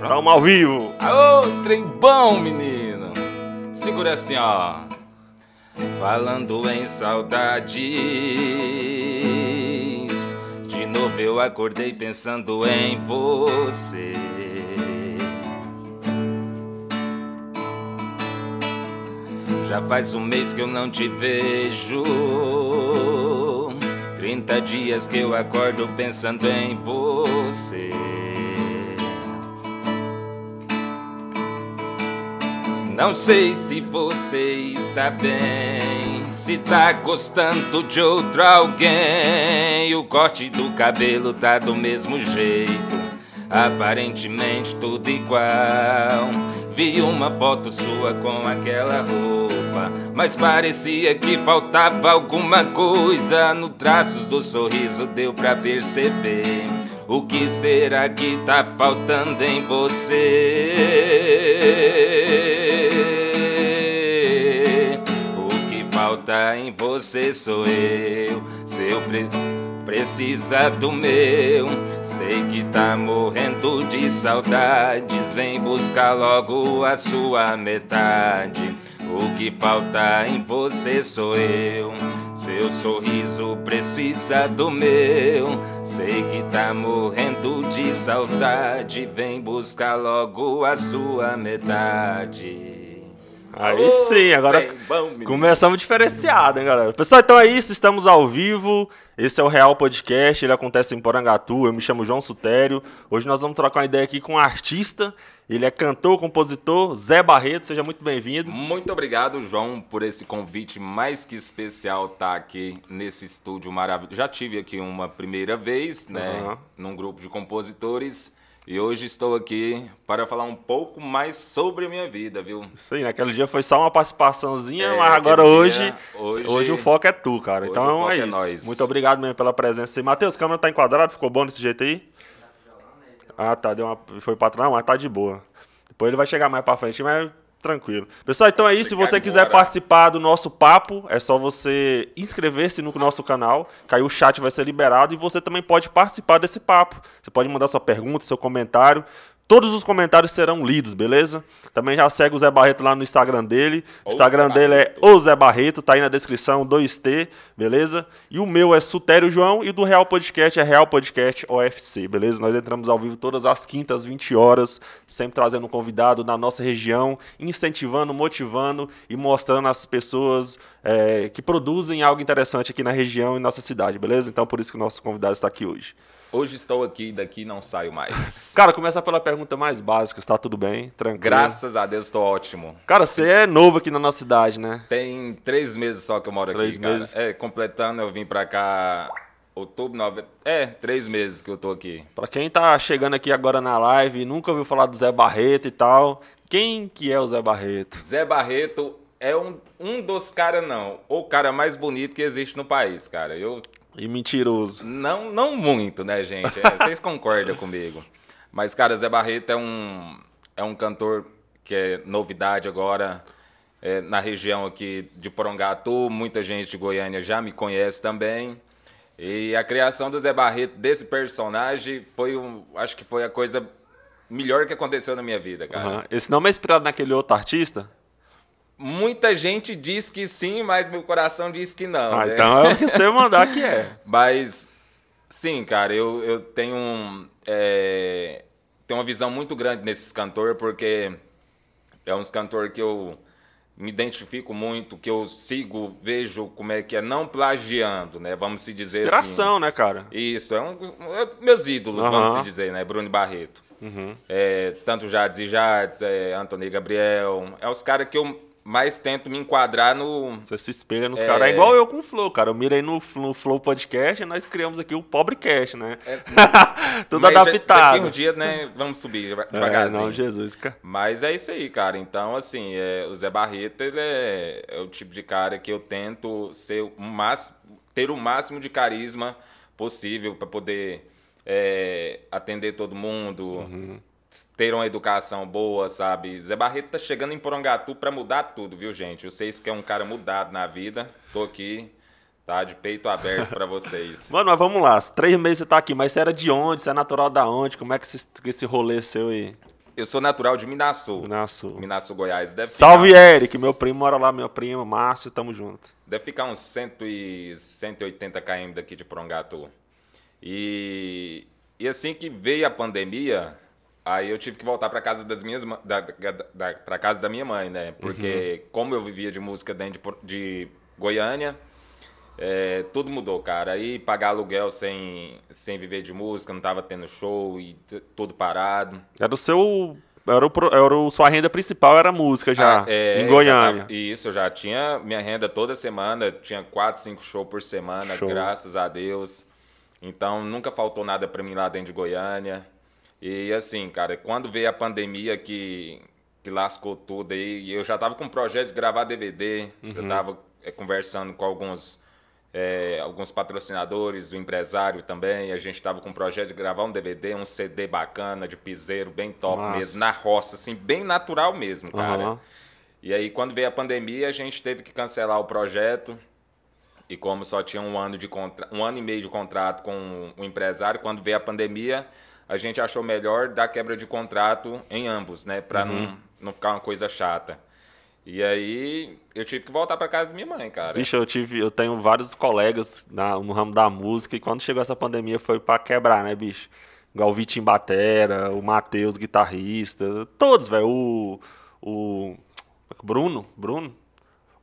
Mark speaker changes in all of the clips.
Speaker 1: Tamo ao vivo.
Speaker 2: Aô, trem bom, menino. Segura assim, ó. Falando em saudades. De novo eu acordei pensando em você. Já faz um mês que eu não te vejo. 30 dias que eu acordo pensando em você. Não sei se você está bem, se tá gostando de outro alguém. O corte do cabelo tá do mesmo jeito, aparentemente tudo igual. Vi uma foto sua com aquela roupa, mas parecia que faltava alguma coisa no traços do sorriso, deu pra perceber. O que será que tá faltando em você? Falta em você sou eu. Seu pre precisa do meu. Sei que tá morrendo de saudades. Vem buscar logo a sua metade. O que falta em você sou eu. Seu sorriso precisa do meu. Sei que tá morrendo de saudade. Vem buscar logo a sua metade.
Speaker 1: Aí sim, agora
Speaker 2: Trem bom,
Speaker 1: começamos diferenciado, hein, galera? Pessoal, então é isso, estamos ao vivo. Esse é o Real Podcast, ele acontece em Porangatu. Eu me chamo João Sutério. Hoje nós vamos trocar uma ideia aqui com um artista. Ele é cantor, compositor, Zé Barreto. Seja muito bem-vindo.
Speaker 2: Muito obrigado, João, por esse convite mais que especial estar aqui nesse estúdio maravilhoso. Já tive aqui uma primeira vez, né,
Speaker 1: Aham.
Speaker 2: num grupo de compositores, e hoje estou aqui para falar um pouco mais sobre a minha vida, viu?
Speaker 1: Isso aí, naquele dia foi só uma participaçãozinha,
Speaker 2: É,
Speaker 1: mas agora hoje, hoje,
Speaker 2: hoje-
Speaker 1: o foco é tu, cara. então é
Speaker 2: é
Speaker 1: isso.
Speaker 2: nós.
Speaker 1: Muito obrigado mesmo pela presença aí. Matheus, a câmera tá enquadrada? Ficou bom desse jeito aí? Ah, tá, deu uma, foi pra trás, mas tá de boa. Depois ele vai chegar mais pra frente, mas tranquilo. Pessoal, então é isso. Se você quiser participar do nosso papo, é só você inscrever-se no nosso canal, que aí o chat vai ser liberado e você também pode participar desse papo. Você pode mandar sua pergunta, seu comentário. Todos os comentários serão lidos, beleza? Também já segue o Zé Barreto lá no Instagram dele. O Instagram
Speaker 2: Zé
Speaker 1: dele é o Zé Barreto, tá aí na descrição, 2T, beleza? E o meu é Sutério João e do Real Podcast é Real Podcast OFC, beleza? Nós entramos ao vivo todas as quintas, 20 horas, sempre trazendo um convidado da nossa região, incentivando, motivando e mostrando às pessoas é, que produzem algo interessante aqui na região e nossa cidade, beleza? Então por isso que o nosso convidado está aqui hoje.
Speaker 2: Hoje estou aqui e daqui não saio mais.
Speaker 1: Cara, começar pela pergunta mais básica, está tudo bem? Tranquilo?
Speaker 2: Graças a Deus estou ótimo.
Speaker 1: Cara, você é novo aqui na nossa cidade, né?
Speaker 2: Tem três meses só que eu moro
Speaker 1: Três
Speaker 2: aqui, cara.
Speaker 1: meses.
Speaker 2: É, completando, eu vim pra cá outubro, novembro. É, três meses que eu tô aqui.
Speaker 1: Pra quem tá chegando aqui agora na live e nunca ouviu falar do Zé Barreto e tal, quem que é o Zé Barreto?
Speaker 2: Zé Barreto é um, um dos caras, não. O cara mais bonito que existe no país, cara. Eu.
Speaker 1: E mentiroso.
Speaker 2: Não, não muito, né, gente? É, vocês concordam comigo. Mas, cara, Zé Barreto é um, é um cantor que é novidade agora é, na região aqui de Porongatu. Muita gente de Goiânia já me conhece também. E a criação do Zé Barreto, desse personagem, foi um, acho que foi a coisa melhor que aconteceu na minha vida, cara.
Speaker 1: Aham. Esse nome é inspirado naquele outro artista?
Speaker 2: Muita gente diz que sim, mas meu coração diz que não.
Speaker 1: ah,
Speaker 2: né?
Speaker 1: então é o que você mandar que é.
Speaker 2: Mas, sim, cara, eu, eu tenho, um, é, tenho uma visão muito grande nesses cantores, porque é uns cantores que eu me identifico muito, que eu sigo, vejo como é que é, não plagiando, né? Vamos se dizer
Speaker 1: Inspiração, né, cara?
Speaker 2: assim. Isso, é um é meus ídolos,
Speaker 1: Aham.
Speaker 2: vamos se dizer, né? Bruno Barreto. É, tanto Jades e Jades, é, Antônio Gabriel, é os caras que eu mais tento me enquadrar no,
Speaker 1: Você se espelha nos
Speaker 2: É.
Speaker 1: caras. É igual eu com o Flow, cara. Eu mirei no, no Flow Podcast e nós criamos aqui o Pobrecast, né? Tudo
Speaker 2: É, Mas já-
Speaker 1: adaptado.
Speaker 2: Daqui um dia, né, vamos subir
Speaker 1: É,
Speaker 2: devagarzinho.
Speaker 1: não, Jesus, cara.
Speaker 2: Mas é isso aí, cara. Então, assim, é, o Zé Barreto, ele é, é o tipo de cara que eu tento ser o máximo, ter o máximo de carisma possível para poder é, atender todo mundo,
Speaker 1: Uhum.
Speaker 2: Ter uma educação boa, sabe? Zé Barreto tá chegando em Porongatu para mudar tudo, viu, gente? Vocês que é um cara mudado na vida, tô aqui, tá de peito aberto para vocês.
Speaker 1: Mano, mas vamos lá. Três meses você tá aqui, mas você era de onde? Você é natural da onde? Como é que esse, esse rolê seu aí?
Speaker 2: Eu sou natural de Minasul.
Speaker 1: Minasul.
Speaker 2: Minasul, Goiás. Deve
Speaker 1: Salve,
Speaker 2: uns-
Speaker 1: Eric. Meu primo mora lá, meu primo, Márcio, tamo junto.
Speaker 2: Deve ficar uns 100 e 180 km daqui de Porongatu. E, e assim que veio a pandemia, aí eu tive que voltar para casa das minhas da, da, da, pra casa da minha mãe, né? Porque como eu vivia de música dentro de, de Goiânia, é, tudo mudou, cara. Aí pagar aluguel sem, sem viver de música, não tava tendo show e tudo parado.
Speaker 1: Era o seu. Era o, era o, sua renda principal, era música já,
Speaker 2: Ah, é,
Speaker 1: em Goiânia.
Speaker 2: tava- Isso, eu já tinha minha renda toda semana, tinha quatro, cinco shows por semana,
Speaker 1: Show.
Speaker 2: graças a Deus. Então nunca faltou nada pra mim lá dentro de Goiânia. E assim, cara, quando veio a pandemia que, que lascou tudo aí, e eu já tava com um projeto de gravar DVD,
Speaker 1: Uhum.
Speaker 2: eu tava é, conversando com alguns é, alguns patrocinadores, o empresário também. A gente estava com um projeto de gravar um DVD, um CD bacana, de piseiro, bem top
Speaker 1: Massa.
Speaker 2: mesmo, na roça, assim, bem natural mesmo, cara.
Speaker 1: Aham.
Speaker 2: E aí, quando veio a pandemia, a gente teve que cancelar o projeto. E como só tinha um ano, de contra... um ano e meio de contrato com o empresário, quando veio a pandemia, a gente achou melhor dar quebra de contrato em ambos, né? Pra não, não ficar uma coisa chata. E aí, eu tive que voltar pra casa da minha mãe, cara.
Speaker 1: Bicho, eu tive, eu tenho vários colegas na- no ramo da música e quando chegou essa pandemia foi pra quebrar, né, bicho? Igual o Vitinho Batera, o Matheus, guitarrista, todos, velho. O, o Bruno, Bruno,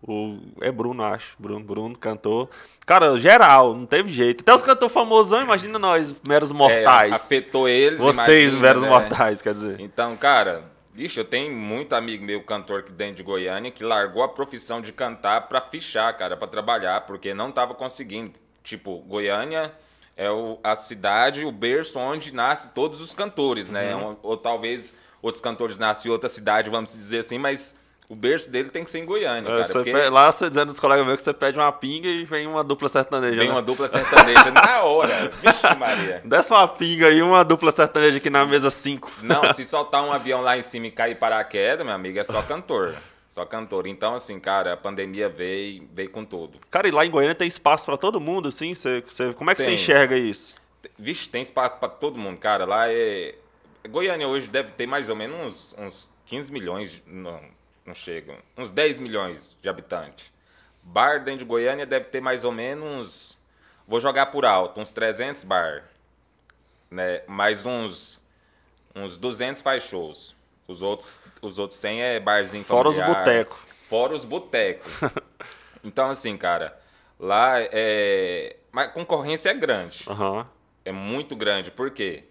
Speaker 1: o é Bruno, acho, Bruno, Bruno cantor. Cara, geral, não teve jeito. Até os cantores famosão, imagina nós, meros
Speaker 2: É,
Speaker 1: mortais.
Speaker 2: afetou eles,
Speaker 1: Vocês,
Speaker 2: imagina,
Speaker 1: meros
Speaker 2: né?
Speaker 1: mortais, quer dizer.
Speaker 2: Então, cara, bicho, eu tenho muito amigo meu, cantor aqui dentro de Goiânia, que largou a profissão de cantar pra fichar, cara, pra trabalhar, porque não tava conseguindo. Tipo, Goiânia é o- a cidade, o berço onde nasce todos os cantores, né?
Speaker 1: Uhum.
Speaker 2: Ou, ou talvez outros cantores nascem em outra cidade, vamos dizer assim, mas o berço dele tem que ser em Goiânia,
Speaker 1: É,
Speaker 2: cara.
Speaker 1: você
Speaker 2: porque
Speaker 1: Lá você dizendo dos colegas meus que você pede uma pinga e vem uma dupla sertaneja.
Speaker 2: vem
Speaker 1: né?
Speaker 2: uma dupla sertaneja na hora. Vixe, Maria.
Speaker 1: Desce uma pinga aí, uma dupla sertaneja aqui na mesa 5.
Speaker 2: Não, se soltar um avião lá em cima e cair paraquedas, meu amigo, é só cantor. Só cantor. Então, assim, cara, a pandemia veio, veio com tudo.
Speaker 1: Cara, e lá em Goiânia tem espaço pra todo mundo, assim? Você, você- como é que você
Speaker 2: Tem.
Speaker 1: enxerga isso?
Speaker 2: Vixe, tem espaço pra todo mundo, cara. Lá é. Goiânia hoje deve ter mais ou menos uns, uns 15 milhões. de- Não, não chegam. Uns 10 milhões de habitantes. Bar dentro de Goiânia deve ter mais ou menos. Vou jogar por alto, uns 300 bar. Né? Mais uns. Uns 200 faz shows. Os outros, os outros 100 é barzinho
Speaker 1: Fora os
Speaker 2: familiar.
Speaker 1: botecos.
Speaker 2: Fora os botecos. então, assim, cara, lá é. Mas a concorrência é grande.
Speaker 1: Aham.
Speaker 2: É muito grande. Por quê?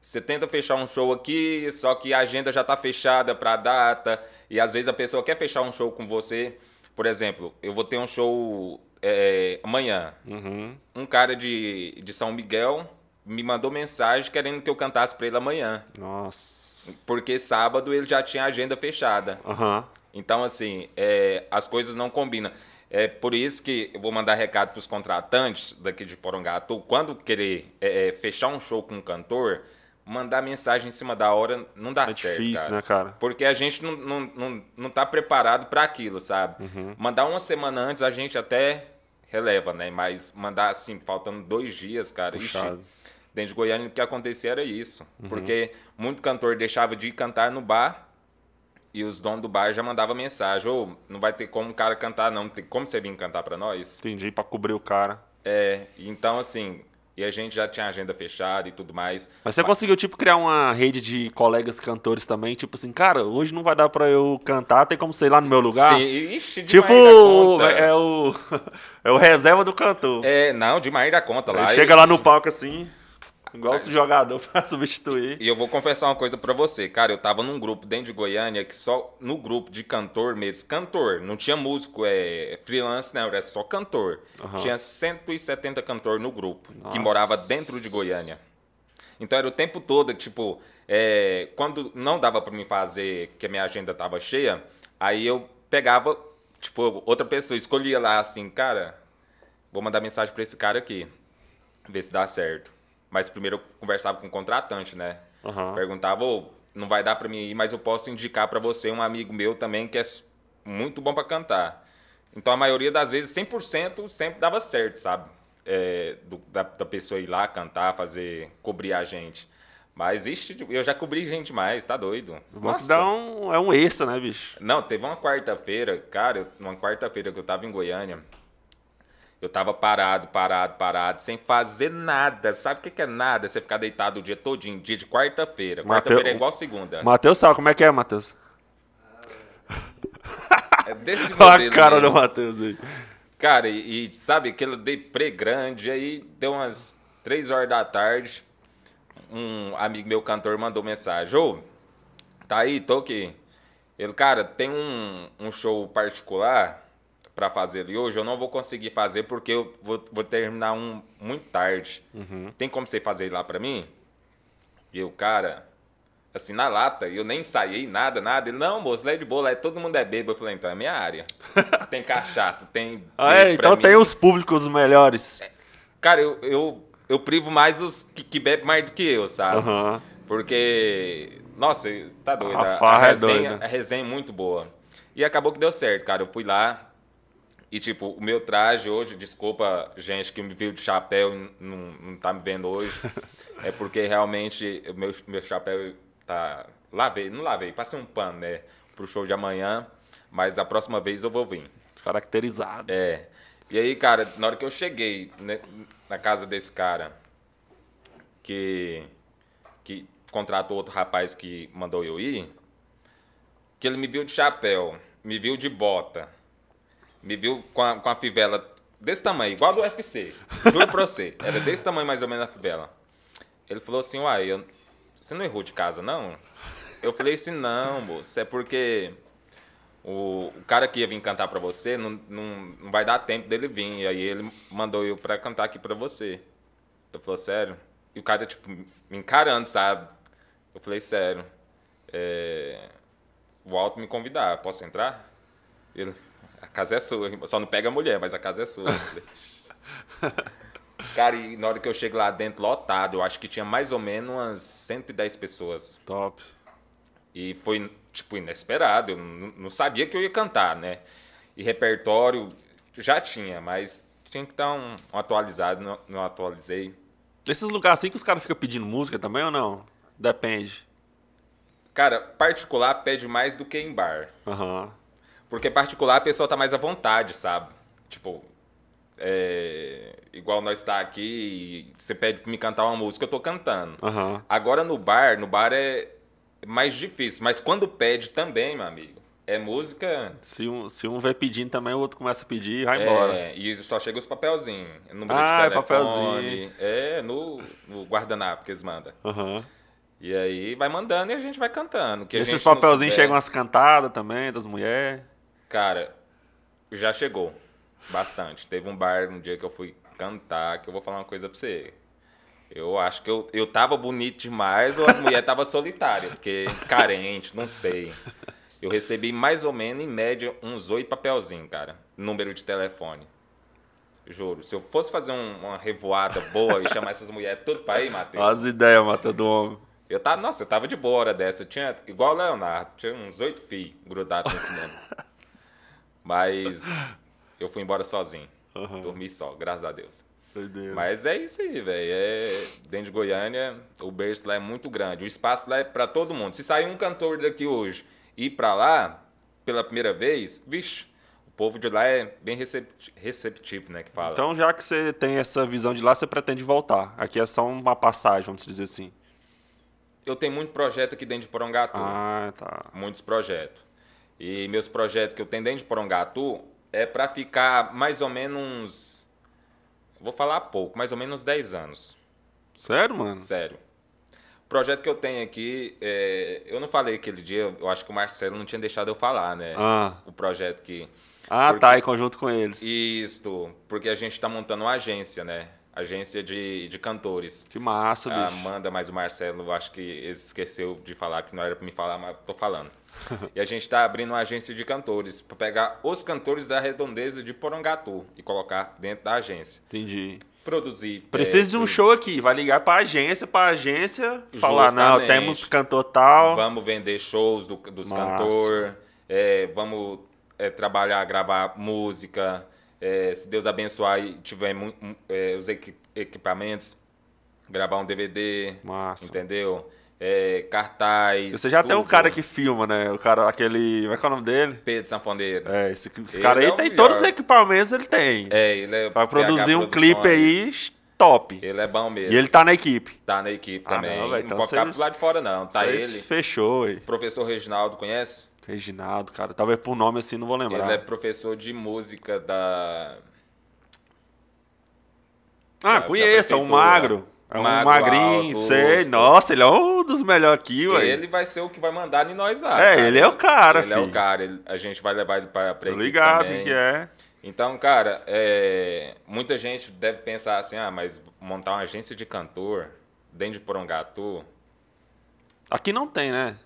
Speaker 2: Você tenta fechar um show aqui, só que a agenda já tá fechada pra data. E às vezes a pessoa quer fechar um show com você. Por exemplo, eu vou ter um show é, amanhã.
Speaker 1: Uhum.
Speaker 2: Um cara de, de São Miguel me mandou mensagem querendo que eu cantasse pra ele amanhã.
Speaker 1: Nossa.
Speaker 2: Porque sábado ele já tinha a agenda fechada.
Speaker 1: Aham.
Speaker 2: Então, assim, é, as coisas não combinam. É por isso que eu vou mandar recado para os contratantes daqui de Porongatu. Quando querer é, é, fechar um show com um cantor, mandar mensagem em cima da hora não dá
Speaker 1: É
Speaker 2: certo,
Speaker 1: difícil,
Speaker 2: cara.
Speaker 1: né, cara?
Speaker 2: Porque a gente não, não, não, não tá preparado para aquilo, sabe?
Speaker 1: Uhum.
Speaker 2: Mandar uma semana antes a gente até releva, né? Mas mandar assim, faltando dois dias, cara, ixi, dentro de Goiânia o que acontecia era isso.
Speaker 1: Uhum.
Speaker 2: Porque muito cantor deixava de cantar no bar e os donos do bar já mandavam mensagem: Ô, não vai ter como o cara cantar, não. Não tem como você vir cantar pra nós?
Speaker 1: Entendi, pra cobrir o cara.
Speaker 2: É, então assim, e a gente já tinha agenda fechada e tudo mais.
Speaker 1: Mas você conseguiu, tipo, criar uma rede de colegas cantores também? Tipo assim, cara, hoje não vai dar pra eu cantar, tem como ir lá no meu lugar?
Speaker 2: Sim, ixi,
Speaker 1: Tipo,
Speaker 2: conta.
Speaker 1: é o, é o reserva do cantor.
Speaker 2: É, não, demais da conta lá.
Speaker 1: Chega lá no palco assim, igual o jogador pra substituir.
Speaker 2: E eu vou confessar uma coisa pra você, cara. Eu tava num grupo dentro de Goiânia que só no grupo de cantor mesmo, cantor, não tinha músico, é freelance, não, era só cantor.
Speaker 1: Aham.
Speaker 2: Tinha 170 cantor no grupo que
Speaker 1: Nossa.
Speaker 2: morava dentro de Goiânia. Então era o tempo todo, tipo, é, quando não dava pra mim fazer, que a minha agenda tava cheia, aí eu pegava, tipo, outra pessoa, escolhia lá assim, cara, vou mandar mensagem pra esse cara aqui, ver se dá certo. Mas primeiro eu conversava com o contratante, né?
Speaker 1: Aham.
Speaker 2: Perguntava, ô, não vai dar pra mim ir, mas eu posso indicar pra você um amigo meu também que é muito bom pra cantar. Então a maioria das vezes, 100% sempre dava certo, sabe? É, do- da, da pessoa ir lá cantar, fazer, cobrir a gente. Mas, ixi, eu já cobri gente mais, tá doido.
Speaker 1: Bom que dá um, é um extra, né, bicho?
Speaker 2: Não, teve uma quarta-feira, cara, uma quarta-feira que eu tava em Goiânia. Eu tava parado, parado, parado, sem fazer nada. Sabe o que, que é nada? Você ficar deitado o dia todinho, dia de quarta-feira. Quarta-feira é igual segunda.
Speaker 1: Matheus sabe como é que é, Matheus?
Speaker 2: É desse modelo
Speaker 1: a cara
Speaker 2: mesmo.
Speaker 1: do Matheus aí.
Speaker 2: Cara, e, e sabe, aquele deprê grande, aí deu umas três horas da tarde, um amigo meu cantor mandou mensagem, ô, tá aí, tô aqui. Ele, cara, tem um, um show particular pra fazer ali hoje, eu não vou conseguir fazer porque eu vou, vou terminar um muito tarde. Tem como você fazer lá pra mim? E eu, cara, assim, na lata, eu nem ensaiei nada, nada. Ele, não, moço, lá é de boa, lá é- todo mundo é bêbado. Eu falei, então é minha área. tem cachaça, tem...
Speaker 1: Ah, é, então
Speaker 2: mim.
Speaker 1: tem os públicos melhores.
Speaker 2: Cara, eu, eu, eu privo mais os que, que bebem mais do que eu, sabe?
Speaker 1: Aham.
Speaker 2: Porque, nossa, tá doido.
Speaker 1: A
Speaker 2: A, a
Speaker 1: é
Speaker 2: resenha,
Speaker 1: doida.
Speaker 2: a resenha é muito boa. E acabou que deu certo, cara. Eu fui lá e, tipo, o meu traje hoje, desculpa, gente que me viu de chapéu e não, não tá me vendo hoje, é porque realmente o meu, meu chapéu tá. Lavei, não lavei, passei um pano, né? Pro show de amanhã, mas a próxima vez eu vou vir.
Speaker 1: Caracterizado.
Speaker 2: É. E aí, cara, na hora que eu cheguei né, na casa desse cara, que, que contratou outro rapaz que mandou eu ir, que ele me viu de chapéu, me viu de bota, me viu com a, com a fivela desse tamanho, igual a do UFC. Juro pra você, era desse tamanho mais ou menos a fivela. Ele falou assim, uai, eu- você não errou de casa, não? Eu falei assim, não, moço, é porque o, o cara que ia vir cantar pra você não, não, não vai dar tempo dele vir. E aí ele mandou eu pra cantar aqui pra você. Eu falei, sério? E o cara, tipo, me encarando, sabe? Eu falei, sério. É... O Alto me convidar, posso entrar? Ele, a casa é sua, só não pega a mulher, mas a casa é sua. Cara, e na hora que eu chego lá dentro, lotado, eu acho que tinha mais ou menos umas 110 pessoas.
Speaker 1: Top.
Speaker 2: E foi, tipo, inesperado. Eu não sabia que eu ia cantar, né? E repertório já tinha, mas tinha que estar um, um atualizado, não, não atualizei.
Speaker 1: Esses lugares assim que os caras ficam pedindo música também ou não? Depende.
Speaker 2: Cara, particular pede mais do que em bar.
Speaker 1: Aham.
Speaker 2: Porque particular a pessoa tá mais à vontade, sabe? Tipo, é, igual nós tá aqui, e você pede pra me cantar uma música, eu tô cantando.
Speaker 1: Aham.
Speaker 2: Agora no bar, no bar é mais difícil. Mas quando pede também, meu amigo, é música
Speaker 1: Se um, se um vem pedindo também, o outro começa a pedir e vai embora.
Speaker 2: É, e só chega os papelzinhos. Número
Speaker 1: Ah, é
Speaker 2: de telefone.
Speaker 1: papelzinho.
Speaker 2: É, no, no guardanapo que eles mandam.
Speaker 1: Aham.
Speaker 2: E aí vai mandando e a gente vai cantando.
Speaker 1: Esses papelzinhos chegam as cantadas também, das mulheres.
Speaker 2: Cara, já chegou. Bastante. Teve um bar um dia que eu fui cantar, que eu vou falar uma coisa pra você. Eu acho que eu, eu tava bonito demais ou as mulheres tava solitárias, porque carente, não sei. Eu recebi mais ou menos, em média, uns oito papelzinhos, cara. Número de telefone. Juro. Se eu fosse fazer um- uma revoada boa e chamar essas mulheres tudo pra ir, Matheus.
Speaker 1: Olha as ideias, mata do homem.
Speaker 2: Eu tava, nossa, eu tava de boa hora dessa. Eu tinha, igual o Leonardo, tinha uns oito fios grudados nesse mundo. Mas eu fui embora sozinho.
Speaker 1: Aham.
Speaker 2: Dormi só, graças a Deus.
Speaker 1: Doideira.
Speaker 2: Mas é isso aí, velho. É, dentro de Goiânia, o berço lá é muito grande. O espaço lá é pra todo mundo. Se sair um cantor daqui hoje e ir pra lá, pela primeira vez, vixe, o povo de lá é bem recep- receptivo, né? Que fala.
Speaker 1: Então, já que você tem essa visão de lá, você pretende voltar. Aqui é só uma passagem, vamos dizer assim.
Speaker 2: eu tenho muito projeto aqui dentro de Porongatu.
Speaker 1: Ah, tá.
Speaker 2: muitos projetos. E meus projetos que eu tenho dentro de Porongatu é para ficar mais ou menos. Vou falar pouco, mais ou menos 10 anos.
Speaker 1: Sério, mano?
Speaker 2: Sério. O projeto que eu tenho aqui, é, eu não falei aquele dia, eu acho que o Marcelo não tinha deixado eu falar, né?
Speaker 1: Ah,
Speaker 2: O projeto que.
Speaker 1: ah
Speaker 2: Porque-
Speaker 1: tá, em conjunto com eles.
Speaker 2: Isto, porque a gente está montando uma agência, né? Agência de, de cantores.
Speaker 1: Que massa,
Speaker 2: A
Speaker 1: bicho.
Speaker 2: Amanda, mas o Marcelo, eu acho que ele esqueceu de falar que não era para me falar, mas tô falando. e a gente está abrindo uma agência de cantores para pegar os cantores da redondeza de Porongatu e colocar dentro da agência.
Speaker 1: Entendi.
Speaker 2: Produzir.
Speaker 1: Precisa
Speaker 2: é,
Speaker 1: de um show aqui. Vai ligar pra agência, pra agência, falar, não, temos cantor tal.
Speaker 2: Vamos vender shows do- dos
Speaker 1: Massa.
Speaker 2: cantores, vamos é, trabalhar, gravar música. é, se Deus abençoar e tiver é, os equi- equipamentos, gravar um DVD,
Speaker 1: Massa.
Speaker 2: entendeu? É, cartaz.
Speaker 1: Você já tem um
Speaker 2: tudo.
Speaker 1: cara que filma, né? O cara, aquele. Como é que é o nome dele?
Speaker 2: Pedro Sanfoneiro.
Speaker 1: É, esse cara aí
Speaker 2: é o
Speaker 1: tem
Speaker 2: melhor.
Speaker 1: todos os equipamentos, ele tem.
Speaker 2: É, ele é.
Speaker 1: Vai produzir um clipe aí top.
Speaker 2: Ele é bom mesmo.
Speaker 1: E ele tá na equipe.
Speaker 2: tá na equipe
Speaker 1: Ah,
Speaker 2: também.
Speaker 1: não,
Speaker 2: Não,
Speaker 1: velho, então
Speaker 2: pode ficar
Speaker 1: vocês-
Speaker 2: de fora, não. Tá
Speaker 1: Vocês
Speaker 2: ele.
Speaker 1: Fechou, aí.
Speaker 2: Professor Reginaldo, conhece?
Speaker 1: Reginaldo, cara. Talvez por nome assim, não vou lembrar.
Speaker 2: Ele é professor de música da.
Speaker 1: Ah,
Speaker 2: da-
Speaker 1: conheço,
Speaker 2: da
Speaker 1: é um
Speaker 2: prefeitura.
Speaker 1: magro. É um
Speaker 2: Magro,
Speaker 1: magrinho,
Speaker 2: alto,
Speaker 1: sei. Nossa, ele é um dos melhores aqui, ué.
Speaker 2: Ele vai ser o que vai mandar em nós lá.
Speaker 1: É,
Speaker 2: cara.
Speaker 1: ele é o cara,
Speaker 2: Ele é
Speaker 1: filho.
Speaker 2: o cara. ele- a gente vai levar ele pra, pra equipe
Speaker 1: ligado
Speaker 2: também.
Speaker 1: que é.
Speaker 2: Então, cara, é, muita gente deve pensar assim, ah, mas montar uma agência de cantor dentro de Porongatu,
Speaker 1: Aqui não tem, né?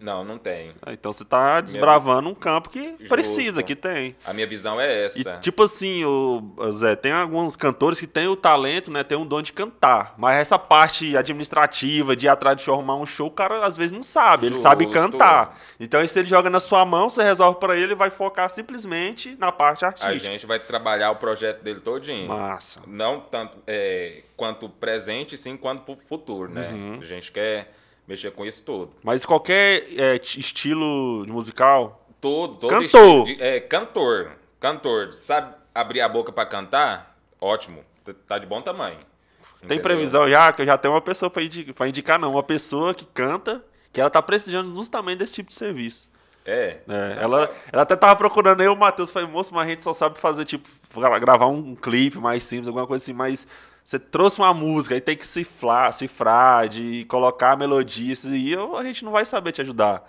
Speaker 2: Não, não tem.
Speaker 1: Ah, Então você tá desbravando um campo que precisa, que tem.
Speaker 2: A minha visão é
Speaker 1: E
Speaker 2: essa.
Speaker 1: tipo assim, o Zé, tem alguns cantores que têm o talento, né? Tem um dom de cantar. Mas essa parte administrativa, de ir atrás de show, arrumar um show, o cara às vezes não sabe. Ele sabe
Speaker 2: Justo.
Speaker 1: cantar. Então, se ele joga na sua mão, você resolve pra ele, ele vai focar simplesmente na parte
Speaker 2: a
Speaker 1: artística.
Speaker 2: gente vai trabalhar o projeto dele todinho.
Speaker 1: Massa.
Speaker 2: Não tanto é, quanto presente, sim, quanto pro futuro, né?
Speaker 1: Uhum.
Speaker 2: A gente quer mexer com isso tudo.
Speaker 1: Mas qualquer é, estilo musical.
Speaker 2: Todo, todo
Speaker 1: Cantor.
Speaker 2: de- é, cantor. Cantor. Sabe abrir a boca pra cantar? Ótimo. Tá de bom tamanho.
Speaker 1: Tem
Speaker 2: Entendeu?
Speaker 1: previsão já, que eu já tenho uma pessoa pra indicar, pra indicar, não. Uma pessoa que canta, que ela tá precisando justamente desse tipo de serviço.
Speaker 2: É.
Speaker 1: É, ela, ela até tava procurando eu, o Matheus, falei, moço, mas a gente só sabe fazer, tipo, gra- gravar um clipe mais simples, alguma coisa assim, mas você trouxe uma música, aí tem que cifrar, cifrar, de colocar a melodia, aí eu- a gente não vai saber te ajudar.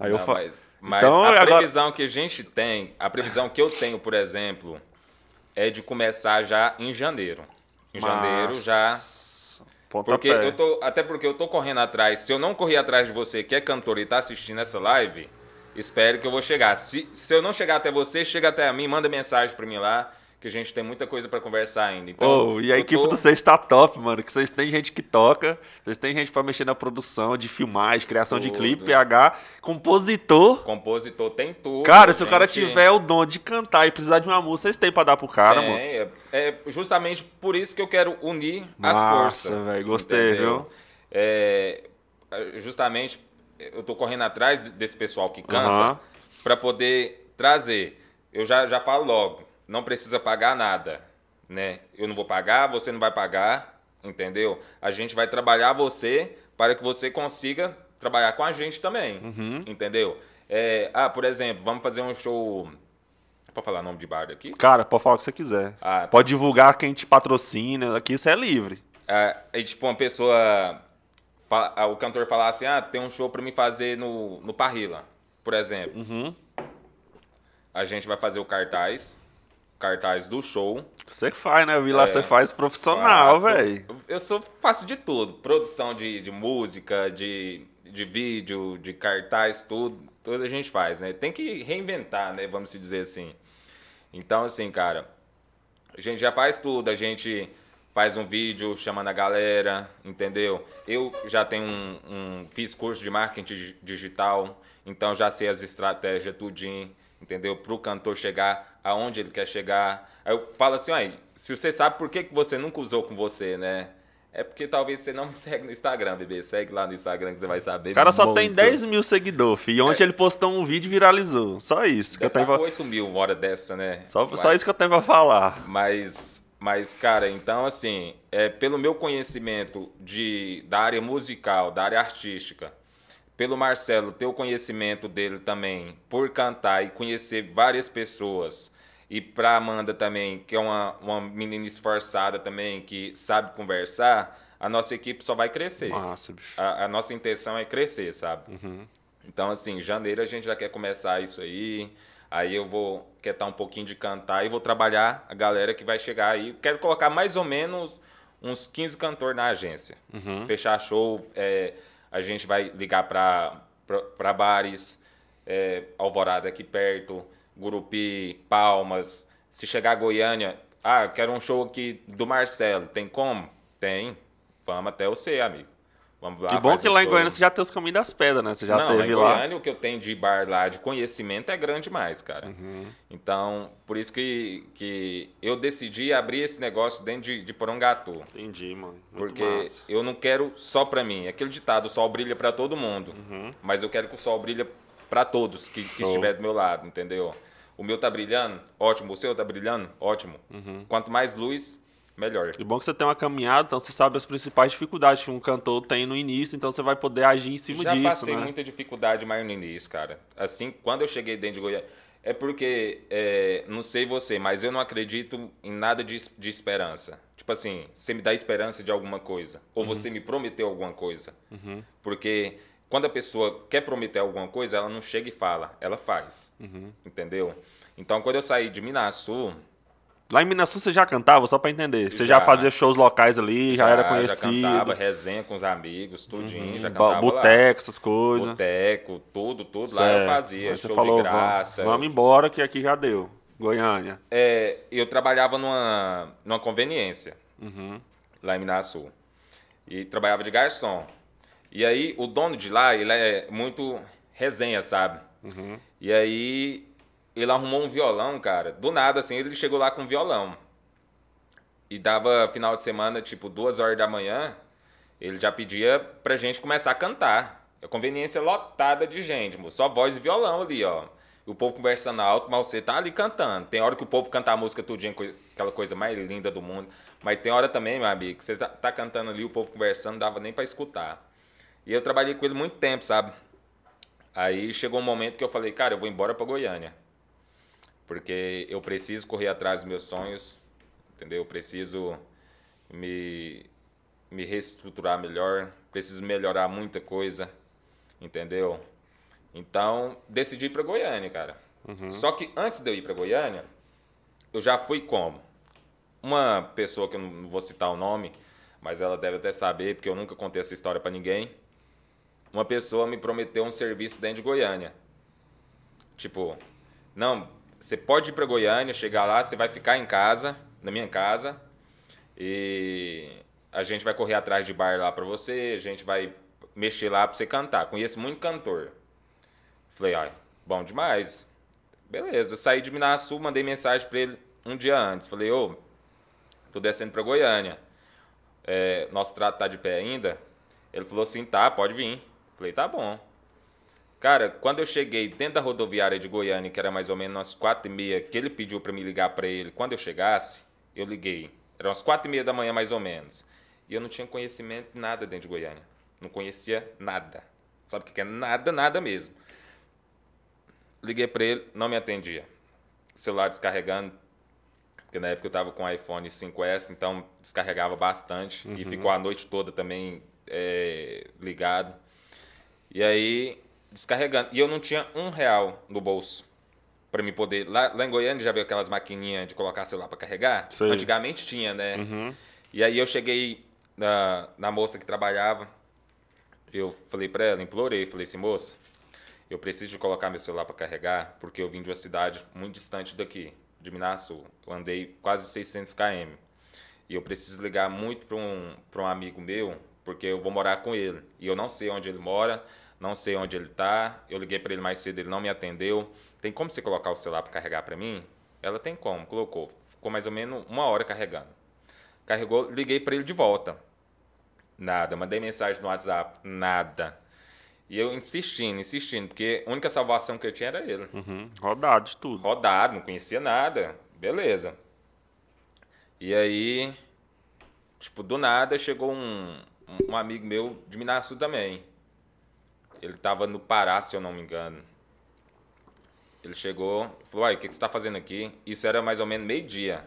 Speaker 1: Aí eu
Speaker 2: Não,
Speaker 1: falo.
Speaker 2: mas mas
Speaker 1: Então,
Speaker 2: a
Speaker 1: agora-
Speaker 2: previsão que a gente tem, a previsão que eu tenho, por exemplo, é de começar já em janeiro. Em janeiro já. Porque
Speaker 1: Pontapé.
Speaker 2: eu tô, até porque eu tô correndo atrás. Se eu não correr atrás de você, que é cantor e tá assistindo essa live, espere que eu vou chegar. Se, se eu não chegar até você, chega até a mim, manda mensagem pra mim lá, que a gente tem muita coisa pra conversar ainda. Então,
Speaker 1: Ô, e a equipe
Speaker 2: tô-
Speaker 1: do vocês tá top, mano. Que vocês têm gente que toca, vocês têm gente pra mexer na produção, de filmagem, criação de
Speaker 2: Tudo.
Speaker 1: clipe, PH, compositor.
Speaker 2: Compositor tem tudo.
Speaker 1: Cara, se o cara
Speaker 2: gente-
Speaker 1: tiver o dom de cantar e precisar de uma música, vocês têm pra dar pro cara,
Speaker 2: Tem,
Speaker 1: moço.
Speaker 2: é, é justamente por isso que eu quero unir as forças.
Speaker 1: velho, gostei,
Speaker 2: entendeu?
Speaker 1: viu?
Speaker 2: É, justamente, eu tô correndo atrás desse pessoal que canta
Speaker 1: Aham.
Speaker 2: para poder trazer. Eu já, já falo logo, não precisa pagar nada, né? Eu não vou pagar, você não vai pagar, entendeu? A gente vai trabalhar você para que você consiga trabalhar com a gente também,
Speaker 1: Uhum.
Speaker 2: entendeu? É, ah, por exemplo, vamos fazer um show... Pode falar nome de bar aqui?
Speaker 1: Cara, pode falar o que você quiser.
Speaker 2: Ah,
Speaker 1: Pode divulgar quem te patrocina, aqui isso é livre.
Speaker 2: Ah, aí, tipo, uma pessoa. O cantor falar assim: ah, tem um show pra me fazer no, no Parrila, por exemplo.
Speaker 1: Uhum.
Speaker 2: A gente vai fazer o cartaz. Cartaz do show.
Speaker 1: Você que faz, né? Eu vi lá,
Speaker 2: É.
Speaker 1: você faz profissional, velho.
Speaker 2: Eu sou, faço de tudo. Produção de, de música, de, de vídeo, de cartaz, tudo. Tudo a gente faz, né? Tem que reinventar, né? Vamos se dizer assim. Então, assim, cara, a gente já faz tudo. A gente faz um vídeo chamando a galera, entendeu? Eu já tenho um, um- fiz curso de marketing dig- digital, então já sei as estratégias tudinho, entendeu? Para o cantor chegar aonde ele quer chegar. Aí eu falo assim, aí, se você sabe por que, que você nunca usou com você, né? É porque talvez você não me segue no Instagram, bebê. Segue lá no Instagram que você vai saber.
Speaker 1: O cara só tem
Speaker 2: muito.
Speaker 1: 10 mil seguidores, fi. E ontem ele postou um vídeo e viralizou. Só isso que eu tenho
Speaker 2: tá
Speaker 1: pra...
Speaker 2: com 8 mil uma hora dessa, né?
Speaker 1: Só,
Speaker 2: Vai.
Speaker 1: só isso que eu tenho pra falar.
Speaker 2: Mas, mas, cara, então assim, é, pelo meu conhecimento de, da área musical, da área artística, pelo Marcelo ter o conhecimento dele também por cantar e conhecer várias pessoas, e pra Amanda também, que é uma, uma menina esforçada também, que sabe conversar, a nossa equipe só vai crescer.
Speaker 1: Massa, bicho.
Speaker 2: A, a nossa intenção é crescer, sabe? Então, assim, janeiro a gente já quer começar isso aí. Aí eu vou quietar um pouquinho de cantar e vou trabalhar a galera que vai chegar aí. Quero colocar mais ou menos uns 15 cantores na agência. Fechar show, é, a gente vai ligar para bares, é, Alvorada aqui perto, Gurupi, Palmas. Se chegar a Goiânia, ah, quero um show aqui do Marcelo. Tem como? Tem. Vamos até você, amigo. Vamos lá,
Speaker 1: Que bom que lá em
Speaker 2: show.
Speaker 1: Goiânia você já tem os caminhos das pedras, né? Você já
Speaker 2: não,
Speaker 1: teve
Speaker 2: em
Speaker 1: lá.
Speaker 2: Goiânia o que eu tenho de bar lá de conhecimento é grande demais, cara.
Speaker 1: Uhum.
Speaker 2: Então, por isso que, que eu decidi abrir esse negócio dentro de, de Porongatu.
Speaker 1: Entendi, mano. Muito
Speaker 2: Porque
Speaker 1: massa.
Speaker 2: eu não quero só pra mim. Aquele ditado, o sol brilha pra todo mundo. Mas eu quero que o sol brilhe pra todos que, que
Speaker 1: Uhum.
Speaker 2: Estiver do meu lado, entendeu? O meu tá brilhando, ótimo. O seu tá brilhando, ótimo.
Speaker 1: Uhum.
Speaker 2: Quanto mais luz, melhor.
Speaker 1: E bom que você tem uma caminhada, então você sabe as principais dificuldades que um cantor tem no início, então você vai poder agir em cima
Speaker 2: Já
Speaker 1: disso,
Speaker 2: passei
Speaker 1: né?
Speaker 2: muita dificuldade mais no início, cara. Assim, quando eu cheguei dentro de Goiânia. É porque, é, não sei você, mas eu não acredito em nada de, de esperança. Tipo assim, você me dá esperança de alguma coisa. Ou
Speaker 1: Uhum.
Speaker 2: você me prometeu alguma coisa. Porque quando a pessoa quer prometer alguma coisa, ela não chega e fala, ela faz.
Speaker 1: Uhum.
Speaker 2: Entendeu? Então, quando eu saí de Minas Sul,
Speaker 1: Lá em Minas Sul você já cantava, só pra entender. Você já,
Speaker 2: Já.
Speaker 1: fazia shows locais ali, já, era conhecido.
Speaker 2: Já cantava, resenha com os amigos, tudinho. Já
Speaker 1: Ba-
Speaker 2: cantava.
Speaker 1: Boteco, essas coisas.
Speaker 2: Boteco, tudo, tudo lá eu
Speaker 1: Certo.
Speaker 2: fazia.
Speaker 1: Aí você
Speaker 2: show
Speaker 1: falou,
Speaker 2: de graça.
Speaker 1: vamos, vamos embora que aqui já deu. Goiânia.
Speaker 2: É, eu trabalhava numa, numa conveniência,
Speaker 1: Uhum.
Speaker 2: lá em Minas Sul. E trabalhava de garçom. E aí, o dono de lá, ele é muito resenha, sabe?
Speaker 1: Uhum.
Speaker 2: E aí, ele arrumou um violão, cara. Do nada, assim, ele chegou lá com um violão. E dava final de semana, tipo, duas horas da manhã, ele já pedia pra gente começar a cantar. A conveniência lotada de gente. Só voz e violão ali, ó. E o povo conversando alto, mas você tá ali cantando. Tem hora que o povo canta a música tudinho, aquela coisa mais linda do mundo. Mas tem hora também, meu amigo, que você tá, tá cantando ali, o povo conversando, não dava nem pra escutar. E eu trabalhei com ele muito tempo, sabe? Aí chegou um momento que eu falei, cara, eu vou embora pra Goiânia. Porque eu preciso correr atrás dos meus sonhos, entendeu? Eu preciso me, me reestruturar melhor, preciso melhorar muita coisa, entendeu? Então, decidi ir pra Goiânia, cara. Só que antes de eu ir pra Goiânia, eu já fui como? Uma pessoa que eu não vou citar o nome, mas ela deve até saber, porque eu nunca contei essa história pra ninguém. Uma pessoa me prometeu um serviço dentro de Goiânia. Tipo, não, você pode ir pra Goiânia, chegar lá, você vai ficar em casa, na minha casa, e a gente vai correr atrás de bar lá pra você, a gente vai mexer lá pra você cantar. Conheço muito cantor. Falei, ai, bom demais. Beleza, saí de Minas Sul, mandei mensagem pra ele um dia antes. Falei, ô, tô descendo pra Goiânia. É, nosso trato tá de pé ainda? Ele falou assim, tá, pode vir. Falei, tá bom. Cara, quando eu cheguei dentro da rodoviária de Goiânia, que era mais ou menos umas quatro e meia, que ele pediu para me ligar para ele, quando eu chegasse, eu liguei. Eram umas quatro e meia da manhã, mais ou menos. E eu não tinha conhecimento de nada dentro de Goiânia. Não conhecia nada. Sabe o que é? Nada, nada mesmo. Liguei para ele, não me atendia. Celular descarregando, porque na época eu tava com o iPhone 5S, então descarregava bastante. E ficou a noite toda também é, ligado. E aí, descarregando. E eu não tinha um real no bolso para me poder. Lá, lá em Goiânia já viu aquelas maquininhas de colocar celular para carregar?
Speaker 1: Sei.
Speaker 2: Antigamente tinha, né?
Speaker 1: Uhum.
Speaker 2: E aí eu cheguei na, na moça que trabalhava. Eu falei para ela, implorei, falei assim, moça, eu preciso de colocar meu celular para carregar, porque eu vim de uma cidade muito distante daqui, de Minas Sul. Eu andei quase 600 km. E eu preciso ligar muito para um, pra um amigo meu, porque eu vou morar com ele. E eu não sei onde ele mora, não sei onde ele tá. Eu liguei para ele mais cedo, ele não me atendeu. Tem como você colocar o celular para carregar para mim? Ela tem como, colocou. Ficou mais ou menos uma hora carregando. Carregou, liguei para ele de volta. Nada. Mandei mensagem no WhatsApp. Nada. E eu insistindo, insistindo, porque a única salvação que eu tinha era ele.
Speaker 1: Uhum. Rodado de tudo.
Speaker 2: Rodado, não conhecia nada. Beleza. E aí, tipo, do nada chegou um, um- amigo meu de Minas também. Ele tava no Pará, se eu não me engano. Ele chegou, falou, ai, o que, que você tá fazendo aqui? Isso era mais ou menos meio-dia.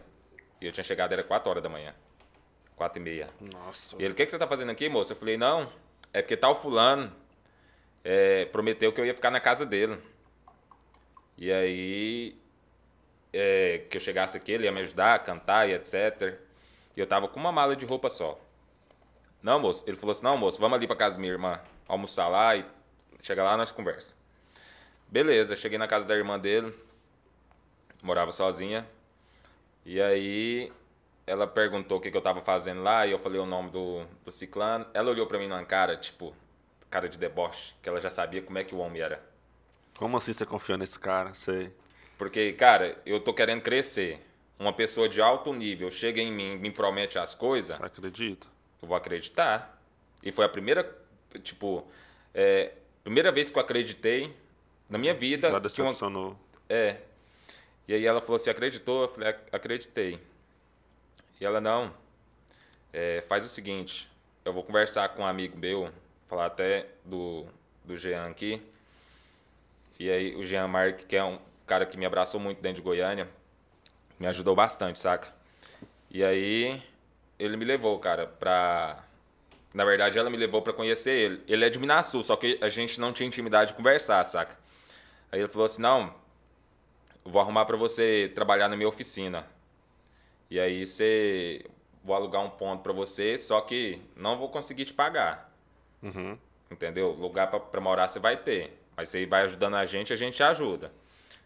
Speaker 2: E eu tinha chegado, era 4 horas da manhã. 4 e meia.
Speaker 1: Nossa.
Speaker 2: E ele, o que, que você tá fazendo aqui, moça? Eu falei, não, é porque tal fulano é, prometeu que eu ia ficar na casa dele. E aí, é, que eu chegasse aqui, ele ia me ajudar a cantar e etc. E eu tava com uma mala de roupa só. Não, moço. Ele falou assim, não, moço, vamos ali pra casa da minha irmã, almoçar lá e chega lá nós conversa. Beleza, cheguei na casa da irmã dele, morava sozinha. E aí, ela perguntou o que, que eu tava fazendo lá e eu falei o nome do, do ciclano. Ela olhou pra mim numa cara, tipo, cara de deboche, que ela já sabia como é que o homem era.
Speaker 1: Como assim você confiou nesse cara? Sei.
Speaker 2: Porque, cara, eu tô querendo crescer. Uma pessoa de alto nível chega em mim, me promete as coisas,
Speaker 1: Você acredita?
Speaker 2: eu vou acreditar. E foi a primeira, tipo, é, primeira vez que eu acreditei na minha vida.
Speaker 1: Já
Speaker 2: que uma-
Speaker 1: decepcionou.
Speaker 2: É. E aí ela falou assim, acreditou? Eu falei, "Ac- acreditei. E ela, não, é, faz o seguinte, eu vou conversar com um amigo meu, falar até do, do Jean aqui. E aí o Jean Marque, que é um cara que me abraçou muito dentro de Goiânia, me ajudou bastante, saca? E aí ele me levou, cara, pra... Na verdade, ela me levou pra conhecer ele. Ele é de Minasul, só que a gente não tinha intimidade de conversar, saca? Aí ele falou assim, não, vou arrumar pra você trabalhar na minha oficina. E aí você vou alugar um ponto pra você, só que não vou conseguir te pagar.
Speaker 1: Uhum.
Speaker 2: Entendeu? Lugar pra, pra morar você vai ter. Mas você vai ajudando a gente, a gente ajuda.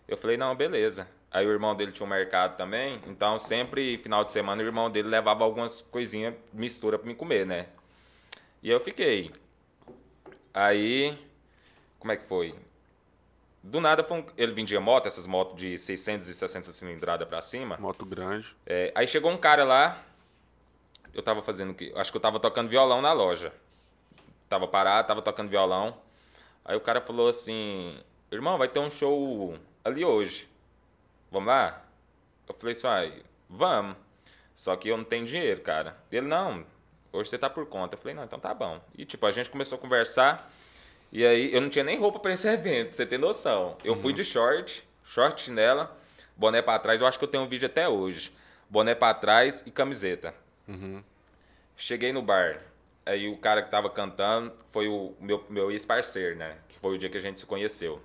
Speaker 2: Eu falei, não, beleza. Aí o irmão dele tinha um mercado também, então sempre, final de semana, o irmão dele levava algumas coisinhas, mistura pra me comer, né? E eu fiquei. Aí, como é que foi? Do nada, foi um- ele vendia moto, essas motos de 660 cilindrada pra cima.
Speaker 1: Moto grande.
Speaker 2: É, aí chegou um cara lá, eu tava fazendo o quê? Acho que eu tava tocando violão na loja. Tava parado, tava tocando violão. Aí o cara falou assim: Irmão, vai ter um show ali hoje. Vamos lá? Eu falei assim: vamos. Só que eu não tenho dinheiro, cara. Ele, não, hoje você tá por conta. Eu falei: não, então tá bom. E tipo, a gente começou a conversar. E aí eu não tinha nem roupa pra esse evento, pra você ter noção. Eu fui de short, short chinela, boné pra trás. Eu acho que eu tenho um vídeo até hoje. Boné pra trás e camiseta. Cheguei no bar. Aí o cara que tava cantando foi o meu, meu ex-parceiro, né? Que foi o dia que a gente se conheceu.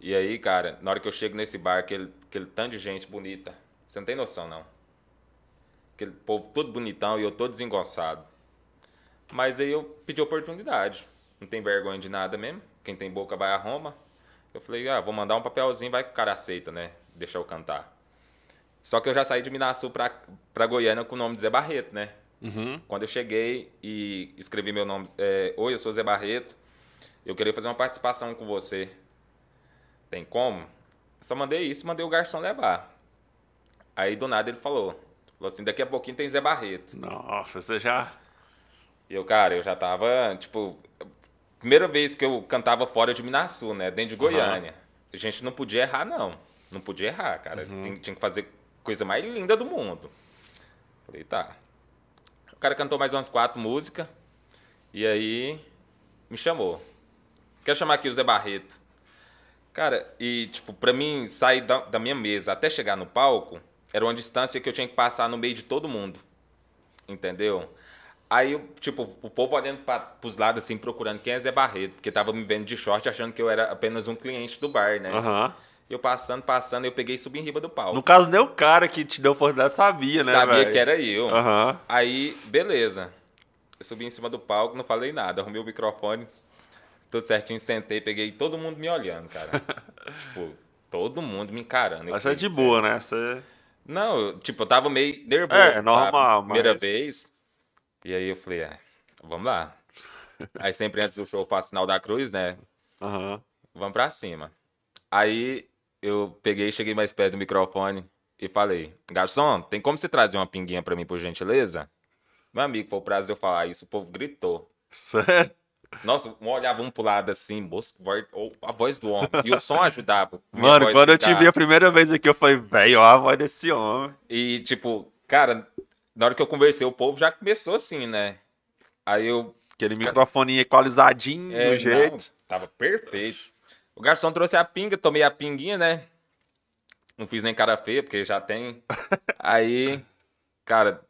Speaker 2: E aí, cara, na hora que eu chego nesse bar, aquele, aquele tanto de gente bonita, você não tem noção, não. Aquele povo todo bonitão e eu todo desengonçado. Mas aí eu pedi oportunidade. Não tem vergonha de nada mesmo. Quem tem boca vai a Roma. Eu falei, ah, vou mandar um papelzinho, vai que o cara aceita, né? Deixa eu cantar. Só que eu já saí de Minasul pra, pra Goiânia com o nome de Zé Barreto, né?
Speaker 1: Uhum.
Speaker 2: Quando eu cheguei e escrevi meu nome, é, oi, eu sou Zé Barreto, eu queria fazer uma participação com você. Tem como? Só mandei isso e mandei o garçom levar. Aí do nada ele falou, falou assim, daqui a pouquinho tem Zé Barreto.
Speaker 1: Nossa, você já.
Speaker 2: E eu, cara, eu já tava, tipo, primeira vez que eu cantava fora de Minasul, né, dentro de Goiânia. A gente não podia errar, não. Não podia errar, cara. Tem- tinha que fazer coisa mais linda do mundo. Falei, tá. O cara cantou mais umas quatro músicas. E aí me chamou. Quero chamar aqui o Zé Barreto. Cara, e tipo, pra mim sair da, da minha mesa até chegar no palco, era uma distância que eu tinha que passar no meio de todo mundo. Entendeu? Aí, tipo, o povo olhando para pros lados assim, procurando quem é Zé Barreto, porque tava me vendo de short achando que eu era apenas um cliente do bar, né?
Speaker 1: Aham.
Speaker 2: Eu passando, passando, eu peguei e subi em riba do palco.
Speaker 1: No caso, nem o cara que te deu oportunidade sabia, né?
Speaker 2: Sabia
Speaker 1: velho?
Speaker 2: que era eu.
Speaker 1: Aham.
Speaker 2: Aí, beleza. Eu subi em cima do palco, não falei nada. Arrumei o microfone, tudo certinho, sentei, peguei todo mundo me olhando, cara. tipo, todo mundo me encarando.
Speaker 1: Mas é de boa, né? Você.
Speaker 2: Não, tipo, eu tava meio nervoso.
Speaker 1: É, normal,
Speaker 2: Primeira
Speaker 1: mas-
Speaker 2: vez. E aí eu falei, é, vamos lá. aí sempre antes do show eu faço sinal da cruz, né?
Speaker 1: Aham.
Speaker 2: Vamos pra cima. Aí eu peguei, cheguei mais perto do microfone e falei: Garçom, tem como você trazer uma pinguinha pra mim, por gentileza? Meu amigo, foi o prazer de eu falar isso, o povo gritou.
Speaker 1: Sério?
Speaker 2: Nossa, um olhava um pro lado assim, voz- ou a voz do homem. E o som ajudava.
Speaker 1: Mano, quando eu te vi a primeira vez aqui, eu falei, velho, ó a voz desse homem.
Speaker 2: E, tipo, cara, na hora que eu conversei, o povo já começou assim, né? Aí eu.
Speaker 1: Aquele microfone equalizadinho
Speaker 2: É,
Speaker 1: do jeito.
Speaker 2: não, tava perfeito. O garçom trouxe a pinga, tomei a pinguinha, né? Não fiz nem cara feia, porque já tem. Aí, cara,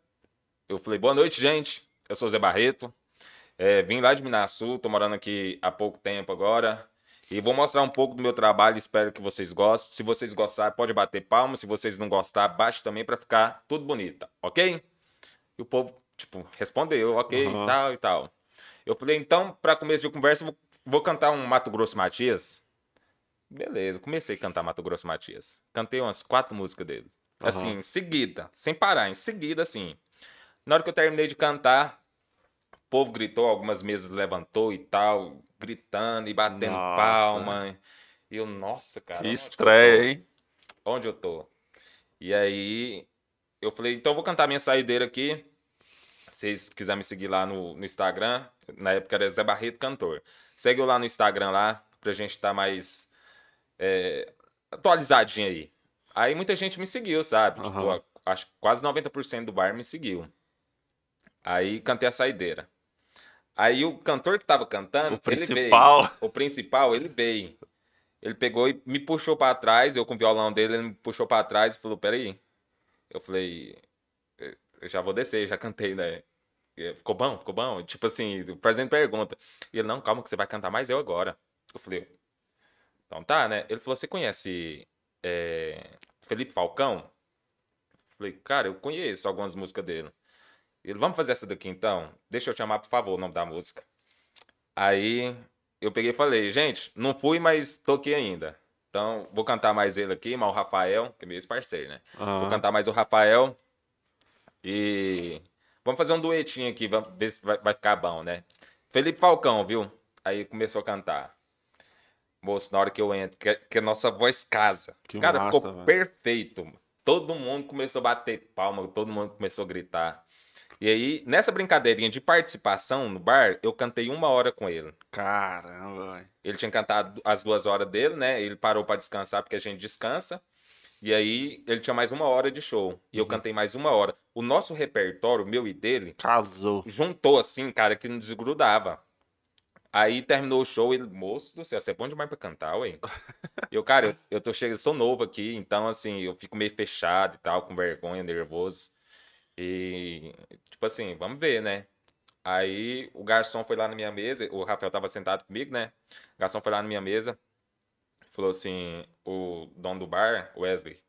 Speaker 2: eu falei, boa noite, gente. Eu sou o Zé Barreto. É, vim lá de Minasul, tô morando aqui há pouco tempo agora. E vou mostrar um pouco do meu trabalho, espero que vocês gostem. Se vocês gostarem, pode bater palma. Se vocês não gostar, bate também pra ficar tudo bonito, ok? E o povo, tipo, respondeu, ok,
Speaker 1: Aham.
Speaker 2: tal e tal. Eu falei, então, pra começo de conversa, vou, vou cantar um Mato Grosso Matias. Beleza, comecei a cantar Mato Grosso Matias. Cantei umas quatro músicas dele.
Speaker 1: Aham.
Speaker 2: Assim, em seguida, sem parar, em seguida, assim. Na hora que eu terminei de cantar, o povo gritou, algumas mesas levantou e tal, gritando e batendo
Speaker 1: Nossa.
Speaker 2: palma. E eu, nossa, cara.
Speaker 1: Que estreia, hein?
Speaker 2: Onde eu tô? E aí, eu falei, então eu vou cantar minha saideira aqui. Se vocês quiserem me seguir lá no, no Instagram, na época era Zé Barreto Cantor. Segue eu lá no Instagram lá, pra gente estar mais é, atualizadinho aí. Aí muita gente me seguiu, sabe? Tipo,
Speaker 1: Aham.
Speaker 2: a- acho que quase 90% do bar me seguiu. Aí cantei a saideira. Aí o cantor que tava cantando,
Speaker 1: O
Speaker 2: ele veio.
Speaker 1: principal.
Speaker 2: O principal, ele veio. Ele pegou e me puxou pra trás, eu com o violão dele, ele me puxou pra trás e falou: Peraí. Eu falei: "Eu- já vou descer, já cantei, né? Ficou bom? Ficou bom? Tipo assim, fazendo pergunta. E ele: Não, calma, que você vai cantar mais eu agora. Eu falei: Então tá, né? Ele falou: Você conhece é, Felipe Falcão? Eu falei: Cara, eu conheço algumas músicas dele. Ele: Vamos fazer essa daqui então? Deixa eu chamar, por favor, o nome da música. Aí eu peguei e falei, gente, não fui, mas tô aqui ainda. Então, vou cantar mais ele aqui, mas o Rafael, que é meu ex-parceiro, né? Vou
Speaker 1: Aham.
Speaker 2: cantar mais o Rafael. E vamos fazer um duetinho aqui, vamos ver se vai, vai ficar bom, né? Felipe Falcão, viu? Aí começou a cantar. Moço, na hora que eu entro, que, que a nossa voz casa.
Speaker 1: Que
Speaker 2: Cara,
Speaker 1: massa,
Speaker 2: ficou
Speaker 1: velho.
Speaker 2: perfeito. Todo mundo começou a bater palma, todo mundo começou a gritar. E aí, nessa brincadeirinha de participação no bar, eu cantei uma hora com ele.
Speaker 1: Caramba.
Speaker 2: Ele tinha cantado as duas horas dele, né? Ele parou pra descansar porque a gente descansa. E aí ele tinha mais uma hora de show. E eu
Speaker 1: Uhum.
Speaker 2: cantei mais uma hora. O nosso repertório, meu e dele,
Speaker 1: Casou.
Speaker 2: juntou assim, cara, que não desgrudava. Aí terminou o show e ele, moço do céu, você é bom demais pra cantar, ué. Eu, cara, eu, eu tô chegando, sou novo aqui, então assim, eu fico meio fechado e tal, com vergonha, nervoso. E, tipo assim, vamos ver, né? Aí o garçom foi lá na minha mesa, o Rafael tava sentado comigo, né? O garçom foi lá na minha mesa, falou assim, o dono do bar, Wesley,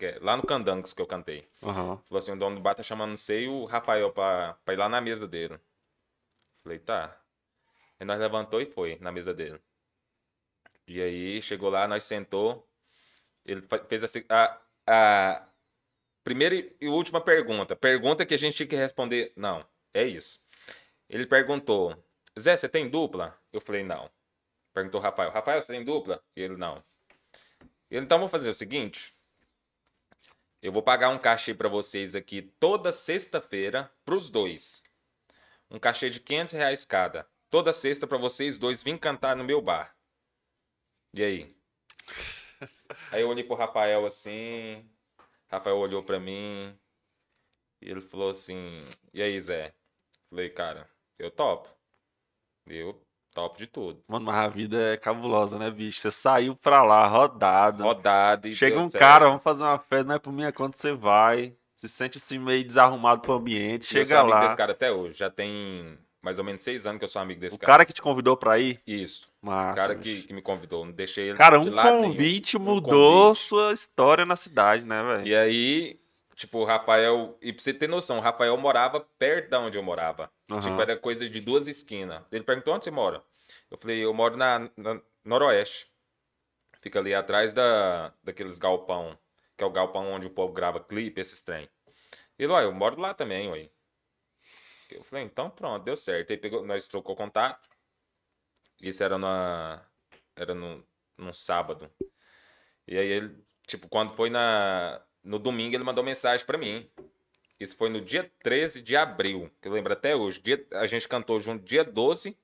Speaker 2: é lá no Candangos que eu cantei.
Speaker 1: Aham.
Speaker 2: Falou assim, o dono do bar tá chamando não sei o Rafael pra, pra ir lá na mesa dele. Falei, tá. Aí nós levantou e foi na mesa dele. E aí chegou lá, nós sentou. Ele fez a, se- a, a primeira e última pergunta. Pergunta que a gente tinha que responder. Não, é isso. Ele perguntou, Zé, você tem dupla? Eu falei, não. Perguntou o Rafael, Rafael, você tem dupla? E ele, não. Ele, então vou fazer o seguinte. Eu vou pagar um cachê pra vocês aqui toda sexta-feira pros dois. Um cachê de 500 reais cada. Toda sexta pra vocês dois virem cantar no meu bar. E aí? Aí eu olhei pro Rafael assim. Rafael olhou pra mim. E ele falou assim: E aí, Zé? Falei, cara, eu topo. Eu topo de tudo.
Speaker 1: Mano, mas a vida é cabulosa, né, bicho? Você saiu pra lá, rodado.
Speaker 2: Rodada e
Speaker 1: Chega um
Speaker 2: certo.
Speaker 1: cara, vamos fazer uma festa, não é por minha conta, você vai. Se sente assim meio desarrumado pro ambiente,
Speaker 2: Eu
Speaker 1: chega
Speaker 2: amigo
Speaker 1: lá.
Speaker 2: desse cara até hoje. Já tem mais ou menos seis anos que eu sou amigo desse
Speaker 1: O
Speaker 2: cara.
Speaker 1: cara que te convidou pra ir,
Speaker 2: Isso.
Speaker 1: massa.
Speaker 2: O cara que, que me convidou. Não deixei ele
Speaker 1: Cara,
Speaker 2: de
Speaker 1: um
Speaker 2: lado nenhum.
Speaker 1: convite
Speaker 2: Um
Speaker 1: mudou
Speaker 2: convite.
Speaker 1: sua história na cidade, né, velho?
Speaker 2: E aí, tipo, o Rafael. E pra você ter noção, o Rafael morava perto da onde eu morava.
Speaker 1: Aham.
Speaker 2: Tipo, era coisa de duas esquinas. Ele perguntou onde você mora. Eu falei, eu moro na, na Noroeste. Fica ali atrás da, daqueles galpão, que é o galpão onde o povo grava clipe, esses trem. Ele, ó, eu moro lá também, ué. Eu falei, então pronto, deu certo. Aí pegou, nós trocou contato. Isso era na. Era no, num sábado. E aí ele, tipo, quando foi na, no domingo, ele mandou mensagem pra mim. Isso foi no dia 13 de abril, que eu lembro até hoje. Dia, a gente cantou junto dia 12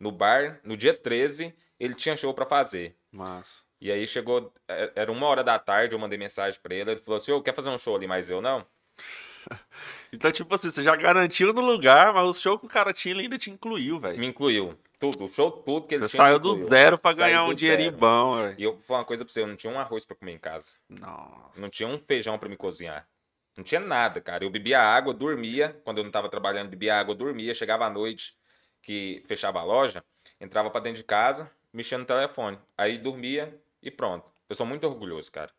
Speaker 2: no bar. No dia 13, ele tinha show pra fazer.
Speaker 1: Massa.
Speaker 2: E aí chegou, é- era uma hora da tarde, eu mandei mensagem pra ele. Ele falou assim: Ô, quer fazer um show ali, mas eu não?
Speaker 1: Então, tipo assim, você já garantiu no lugar, mas o show que o cara tinha, ele ainda te incluiu, velho.
Speaker 2: Me incluiu. Tudo, o show, tudo que ele
Speaker 1: Você
Speaker 2: tinha.
Speaker 1: saiu do zero pra ganhar um dinheirinho bom, velho.
Speaker 2: E eu vou falar uma coisa pra você: eu não tinha um arroz pra comer em casa.
Speaker 1: Nossa.
Speaker 2: Não tinha um feijão pra me cozinhar. Não tinha nada, cara. Eu bebia água, dormia. Quando eu não tava trabalhando, bebia água, dormia. Chegava à noite, que fechava a loja, entrava pra dentro de casa, mexia no telefone. Aí dormia e pronto. Eu sou muito orgulhoso, cara.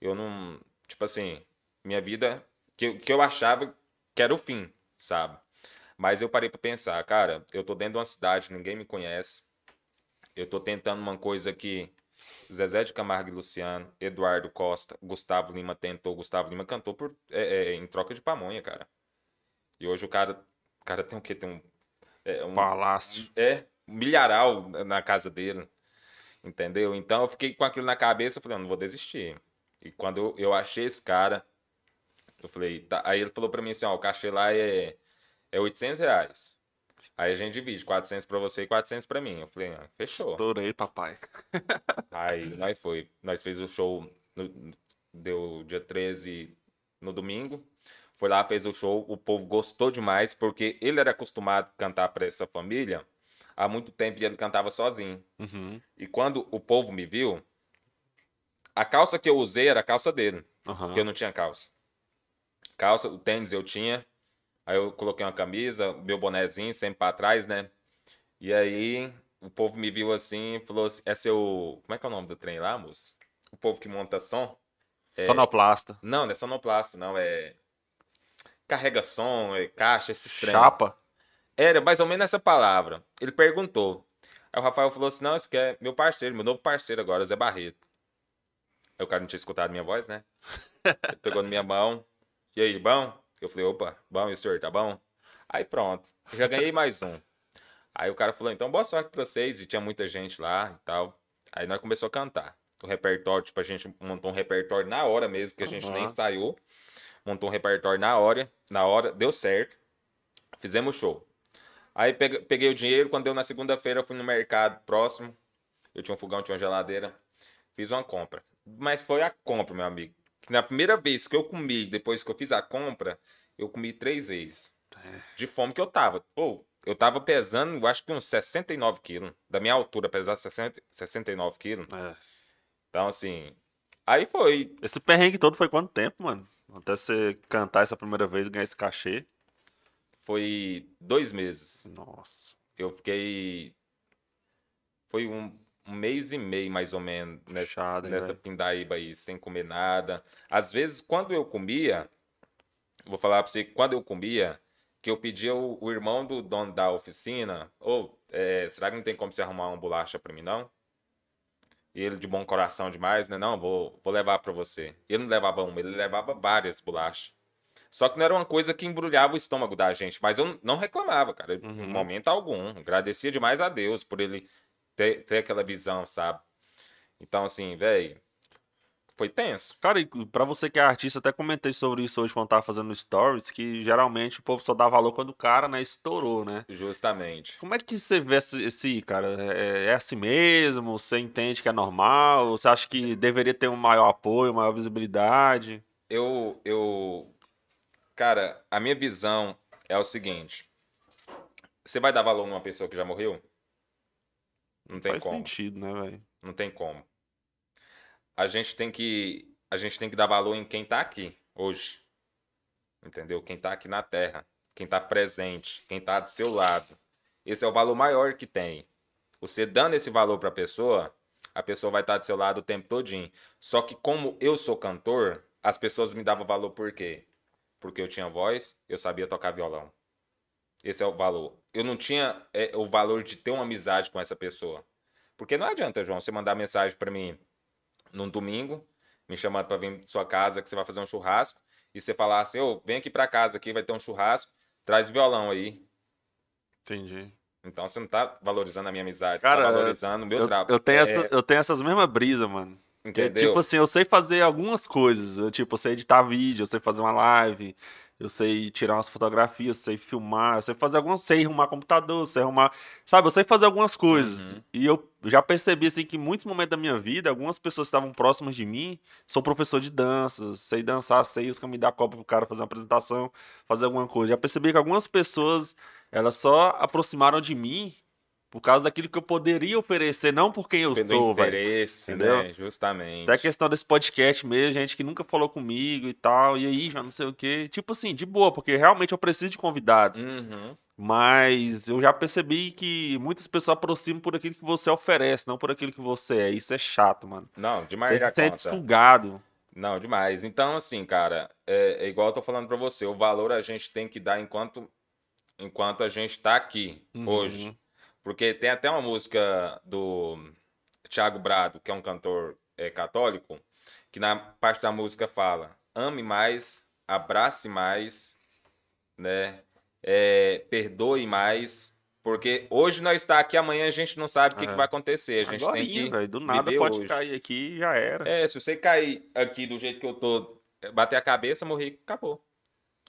Speaker 2: Eu não. Tipo assim, minha vida, que, eu- que eu achava que era o fim, sabe? Mas eu parei pra pensar, cara, eu tô dentro de uma cidade, ninguém me conhece. Eu tô tentando uma coisa que Zezé de Camargo e Luciano, Eduardo Costa, Gustavo Lima tentou, Gustavo Lima cantou por, é, é, em troca de pamonha, cara. E hoje o cara, cara tem o quê? Tem um, é, um
Speaker 1: Palácio.
Speaker 2: é, milharal na casa dele. Entendeu? Então eu fiquei com aquilo na cabeça, eu falei, eu não vou desistir. E quando eu, eu achei esse cara, eu falei, tá. Aí ele falou pra mim assim, ó, o cachê lá é, é 800 reais. Aí a gente divide, 400 pra você e 400 pra mim. Eu falei, ah, fechou.
Speaker 1: Estourei, papai.
Speaker 2: Aí nós foi. Nós fez o show, no- deu dia 13 no domingo. Foi lá, fez o show, o povo gostou demais, porque ele era acostumado a cantar pra essa família há muito tempo e ele cantava sozinho.
Speaker 1: Uhum.
Speaker 2: E quando o povo me viu, a calça que eu usei era a calça dele,
Speaker 1: Aham.
Speaker 2: porque eu não tinha calça. Calça, o tênis eu tinha, aí eu coloquei uma camisa, meu bonezinho sempre pra trás, né? E aí o povo me viu assim e falou assim: é seu. Como é que é o nome do trem lá, moço? O povo que monta som? É-
Speaker 1: Sonoplasta.
Speaker 2: Não, não é sonoplasta, não, é. Carrega som, é caixa, esses trem.
Speaker 1: Chapa.
Speaker 2: Era mais ou menos essa palavra. Ele perguntou. Aí o Rafael falou assim: não, esse aqui é meu parceiro, meu novo parceiro agora, Zé Barreto. Aí o cara não tinha escutado minha voz, né? Ele pegou na minha mão. E aí, bom? Eu falei, opa, bom, e o senhor, tá bom? Aí pronto. Já ganhei mais um. Aí o cara falou, então boa sorte pra vocês. E tinha muita gente lá e tal. Aí nós começamos a cantar. O repertório, tipo, a gente montou um repertório na hora mesmo, que a gente nem
Speaker 1: Aham.
Speaker 2: ensaiou. Montou um repertório na hora, na hora, deu certo. Fizemos show. Aí pegue- peguei o dinheiro, quando deu na segunda-feira, eu fui no mercado próximo. Eu tinha um fogão, tinha uma geladeira. Fiz uma compra. Mas foi a compra, meu amigo. Que Na primeira vez que eu comi, depois que eu fiz a compra, eu comi três vezes.
Speaker 1: É.
Speaker 2: De fome que eu tava. Ou, eu tava pesando, eu acho que uns 69 quilos. Da minha altura, pesar 60, 69 quilos.
Speaker 1: É.
Speaker 2: Então, assim. Aí foi.
Speaker 1: Esse perrengue todo foi quanto tempo, mano? Até você cantar essa primeira vez e ganhar esse cachê.
Speaker 2: Foi dois meses.
Speaker 1: Nossa.
Speaker 2: Eu fiquei. Foi um, um mês e meio, mais ou menos, nessa,
Speaker 1: Fechado,
Speaker 2: nessa
Speaker 1: velho?
Speaker 2: pindaíba aí, sem comer nada. Às vezes, quando eu comia, vou falar pra você, quando eu comia, que eu pedia o, o irmão do dono da oficina, ou, será que não tem como você arrumar uma bolacha pra mim, não? E ele de bom coração demais, né? Não, vou, vou levar pra você. Ele não levava uma, ele levava várias bolachas. Só que não era uma coisa que embrulhava o estômago da gente, mas eu não reclamava, cara, em
Speaker 1: Uhum.
Speaker 2: momento algum. Agradecia demais a Deus por ele ter, ter aquela visão, sabe? Então, assim, velho, foi tenso.
Speaker 1: Cara, e pra você que é artista, até comentei sobre isso hoje quando tava fazendo stories, que geralmente o povo só dá valor quando o cara, né, estourou, né?
Speaker 2: Justamente.
Speaker 1: Como é que você vê esse, esse cara? É, é assim mesmo? Você entende que é normal? Você acha que deveria ter um maior apoio, maior visibilidade?
Speaker 2: Eu, eu, cara, a minha visão é o seguinte: você vai dar valor numa pessoa que já morreu? Não tem
Speaker 1: Faz
Speaker 2: como.
Speaker 1: sentido, né, velho?
Speaker 2: Não tem como. A gente tem que a gente tem que dar valor em quem tá aqui hoje. Entendeu? Quem tá aqui na terra, quem tá presente, quem tá do seu lado. Esse é o valor maior que tem. Você dando esse valor pra pessoa, a pessoa vai estar do seu lado o tempo todinho. Só que como eu sou cantor, as pessoas me davam valor por quê? Porque eu tinha voz, eu sabia tocar violão. Esse é o valor. Eu não tinha é, o valor de ter uma amizade com essa pessoa. Porque não adianta, João, você mandar mensagem pra mim num domingo, me chamando pra vir pra sua casa que você vai fazer um churrasco, e você falar assim, ô, vem aqui pra casa aqui, vai ter um churrasco, traz violão aí.
Speaker 1: Entendi.
Speaker 2: Então você não tá valorizando a minha amizade,
Speaker 1: Cara,
Speaker 2: você tá valorizando o meu
Speaker 1: Eu,
Speaker 2: trabalho.
Speaker 1: eu tenho
Speaker 2: É,
Speaker 1: essa- eu tenho essas mesmas brisas, mano. Que,
Speaker 2: entendeu?
Speaker 1: tipo assim, eu sei fazer algumas coisas. Eu, tipo, eu sei editar vídeo, eu sei fazer uma live, eu sei tirar umas fotografias, sei filmar, eu sei fazer algumas, sei arrumar computador, sei arrumar. Sabe, eu sei fazer algumas coisas.
Speaker 2: Uhum.
Speaker 1: E eu já percebi, assim, que em muitos momentos da minha vida, algumas pessoas estavam próximas de mim, sou professor de dança, sei dançar, sei os caminhos da copa pro cara fazer uma apresentação, fazer alguma coisa. Já percebi que algumas pessoas, elas só aproximaram de mim por causa daquilo que eu poderia oferecer, não por quem eu
Speaker 2: pelo
Speaker 1: sou, velho.
Speaker 2: interesse,
Speaker 1: Entendeu?
Speaker 2: né? Justamente.
Speaker 1: Até a questão desse podcast mesmo, gente que nunca falou comigo e tal, e aí já não sei o quê. Tipo assim, de boa, porque realmente eu preciso de convidados.
Speaker 2: Uhum.
Speaker 1: Mas eu já percebi que muitas pessoas aproximam por aquilo que você oferece, não por aquilo que você é. Isso é chato, mano.
Speaker 2: Não, demais
Speaker 1: Você se sente
Speaker 2: conta.
Speaker 1: sugado.
Speaker 2: Não, demais. Então, assim, cara, é, é igual eu tô falando pra você, o valor a gente tem que dar enquanto, enquanto a gente tá aqui
Speaker 1: Uhum.
Speaker 2: hoje. Porque tem até uma música do Thiago Brado, que é um cantor é, católico, que na parte da música fala: ame mais, abrace mais, né? É, perdoe mais. Porque hoje nós está aqui, amanhã a gente não sabe o que,
Speaker 1: É.
Speaker 2: que vai acontecer. A gente
Speaker 1: Agorinha,
Speaker 2: tem que.
Speaker 1: velho, do nada pode
Speaker 2: hoje.
Speaker 1: cair aqui e já era.
Speaker 2: É, se você cair aqui do jeito que eu tô, bater a cabeça, morrer, acabou.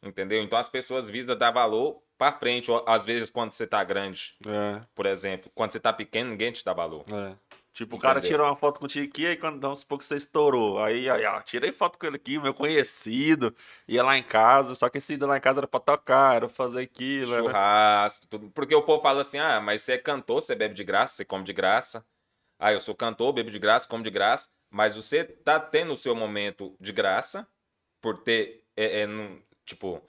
Speaker 2: Entendeu? Então as pessoas visam dar valor pra frente. Ou, Às vezes, quando você tá grande,
Speaker 1: É,
Speaker 2: por exemplo, quando você tá pequeno, ninguém te dá valor.
Speaker 1: é. Tipo, o cara tirou uma foto contigo aqui, aí quando vamos supor que você estourou. Aí, aí, ó, tirei foto com ele aqui, meu conhecido, ia lá em casa, só que esse ida lá em casa era pra tocar, era pra fazer aquilo.
Speaker 2: Churrasco, tudo. Porque o povo fala assim: ah, mas você é cantor, você bebe de graça, você come de graça. Ah, eu sou cantor, bebo de graça, como de graça. Mas você tá tendo o seu momento de graça, por ter, é, é, não- tipo,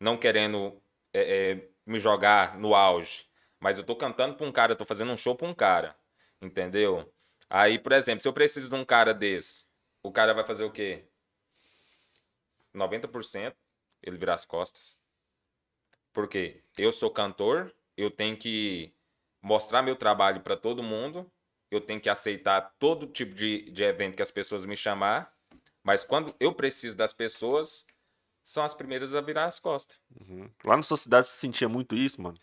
Speaker 2: não querendo é, é, me jogar no auge. Mas eu tô cantando pra um cara, eu tô fazendo um show pra um cara. Entendeu? Aí, por exemplo, se eu preciso de um cara desse, o cara vai fazer o quê? 90% ele virar as costas. Porque eu sou cantor, eu tenho que mostrar meu trabalho para todo mundo, eu tenho que aceitar todo tipo de, de evento que as pessoas me chamar, mas quando eu preciso das pessoas, são as primeiras a virar as costas.
Speaker 1: Uhum. Lá na sua cidade você sentia muito isso, mano?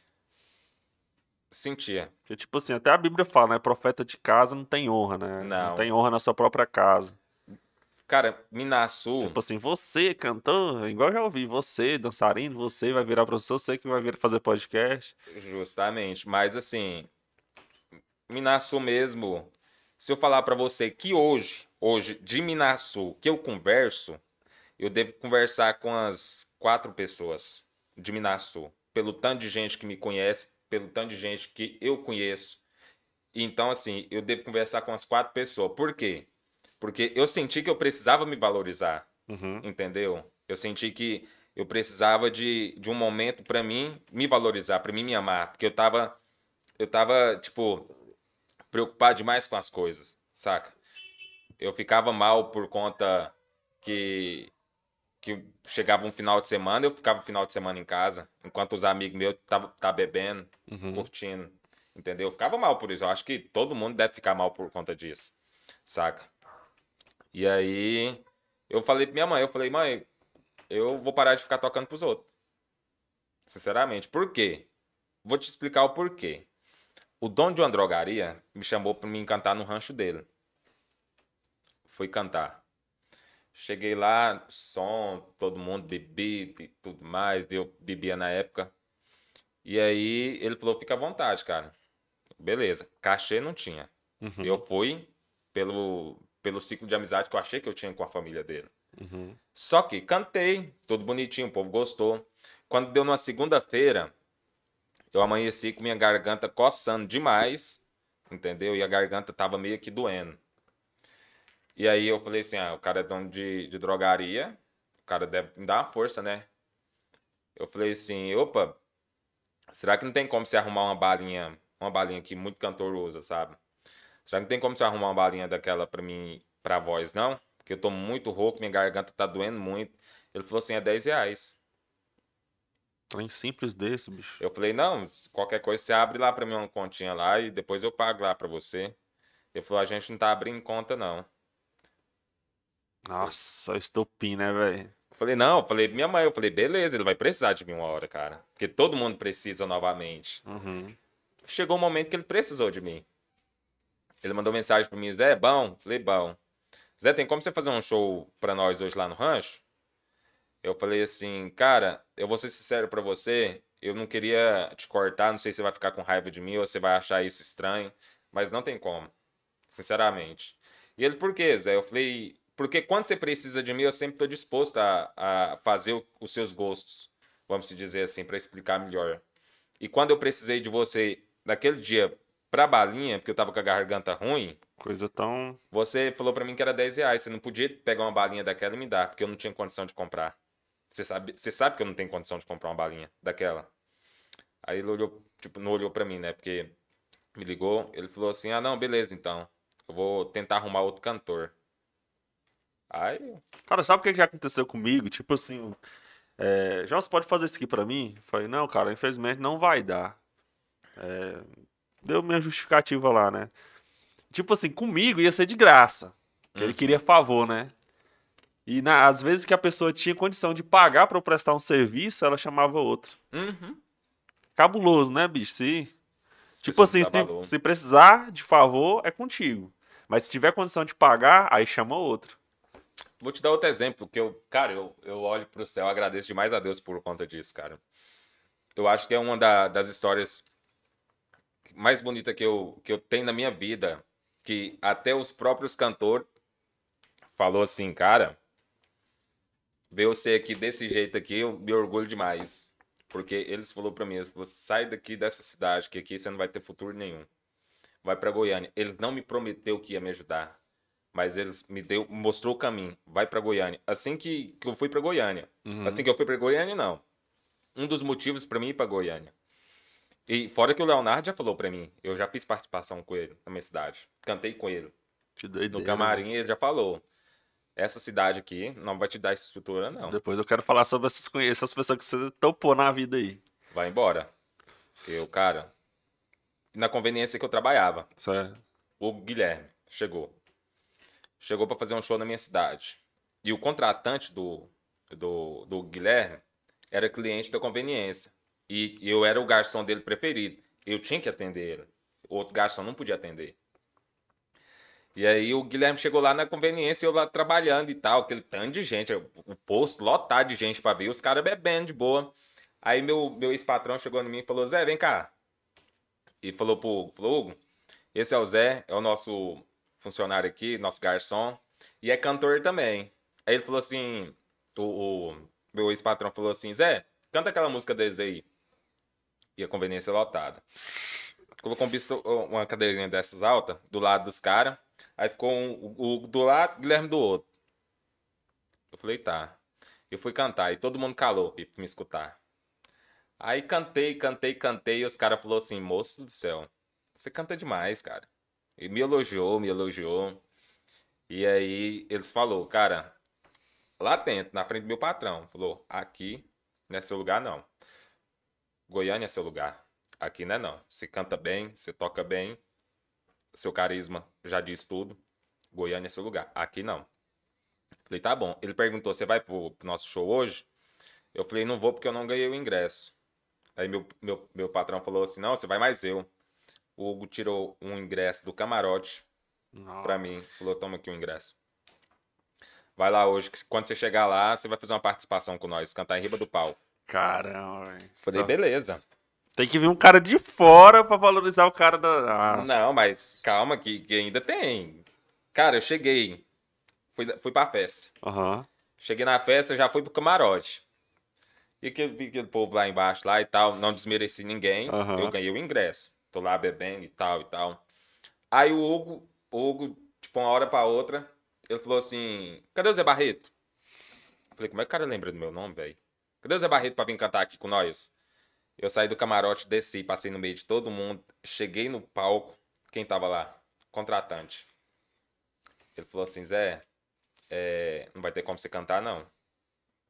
Speaker 2: Sentia.
Speaker 1: Porque, tipo assim, até a Bíblia fala, né? Profeta de casa não tem honra, né?
Speaker 2: Não.
Speaker 1: tem honra na sua própria casa.
Speaker 2: Cara, Minasu,
Speaker 1: Tipo assim, você, cantor, igual eu já ouvi, você, dançarino, você vai virar professor, você que vai vir fazer podcast.
Speaker 2: justamente, mas assim, Minasu mesmo, se eu falar para você que hoje, hoje, de Minasu, que eu converso, eu devo conversar com as quatro pessoas de Minasu, pelo tanto de gente que me conhece, pelo tanto de gente que eu conheço. Então, assim, eu devo conversar com as quatro pessoas. Por quê? Porque eu senti que eu precisava me valorizar
Speaker 1: Uhum.
Speaker 2: entendeu? Eu senti que eu precisava de, de um momento pra mim me valorizar, pra mim me amar, porque eu tava eu tava tipo preocupado demais com as coisas, saca? Eu ficava mal por conta que que chegava um final de semana, eu ficava o final de semana em casa, enquanto os amigos meus tava tá bebendo,
Speaker 1: Uhum.
Speaker 2: curtindo, entendeu? Eu ficava mal por isso. Eu acho que todo mundo deve ficar mal por conta disso, saca? E aí eu falei pra minha mãe, eu falei, mãe, eu vou parar de ficar tocando pros outros. Sinceramente. Por quê? Vou te explicar o porquê. O dono de uma drogaria me chamou pra me cantar no rancho dele. Fui cantar. Cheguei lá, som, todo mundo bebido e tudo mais. Eu bebia na época. E aí ele falou: fica à vontade, cara. Beleza. Cachê não tinha.
Speaker 1: Uhum.
Speaker 2: Eu fui pelo, pelo ciclo de amizade que eu achei que eu tinha com a família dele.
Speaker 1: Uhum.
Speaker 2: Só que cantei, tudo bonitinho, o povo gostou. Quando deu numa segunda-feira, eu amanheci com minha garganta coçando demais, entendeu? E a garganta tava meio que doendo. E aí eu falei assim: ah, o cara é dono de, de drogaria, o cara deve me dar uma força, né? Eu falei assim: opa, será que não tem como você arrumar uma balinha, uma balinha que muito cantor usa, sabe? Será que não tem como você arrumar uma balinha daquela pra mim, pra voz, não? Porque eu tô muito rouco, minha garganta tá doendo muito. Ele falou assim: é 10 reais.
Speaker 1: Trem simples desse, bicho.
Speaker 2: Eu falei, não, qualquer coisa você abre lá pra mim uma continha lá e depois eu pago lá pra você. Ele falou, a gente não tá abrindo conta, não.
Speaker 1: Nossa, estopim, né, velho?
Speaker 2: Eu falei, não, eu falei, minha mãe, eu falei, beleza, ele vai precisar de mim uma hora, cara. Porque todo mundo precisa novamente.
Speaker 1: Uhum.
Speaker 2: Chegou o momento que ele precisou de mim. Ele mandou mensagem pra mim, Zé, bom? Falei, bom. Zé, tem como você fazer um show pra nós hoje lá no rancho? Eu falei assim, cara, eu vou ser sincero pra você, eu não queria te cortar, não sei se você vai ficar com raiva de mim ou você vai achar isso estranho, mas não tem como, sinceramente. E ele, por quê, Zé? Eu falei, porque quando você precisa de mim, eu sempre tô disposto a, a fazer o- os seus gostos, vamos se dizer assim, pra explicar melhor. E quando eu precisei de você naquele dia pra balinha, porque eu tava com a garganta ruim,
Speaker 1: Coisa tão.
Speaker 2: você falou pra mim que era 10 reais. Você não podia pegar uma balinha daquela e me dar, porque eu não tinha condição de comprar. Você sabe, você sabe que eu não tenho condição de comprar uma balinha daquela. Aí ele olhou, tipo, não olhou pra mim, né? Porque me ligou, ele falou assim: ah, não, beleza, então. Eu vou tentar arrumar outro cantor. Aí,
Speaker 1: Cara, sabe o que já aconteceu comigo? Tipo assim, é, João, você pode fazer isso aqui pra mim? Eu falei, não, cara, infelizmente não vai dar. É, deu minha justificativa lá, né? tipo assim, comigo ia ser de graça. Que ele
Speaker 2: Hum.
Speaker 1: queria favor, né? E na- às vezes que a pessoa tinha condição de pagar pra eu prestar um serviço, ela chamava outro.
Speaker 2: Uhum.
Speaker 1: Cabuloso, né, bicho? Se,
Speaker 2: As
Speaker 1: tipo assim, se, se precisar de favor, é contigo. Mas se tiver condição de pagar, aí chama outro.
Speaker 2: Vou te dar outro exemplo, que eu, cara, eu, eu olho pro céu, agradeço demais a Deus por conta disso, cara. Eu acho que é uma da- das histórias mais bonitas que eu, que eu tenho na minha vida, que até os próprios cantores falou assim, cara, ver você aqui desse jeito aqui, eu me orgulho demais. Porque eles falou pra mim, falou, sai daqui dessa cidade, que aqui você não vai ter futuro nenhum. Vai pra Goiânia. Eles não me prometeu que ia me ajudar mas eles me deu, mostrou o caminho. Vai pra Goiânia. Assim que, que eu fui pra Goiânia.
Speaker 1: Uhum.
Speaker 2: Assim que eu fui pra Goiânia, não. Um dos motivos pra mim ir pra Goiânia. E fora que o Leonardo já falou pra mim, eu já fiz participação com ele na minha cidade. Cantei com ele
Speaker 1: Que doideira.
Speaker 2: no camarim, ele já falou. Essa cidade aqui não vai te dar estrutura, não.
Speaker 1: Depois eu quero falar sobre essas, essas pessoas que você topou na vida aí.
Speaker 2: Vai embora. Eu, cara. Na conveniência que eu trabalhava.
Speaker 1: Certo.
Speaker 2: O Guilherme chegou. Chegou para fazer um show na minha cidade. E o contratante do, do, do Guilherme era cliente da conveniência. E eu era o garçom dele preferido. Eu tinha que atender ele. Outro garçom não podia atender. E aí o Guilherme chegou lá na conveniência, eu lá trabalhando e tal, aquele tanto de gente, o posto lotado de gente pra ver, os caras bebendo de boa. Aí meu, meu ex-patrão chegou em mim e falou, Zé, vem cá. E falou pro Hugo, esse é o Zé, é o nosso funcionário aqui, nosso garçom, e é cantor também. Aí ele falou assim, o, o meu ex-patrão falou assim, Zé, canta aquela música deles aí. E a conveniência lotada. Colocou um bisto- uma cadeirinha dessas alta do lado dos caras. Aí ficou um, o, o do lado, Guilherme do outro. Eu falei, tá. Eu fui cantar e todo mundo calou pra me escutar. Aí cantei, cantei, cantei e os caras falaram assim, moço do céu, você canta demais, cara. E me elogiou, me elogiou. E aí eles falou, cara, lá dentro, na frente do meu patrão, falou, aqui não é seu lugar não. Goiânia é seu lugar. Aqui não é não. Você canta bem, você toca bem, seu carisma já diz tudo. Goiânia é seu lugar. Aqui não. Falei, tá bom. Ele perguntou, você vai pro, pro nosso show hoje? Eu falei, não vou porque eu não ganhei o ingresso. Aí meu, meu, meu patrão falou assim, não, você vai mais eu. O Hugo tirou um ingresso do camarote pra mim. Falou, toma aqui o ingresso. Vai lá hoje, que quando você chegar lá, você vai fazer uma participação com nós, cantar em riba do pau.
Speaker 1: Caramba, velho.
Speaker 2: Falei,
Speaker 1: Só-
Speaker 2: beleza.
Speaker 1: Tem que vir um cara de fora pra valorizar o cara da. Ah,
Speaker 2: Não, mas calma que, que ainda tem. Cara, eu cheguei. Fui, fui pra festa.
Speaker 1: Aham.
Speaker 2: Cheguei na festa, já fui pro camarote. E aquele, aquele povo lá embaixo lá e tal, não desmereci ninguém.
Speaker 1: Aham.
Speaker 2: Eu ganhei o ingresso. Tô lá bebendo e tal e tal. Aí o Hugo, Hugo, tipo, uma hora pra outra, ele falou assim: cadê o Zé Barreto? Eu falei, como é que o cara lembra do meu nome, velho? Cadê o Zé Barreto pra vir cantar aqui com nós? Eu saí do camarote, desci, passei no meio de todo mundo, cheguei no palco. Quem tava lá? Contratante. Ele falou assim, Zé, é, não vai ter como você cantar, não.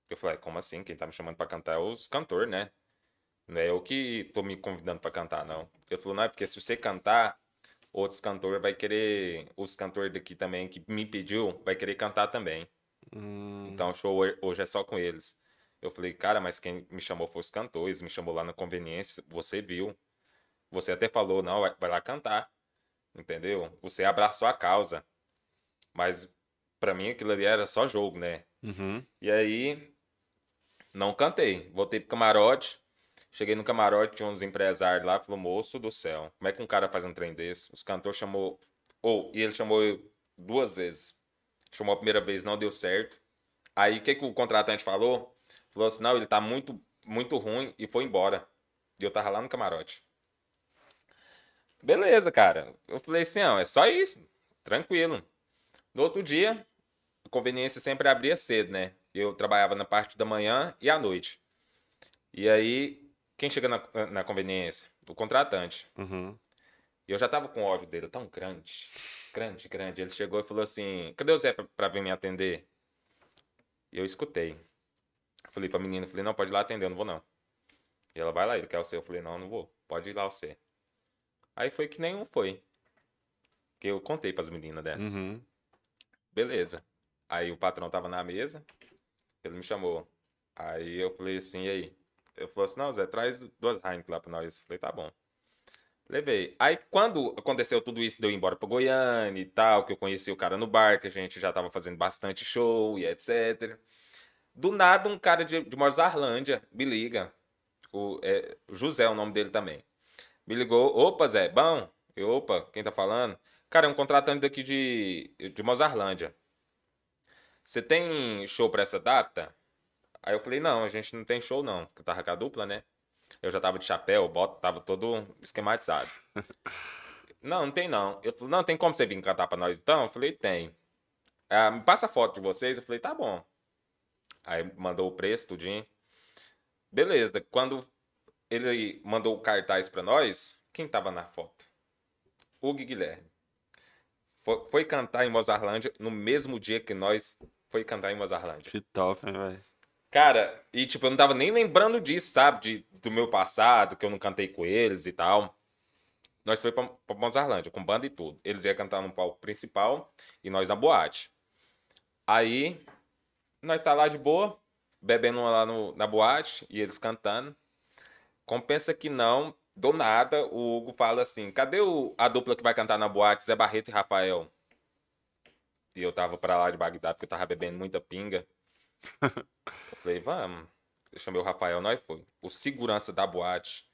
Speaker 2: Eu falei, como assim? Quem tá me chamando pra cantar é os cantores, né? Não é eu que tô me convidando pra cantar, não. Ele falou, não, é porque se você cantar, outros cantores vai querer, os cantores daqui também que me pediu, vai querer cantar também.
Speaker 1: Hum,
Speaker 2: Então o show ho- hoje é só com eles. Eu falei, cara, mas quem me chamou foi os cantores, me chamou lá na conveniência, você viu. Você até falou, não, vai, vai lá cantar. Entendeu? Você abraçou a causa. Mas pra mim aquilo ali era só jogo, né?
Speaker 1: uhum.
Speaker 2: E aí, não cantei. Voltei pro camarote. Cheguei no camarote, tinha uns empresários lá. Falou, moço do céu, como é que um cara faz um trem desse? Os cantores chamou. Ou, e ele chamou duas vezes. Chamou a primeira vez, não deu certo. Aí, o que, que o contratante falou? Falou assim: não, ele tá muito, muito ruim e foi embora. E eu tava lá no camarote. Beleza, cara. Eu falei assim: não, é só isso. Tranquilo. No outro dia, a conveniência sempre abria cedo, né? Eu trabalhava na parte da manhã e à noite. E aí, quem chega na, na conveniência? O contratante.
Speaker 1: Uhum.
Speaker 2: E eu já tava com ódio dele tão grande, grande, grande. Ele chegou e falou assim: cadê o Zé pra, pra vir me atender? E eu escutei. Falei pra menina, falei, não, pode ir lá atender, eu não vou não. E ela vai lá, ele quer o seu. Eu falei, não, não vou, pode ir lá o você. Aí foi que nenhum foi. Que eu contei pras meninas dela.
Speaker 1: Uhum.
Speaker 2: Beleza. Aí o patrão tava na mesa, ele me chamou. Aí eu falei assim, e aí? Eu falei assim, não, Zé, traz duas Heineken lá pra nós. Eu falei, tá bom. Levei. Aí quando aconteceu tudo isso, deu embora pra Goiânia e tal, que eu conheci o cara no bar, que a gente já tava fazendo bastante show e etc. Do nada, um cara de, de Mozarlândia me liga. O, é, José é o nome dele também. Me ligou, opa, Zé, bom? Eu, opa, quem tá falando? Cara, é um contratante daqui de, de Mozarlândia. Você tem show pra essa data? Aí eu falei, não, a gente não tem show não, porque eu tava com a dupla, né? Eu já tava de chapéu, boto, tava todo esquematizado. não, não tem não. Eu falei, não, tem como você vir cantar pra nós então? Eu falei, tem. Ah, me passa a foto de vocês. Eu falei, tá bom. Aí mandou o preço, tudinho. Beleza, quando ele mandou o cartaz pra nós, quem tava na foto? Hugo Guilherme. Foi, foi cantar em Mozarlândia no mesmo dia que nós foi cantar em Mozarlândia.
Speaker 1: Que top, hein, velho?
Speaker 2: Cara, e tipo, eu não tava nem lembrando disso, sabe? De, do meu passado, que eu não cantei com eles e tal. Nós foi pra, pra Mozarlândia, com banda e tudo. Eles iam cantar no palco principal e nós na boate. Aí, nós tá lá de boa, bebendo lá no, na boate e eles cantando. Compensa que não, do nada, o Hugo fala assim: cadê o, a dupla que vai cantar na boate, Zé Barreto e Rafael? E eu tava pra lá de Bagdá porque eu tava bebendo muita pinga. Eu falei, vamos. Eu chamei o Rafael, nós foi. O segurança da boate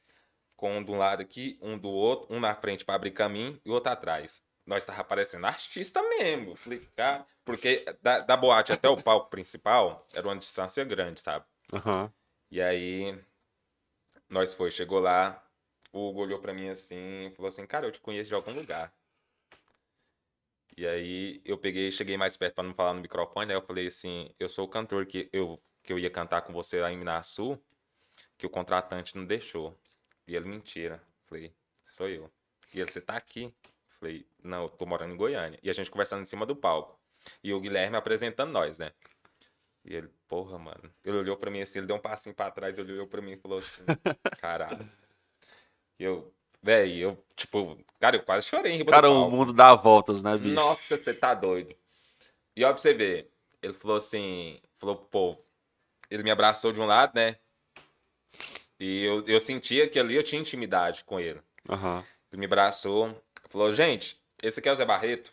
Speaker 2: ficou um de um lado aqui, um do outro, um na frente para abrir caminho e outro atrás. Nós tava parecendo artista mesmo. Eu falei, cara, porque da, da boate até o palco principal era uma distância grande, sabe?
Speaker 1: Aham.
Speaker 2: E aí, nós foi, chegou lá, o Hugo olhou pra mim assim, falou assim, cara, eu te conheço de algum lugar. E aí, eu peguei, cheguei mais perto pra não falar no microfone, aí eu falei assim, eu sou o cantor que eu, que eu ia cantar com você lá em Minas Sul, que o contratante não deixou. E ele, mentira. Falei, sou eu. E ele, você tá aqui? Falei, não, eu tô morando em Goiânia. E a gente conversando em cima do palco. E o Guilherme apresentando nós, né? E ele, porra, mano. Ele olhou pra mim assim, ele deu um passinho pra trás, ele olhou pra mim e falou assim, caralho. E eu, véi, eu, tipo, cara, eu quase chorei em riba
Speaker 1: Cara, o mundo dá voltas, né, bicho?
Speaker 2: Nossa, você tá doido. E ó, pra você ver, ele falou assim, falou pro povo. Ele me abraçou de um lado, né? E eu, eu sentia que ali eu tinha intimidade com ele.
Speaker 1: Aham.
Speaker 2: Ele me abraçou, falou, gente, esse aqui é o Zé Barreto.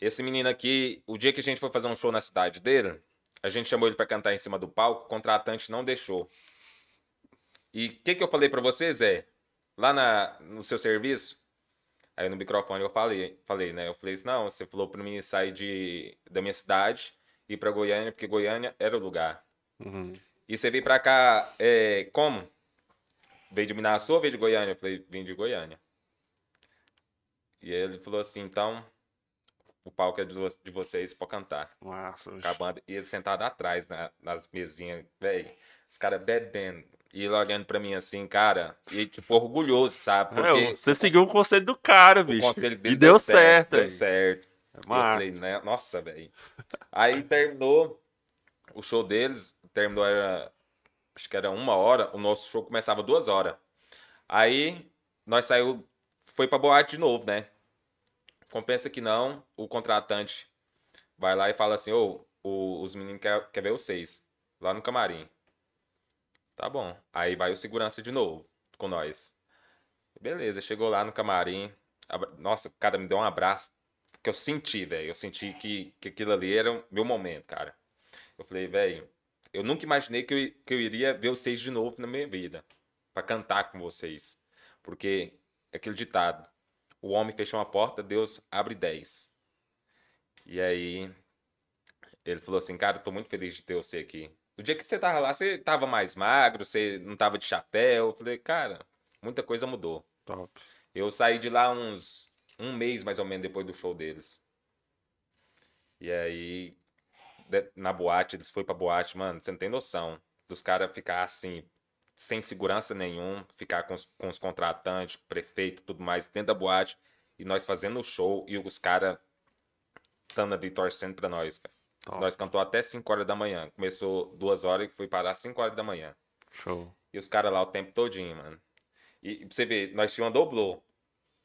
Speaker 2: Esse menino aqui, o dia que a gente foi fazer um show na cidade dele, a gente chamou ele pra cantar em cima do palco, o contratante não deixou. E o que, que eu falei pra você, Zé? Lá na, no seu serviço, aí no microfone eu falei, falei, né? Eu falei assim, não, você falou pra mim sair de, da minha cidade e ir pra Goiânia, porque Goiânia era o lugar.
Speaker 1: Uhum.
Speaker 2: E você veio pra cá, é, como? Veio de Minas ou veio de Goiânia? Eu falei, vim de Goiânia. E ele falou assim, então, o palco é de, vo- de vocês pra cantar.
Speaker 1: Nossa,
Speaker 2: banda. E ele sentado atrás, na- nas mesinhas, velho, os caras bebendo. E ele olhando pra mim assim, cara, e tipo, orgulhoso, sabe? Porque
Speaker 1: você seguiu o conselho do cara,
Speaker 2: o
Speaker 1: bicho.
Speaker 2: conselho dele
Speaker 1: E deu certo,
Speaker 2: Deu
Speaker 1: aí.
Speaker 2: certo.
Speaker 1: É massa.
Speaker 2: falei, né? Nossa, velho. Aí terminou o show deles, terminou, era, acho que era uma hora, o nosso show começava duas horas. Aí nós saiu, foi pra boate de novo, né? Compensa que não, o contratante vai lá e fala assim, ô, o- os meninos querem quer ver vocês, lá no camarim. Tá bom. Aí vai o segurança de novo, com nós. Beleza, chegou lá no camarim. Nossa, o cara me deu um abraço que eu senti, velho. Eu senti que, que aquilo ali era meu momento, cara. Eu falei, velho, eu nunca imaginei que eu, que eu iria ver vocês de novo na minha vida. Pra cantar com vocês. Porque é aquele ditado: o homem fechou uma porta, Deus abre dez. E aí, ele falou assim, cara, tô muito feliz de ter você aqui. O dia que você tava lá, você tava mais magro, você não tava de chapéu. Eu falei, cara, muita coisa mudou.
Speaker 1: Top.
Speaker 2: Eu saí de lá uns um mês mais ou menos depois do show deles. E aí, na boate, eles foram pra boate, mano, você não tem noção. Dos caras ficar assim, sem segurança nenhum, ficar com os, com os contratantes, prefeito, tudo mais, dentro da boate, e nós fazendo o show e os caras estando ali torcendo pra nós, cara.
Speaker 1: Top.
Speaker 2: Nós cantou até 5 horas da manhã. Começou duas horas e foi parar 5 horas da manhã.
Speaker 1: Show.
Speaker 2: E os caras lá o tempo todinho, mano. E, e pra você ver, nós tínhamos uma doblô.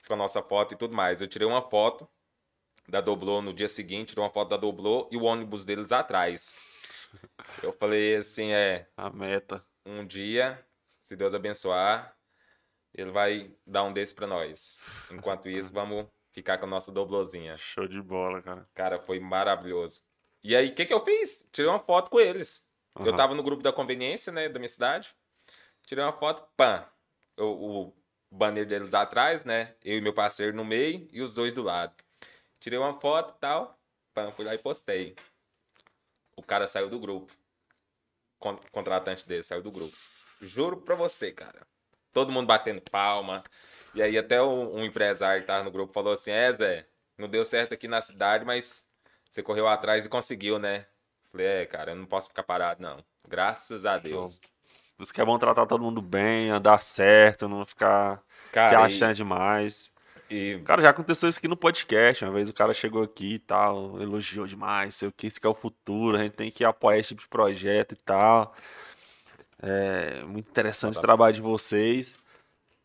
Speaker 2: com a nossa foto e tudo mais. Eu tirei uma foto da Doblô no dia seguinte, tirei uma foto da Doblô e o ônibus deles atrás. Eu falei assim, é,
Speaker 1: A meta.
Speaker 2: um dia, se Deus abençoar, ele vai dar um desse pra nós. Enquanto isso, vamos ficar com a nossa Doblozinha.
Speaker 1: Show de bola, cara.
Speaker 2: Cara, foi maravilhoso. E aí, o que que eu fiz? Tirei uma foto com eles. Eu
Speaker 1: Aham.
Speaker 2: tava no grupo da conveniência, né, da minha cidade. Tirei uma foto, pã. O, o banner deles atrás, né? Eu e meu parceiro no meio e os dois do lado. Tirei uma foto e tal. Pã, fui lá e postei. O cara saiu do grupo. Con- contratante dele saiu do grupo. Juro pra você, cara. Todo mundo batendo palma. E aí até um, um empresário que tava no grupo falou assim, é Zé, não deu certo aqui na cidade, mas você correu atrás e conseguiu, né? Falei, é, cara, eu não posso ficar parado, não. Graças a Deus.
Speaker 1: Por isso que é bom tratar todo mundo bem, andar certo, não ficar se
Speaker 2: Cara,
Speaker 1: achando demais.
Speaker 2: e, e
Speaker 1: Cara, já aconteceu isso aqui no podcast. Uma vez o cara chegou aqui e tal, elogiou demais, sei o que, isso que é o futuro, a gente tem que apoiar esse tipo de projeto e tal. É muito interessante esse
Speaker 2: Total.
Speaker 1: trabalho de vocês.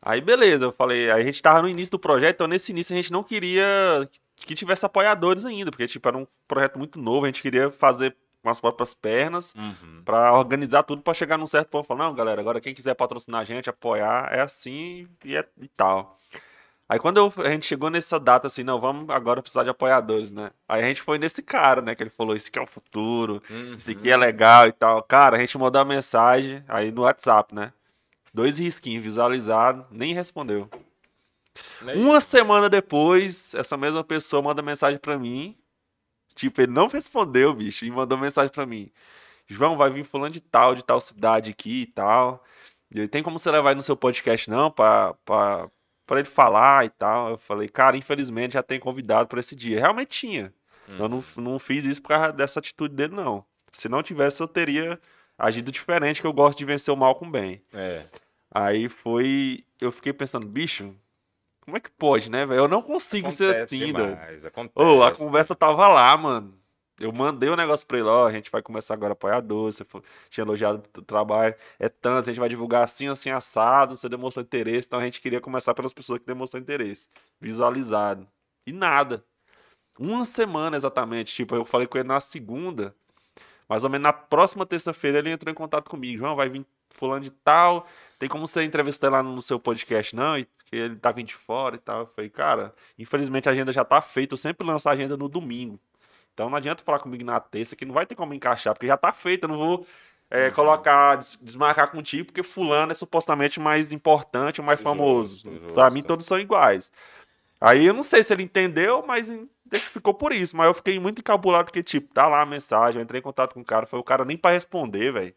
Speaker 1: Aí, beleza, eu falei, aí a gente tava no início do projeto, então nesse início a gente não queria que- tivesse apoiadores ainda, porque, tipo, era um projeto muito novo, a gente queria fazer com as próprias pernas.
Speaker 2: Uhum.
Speaker 1: Pra organizar tudo pra chegar num certo ponto. Falar, não, galera, agora quem quiser patrocinar a gente, apoiar, é assim e, é, e tal. Aí quando eu- a gente chegou nessa data assim, não, vamos agora precisar de apoiadores, né? Aí a gente foi nesse cara, né? Que ele falou, isso aqui é o futuro, isso aqui é
Speaker 2: Uhum.
Speaker 1: legal e tal. Cara, a gente mandou a mensagem aí no WhatsApp, né? Dois risquinhos visualizados, nem respondeu.
Speaker 2: Né?
Speaker 1: Uma semana depois, essa mesma pessoa manda mensagem pra mim. Tipo, ele não respondeu, bicho, e mandou mensagem pra mim. João, vai vir fulano de tal, de tal cidade aqui e tal. E aí, tem como você levar ele no seu podcast, não? Pra, pra, pra ele falar e tal. Eu falei, cara, infelizmente já tem convidado pra esse dia. Realmente tinha. Eu não, não fiz isso por causa dessa atitude dele, não. Se não tivesse, eu teria agido diferente, que eu gosto de vencer o mal com o bem.
Speaker 2: É.
Speaker 1: Aí foi. Eu fiquei pensando, bicho, como é que pode, né, velho? Eu não consigo ser
Speaker 2: Acontece
Speaker 1: assim, doido.
Speaker 2: demais, acontece.
Speaker 1: Ô, a conversa tava lá, mano. Eu mandei o negócio pra ele, ó, a gente vai começar agora a apoiador, você tinha elogiado o trabalho, é tanto, a gente vai divulgar assim, assim, assado, você demonstrou interesse, então a gente queria começar pelas pessoas que demonstrou interesse, visualizado. E nada. Uma semana exatamente, tipo, eu falei com ele na segunda, mais ou menos na próxima terça-feira ele entrou em contato comigo, João, vai vir fulano de tal, tem como você entrevistar lá no seu podcast, não? E que ele tá vindo de fora e tal. Eu falei, cara, infelizmente a agenda já tá feita, eu sempre lanço a agenda no domingo. Então não adianta falar comigo na terça, que não vai ter como encaixar, porque já tá feita, eu não vou é,
Speaker 2: Uhum.
Speaker 1: colocar, des- desmarcar contigo, porque fulano é supostamente mais importante, o mais
Speaker 2: Justo,
Speaker 1: famoso.
Speaker 2: justo.
Speaker 1: Pra mim todos são iguais. Aí eu não sei se ele entendeu, mas ficou por isso. Mas eu fiquei muito encabulado, porque, tipo, tá lá a mensagem, eu entrei em contato com o cara, foi o cara nem pra responder, velho.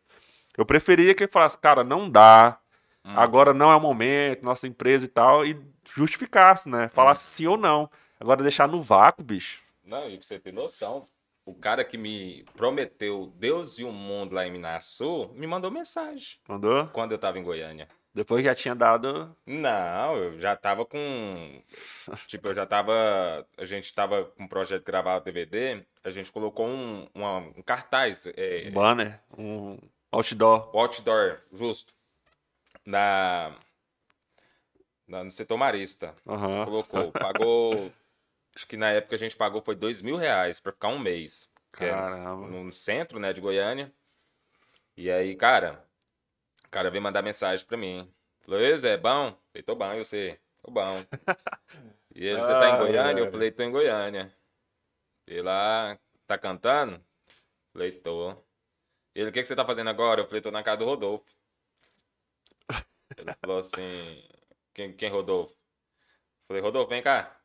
Speaker 1: Eu preferia que ele falasse, cara, não dá,
Speaker 2: Hum.
Speaker 1: agora não é o momento, nossa empresa e tal, e justificasse, né? Falasse sim ou não. Agora deixar no vácuo, bicho.
Speaker 2: Não, e pra você ter noção, o cara que me prometeu Deus e o mundo lá em Minas Sul me mandou mensagem
Speaker 1: Mandou?
Speaker 2: quando eu tava em Goiânia.
Speaker 1: Depois já tinha dado.
Speaker 2: Não, eu já tava com. Tipo, eu já tava. A gente tava com um projeto gravado DVD, a gente colocou um, uma- um cartaz, é,
Speaker 1: Um banner, um outdoor.
Speaker 2: outdoor, justo, na, na- no setor marista.
Speaker 1: Aham.
Speaker 2: Colocou, pagou. Acho que na época a gente pagou foi dois mil reais pra ficar um mês. é
Speaker 1: Caramba.
Speaker 2: no centro, né, de Goiânia. E aí, cara, o cara veio mandar mensagem pra mim. Falou, "Ei, Zé, bom? Falei, tô bom, e você? Tô bom. E ele, você tá em
Speaker 1: Ai,
Speaker 2: Goiânia? Eu falei, tô em Goiânia. Ele lá, tá cantando? Falei, tô. Ele, o que, que você tá fazendo agora? Eu falei, tô na casa do Rodolfo. Ele falou assim, quem, quem Rodolfo? Falei, Rodolfo, vem cá.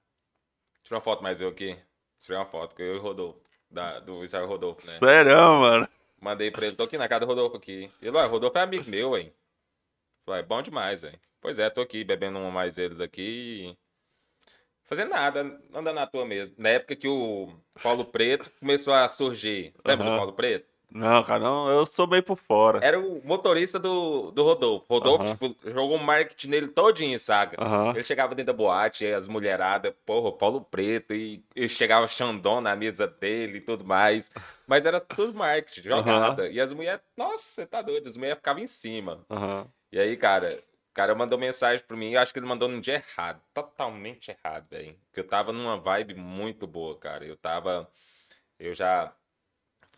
Speaker 2: Tira uma foto mais eu aqui. Tirei uma foto com eu e o Rodolfo. Da, do Israel Rodolfo, né?
Speaker 1: Sério, mano.
Speaker 2: Mandei pra ele, tô aqui na casa do Rodolfo aqui. Ele, ó, o Rodolfo é amigo meu, hein? Falei, é bom demais, hein? Pois é, tô aqui bebendo um mais eles aqui. e Fazendo nada, andando à toa mesmo. Na época que o Paulo Preto começou a surgir. Você Lembra
Speaker 1: Aham.
Speaker 2: do Paulo Preto?
Speaker 1: Não, cara, não, eu sou bem por fora.
Speaker 2: Era o motorista do, do Rodolfo. Rodolfo,
Speaker 1: Aham.
Speaker 2: tipo, jogou um marketing nele todinho, saca?
Speaker 1: Aham.
Speaker 2: Ele chegava dentro da boate, as mulheradas, porra, o Paulo Preto, e, e chegava Xandão na mesa dele e tudo mais. Mas era tudo marketing, jogada. E as mulheres, nossa, você tá doido, as mulheres ficavam em cima. E aí, cara, cara mandou mensagem pra mim, eu acho que ele mandou num dia errado, totalmente errado, velho. Porque eu tava numa vibe muito boa, cara. Eu tava. Eu já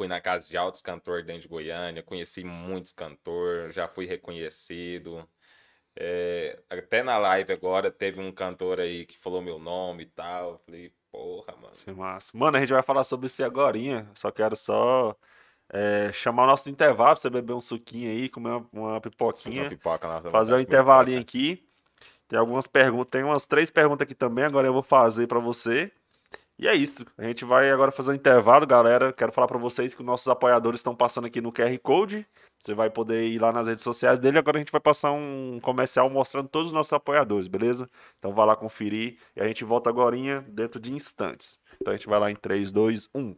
Speaker 2: fui na casa de altos cantores dentro de Goiânia, conheci muitos cantores, já fui reconhecido. É, até na live agora teve um cantor aí que falou meu nome e tal. Eu falei, porra, mano.
Speaker 1: Que massa. Mano, a gente vai falar sobre isso agora. Só quero só é, chamar o nosso intervalo pra você beber um suquinho aí, comer uma, uma pipoquinha.
Speaker 2: Uma pipoca, nossa,
Speaker 1: fazer um intervalinho aqui. Tem algumas perguntas, tem umas três perguntas aqui também, agora eu vou fazer para você. E é isso. A gente vai agora fazer um intervalo, galera. Quero falar para vocês que os nossos apoiadores estão passando aqui no QR Code. Você vai poder ir lá nas redes sociais dele. Agora a gente vai passar um comercial mostrando todos os nossos apoiadores, beleza? Então vai lá conferir e a gente volta agora dentro de instantes. Então a gente vai lá em 3, 2, 1.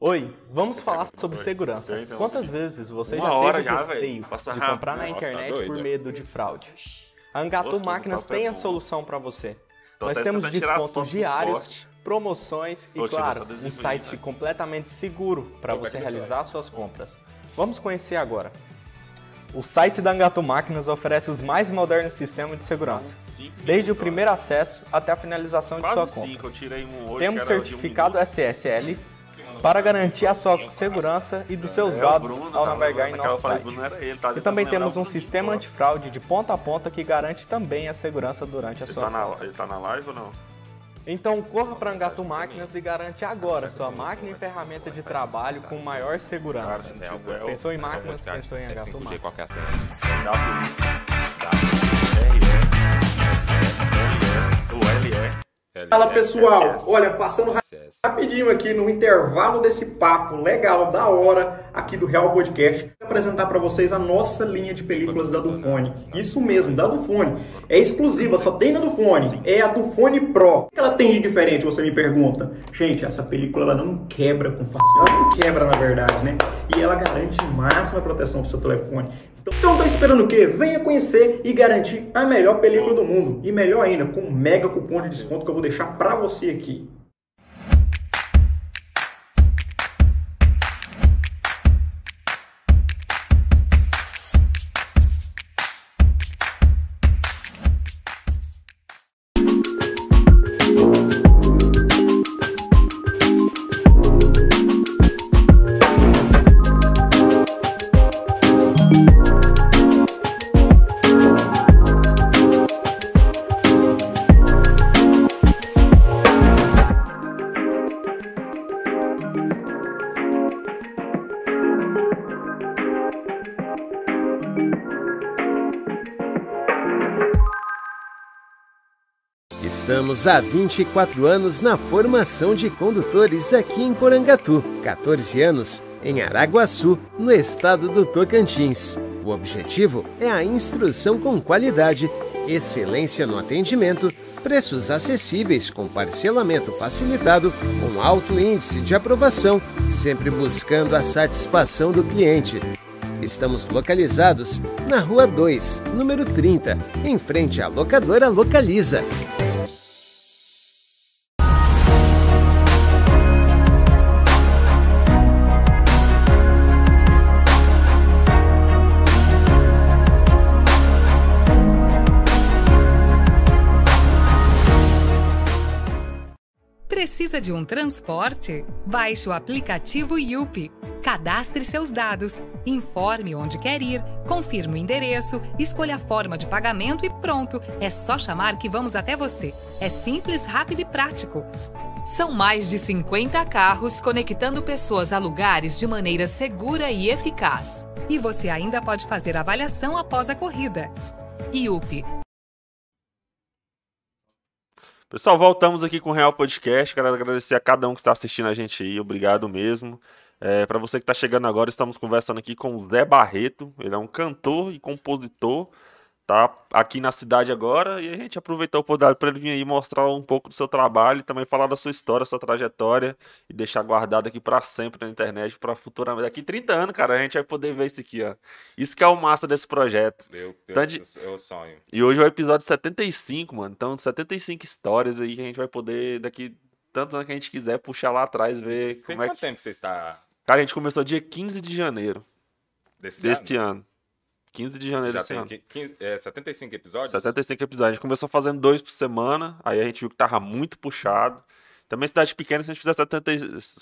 Speaker 3: Oi, vamos falar sobre segurança. Quantas vezes você já teve já, receio de comprar na internet tá por medo de fraude? A Angatu Máquinas tem a solução para você. Nós temos descontos diários, promoções e, claro, um site completamente seguro para você realizar suas compras. Vamos conhecer agora. O site da Angato Máquinas oferece os mais modernos sistemas de segurança, desde o primeiro acesso até a finalização de sua compra. Temos certificado SSL para garantir a sua segurança e dos seus é, dados ao navegar em nosso site. E também temos um sistema antifraude de ponta a ponta que garante também a segurança durante a sua
Speaker 1: ele tá na, ele tá na live ou não?
Speaker 3: Então corra para Angato Máquinas e garante agora sua máquina e ferramenta de trabalho com maior segurança. Pensou em máquinas, pensou em Angato Máquinas.
Speaker 4: Fala pessoal, olha, passando rapidinho aqui no intervalo desse papo legal, da hora, aqui do Real Podcast, vou apresentar para vocês a nossa linha de películas da Dufone. Isso mesmo, da Dufone. É exclusiva, só tem na Dufone. É a Dufone Pro. O que ela tem de diferente, você me pergunta? Gente, essa película ela não quebra com facilidade. Ela não quebra, na verdade, né? E ela garante máxima proteção pro seu telefone. Então tá esperando o quê? Venha conhecer e garantir a melhor película do mundo. E melhor ainda, com um mega cupom de desconto que eu vou deixar para você aqui.
Speaker 5: Estamos há 24 anos na formação de condutores aqui em Porangatu, 14 anos em Araguaçu, no estado do Tocantins. O objetivo é a instrução com qualidade, excelência no atendimento, preços acessíveis com parcelamento facilitado, com alto índice de aprovação, sempre buscando a satisfação do cliente. Estamos localizados na Rua 2, número 30, em frente à locadora Localiza.
Speaker 6: Precisa de um transporte? Baixe o aplicativo Yupi. Cadastre seus dados, informe onde quer ir, confirme o endereço, escolha a forma de pagamento e pronto. É só chamar que vamos até você. É simples, rápido e prático. São mais de 50 carros conectando pessoas a lugares de maneira segura e eficaz. E você ainda pode fazer avaliação após a corrida. IUP
Speaker 1: Pessoal, voltamos aqui com o Real Podcast. Quero agradecer a cada um que está assistindo a gente aí. Obrigado mesmo. É, Para você que está chegando agora, estamos conversando aqui com o Zé Barreto. Ele é um cantor e compositor tá aqui na cidade agora e a gente aproveitou a oportunidade para ele vir aí mostrar um pouco do seu trabalho e também falar da sua história, sua trajetória e deixar guardado aqui para sempre na internet para futuramente daqui 30 anos, cara, a gente vai poder ver isso aqui, ó. Isso que é o massa desse projeto.
Speaker 2: Meu Deus, de... é o sonho.
Speaker 1: E hoje é o episódio 75, mano. Então, 75 histórias aí que a gente vai poder daqui tanto que a gente quiser puxar lá atrás ver
Speaker 2: Tem
Speaker 1: como é
Speaker 2: que tempo você está
Speaker 1: Cara, a gente começou dia 15 de janeiro
Speaker 2: desse
Speaker 1: deste
Speaker 2: ano.
Speaker 1: ano. 15 de janeiro
Speaker 2: Já tem 15, é, 75 episódios?
Speaker 1: 75 episódios. A gente começou fazendo dois por semana, aí a gente viu que tava muito puxado. Também cidade pequena, se a gente fizer 70,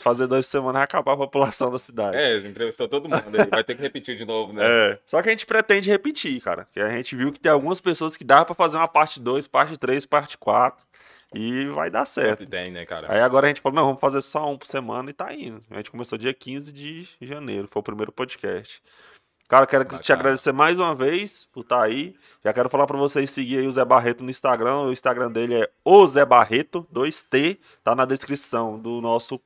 Speaker 1: fazer duas semanas, vai acabar a população da cidade.
Speaker 2: É, entrevistou todo mundo aí. Vai ter que repetir de novo, né?
Speaker 1: É. Só que a gente pretende repetir, cara. Que a gente viu que tem algumas pessoas que dá para fazer uma parte 2, parte 3, parte 4. E vai dar certo. Sempre
Speaker 2: tem, né, cara?
Speaker 1: Aí agora a gente falou, não, vamos fazer só um por semana e tá indo. A gente começou dia 15 de janeiro, foi o primeiro podcast. Cara, quero Bacana. te agradecer mais uma vez por estar tá aí. Já quero falar para vocês seguir aí o Zé Barreto no Instagram. O Instagram dele é o Zé Barreto, 2T, tá na descrição do nosso,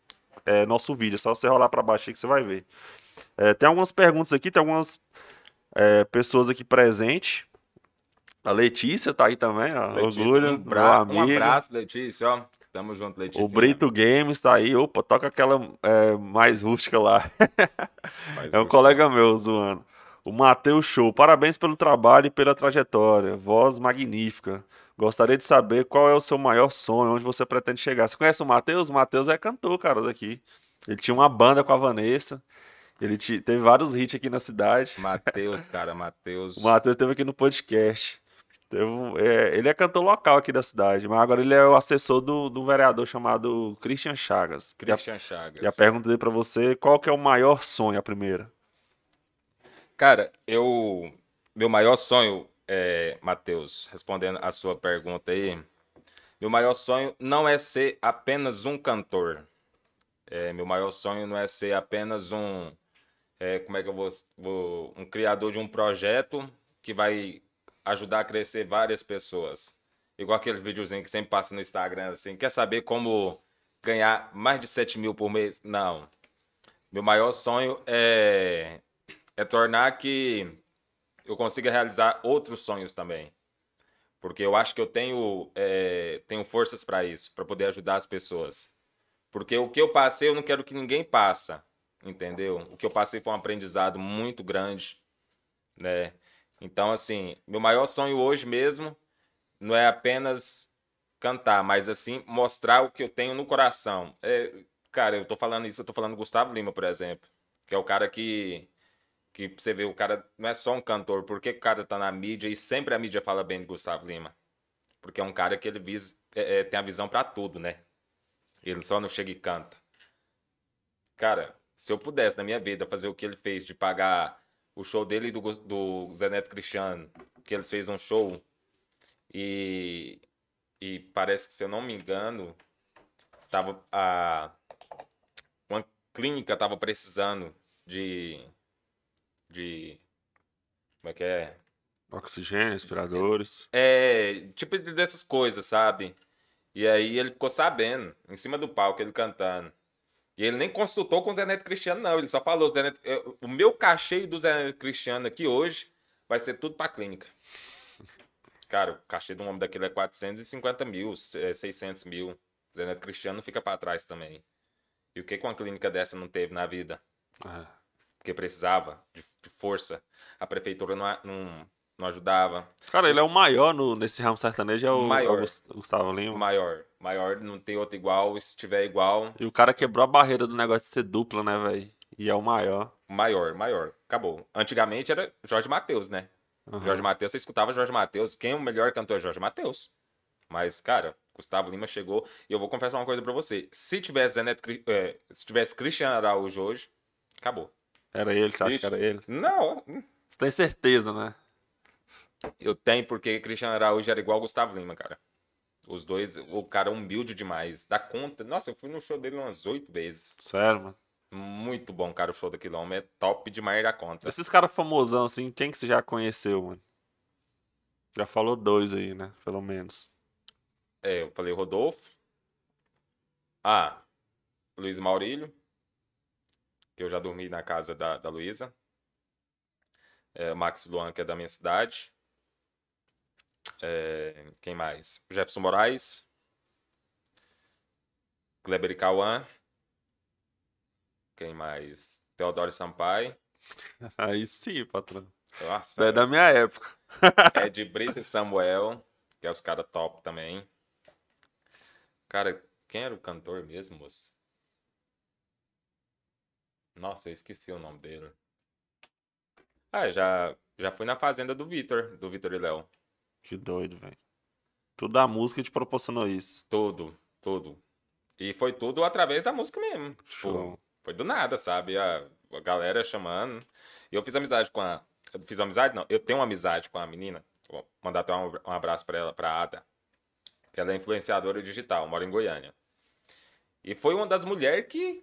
Speaker 1: é, nosso vídeo. É só você rolar para baixo aí que você vai ver. É, tem algumas perguntas aqui, tem algumas é, pessoas aqui presentes. A Letícia tá aí também, ó. Letícia, Orgulho, um, bra
Speaker 2: um abraço, Letícia, ó. Tamo junto, Letícia.
Speaker 1: O Brito Games tá aí. Opa, toca aquela é, mais rústica lá. Mais é um colega meu zoando. O Matheus Show, parabéns pelo trabalho e pela trajetória. Voz magnífica. Gostaria de saber qual é o seu maior sonho, onde você pretende chegar. Você conhece o Matheus? O Matheus é cantor, cara, daqui. Ele tinha uma banda com a Vanessa. Ele teve vários hits aqui na cidade.
Speaker 2: Matheus, cara, Matheus.
Speaker 1: o Matheus teve aqui no podcast. Teve, é, ele é cantor local aqui da cidade, mas agora ele é o assessor do, do vereador chamado Christian Chagas.
Speaker 2: Christian Chagas.
Speaker 1: E a pergunta dele pra você, qual que é o maior sonho, a primeira?
Speaker 2: Cara, eu. Meu maior sonho, é, Matheus, respondendo a sua pergunta aí, meu maior sonho não é ser apenas um cantor. É, meu maior sonho não é ser apenas um. É, como é que eu vou, vou. Um criador de um projeto que vai ajudar a crescer várias pessoas. Igual aquele videozinho que sempre passa no Instagram, assim. Quer saber como ganhar mais de 7 mil por mês? Não. Meu maior sonho é é tornar que eu consiga realizar outros sonhos também. Porque eu acho que eu tenho, é, tenho forças para isso, para poder ajudar as pessoas. Porque o que eu passei, eu não quero que ninguém passe, entendeu? O que eu passei foi um aprendizado muito grande, né? Então, assim, meu maior sonho hoje mesmo não é apenas cantar, mas assim, mostrar o que eu tenho no coração. É, cara, eu tô falando isso, eu tô falando do Gustavo Lima, por exemplo, que é o cara que que você vê, o cara não é só um cantor. Por que o cara tá na mídia e sempre a mídia fala bem de Gustavo Lima? Porque é um cara que ele é, é, tem a visão para tudo, né? Ele só não chega e canta. Cara, se eu pudesse na minha vida fazer o que ele fez de pagar o show dele e do, do Zé Neto Cristiano, que eles fez um show e, e parece que, se eu não me engano, tava a, uma clínica tava precisando de de. Como é que é?
Speaker 1: Oxigênio, respiradores.
Speaker 2: É, tipo dessas coisas, sabe? E aí ele ficou sabendo, em cima do palco, ele cantando. E ele nem consultou com o Zé Neto Cristiano, não. Ele só falou: Zé Neto, o meu cachê do Zé Neto Cristiano aqui hoje vai ser tudo pra clínica. Cara, o cachê de um homem daquele é 450 mil, 600 é mil. Zé Neto Cristiano fica para trás também. E o que, que uma clínica dessa não teve na vida? É porque precisava de, de força. A prefeitura não, não, não, ajudava.
Speaker 1: Cara, ele é o maior no, nesse ramo sertanejo, é o, maior, é o Gustavo Lima.
Speaker 2: Maior. Maior, não tem outro igual, e se tiver igual.
Speaker 1: E o cara quebrou a barreira do negócio de ser dupla, né, velho? E é o maior.
Speaker 2: Maior, maior. Acabou. Antigamente era Jorge Matheus, né? Uhum. Jorge Matheus, você escutava Jorge Matheus. Quem é o melhor cantor? Jorge Matheus. Mas, cara, Gustavo Lima chegou. E eu vou confessar uma coisa para você. Se tivesse Zeneto, é, se tivesse Cristiano Araújo hoje, acabou.
Speaker 1: Era ele, você acha que era ele?
Speaker 2: Não.
Speaker 1: Você tem certeza, né?
Speaker 2: Eu tenho, porque Cristiano Araújo era igual Gustavo Lima, cara. Os dois, o cara é humilde demais. Dá conta. Nossa, eu fui no show dele umas oito vezes.
Speaker 1: Sério, mano?
Speaker 2: Muito bom, cara, o show daquele homem. É top demais da conta.
Speaker 1: Esses caras famosão, assim, quem que você já conheceu, mano? Já falou dois aí, né? Pelo menos.
Speaker 2: É, eu falei Rodolfo. Ah, Luiz Maurílio que eu já dormi na casa da, da Luísa. É, Max Luan, que é da minha cidade. É, quem mais? Jefferson Moraes. Kleber Cauã. Quem mais? Teodoro Sampaio.
Speaker 1: Aí sim, patrão. Nossa, é da minha época.
Speaker 2: é de Brito e Samuel, que é os caras top também. Cara, quem era o cantor mesmo, moço? Nossa, eu esqueci o nome dele. Ah, já, Já fui na fazenda do Vitor, do Vitor e Léo.
Speaker 1: Que doido, velho. Tudo a música te proporcionou isso.
Speaker 2: Tudo, tudo. E foi tudo através da música mesmo. Tipo, foi do nada, sabe? A, a galera chamando. E eu fiz amizade com a. Fiz amizade? Não. Eu tenho uma amizade com a menina. Vou mandar até um, um abraço para ela, pra Ada. Ela é influenciadora digital, mora em Goiânia. E foi uma das mulheres que,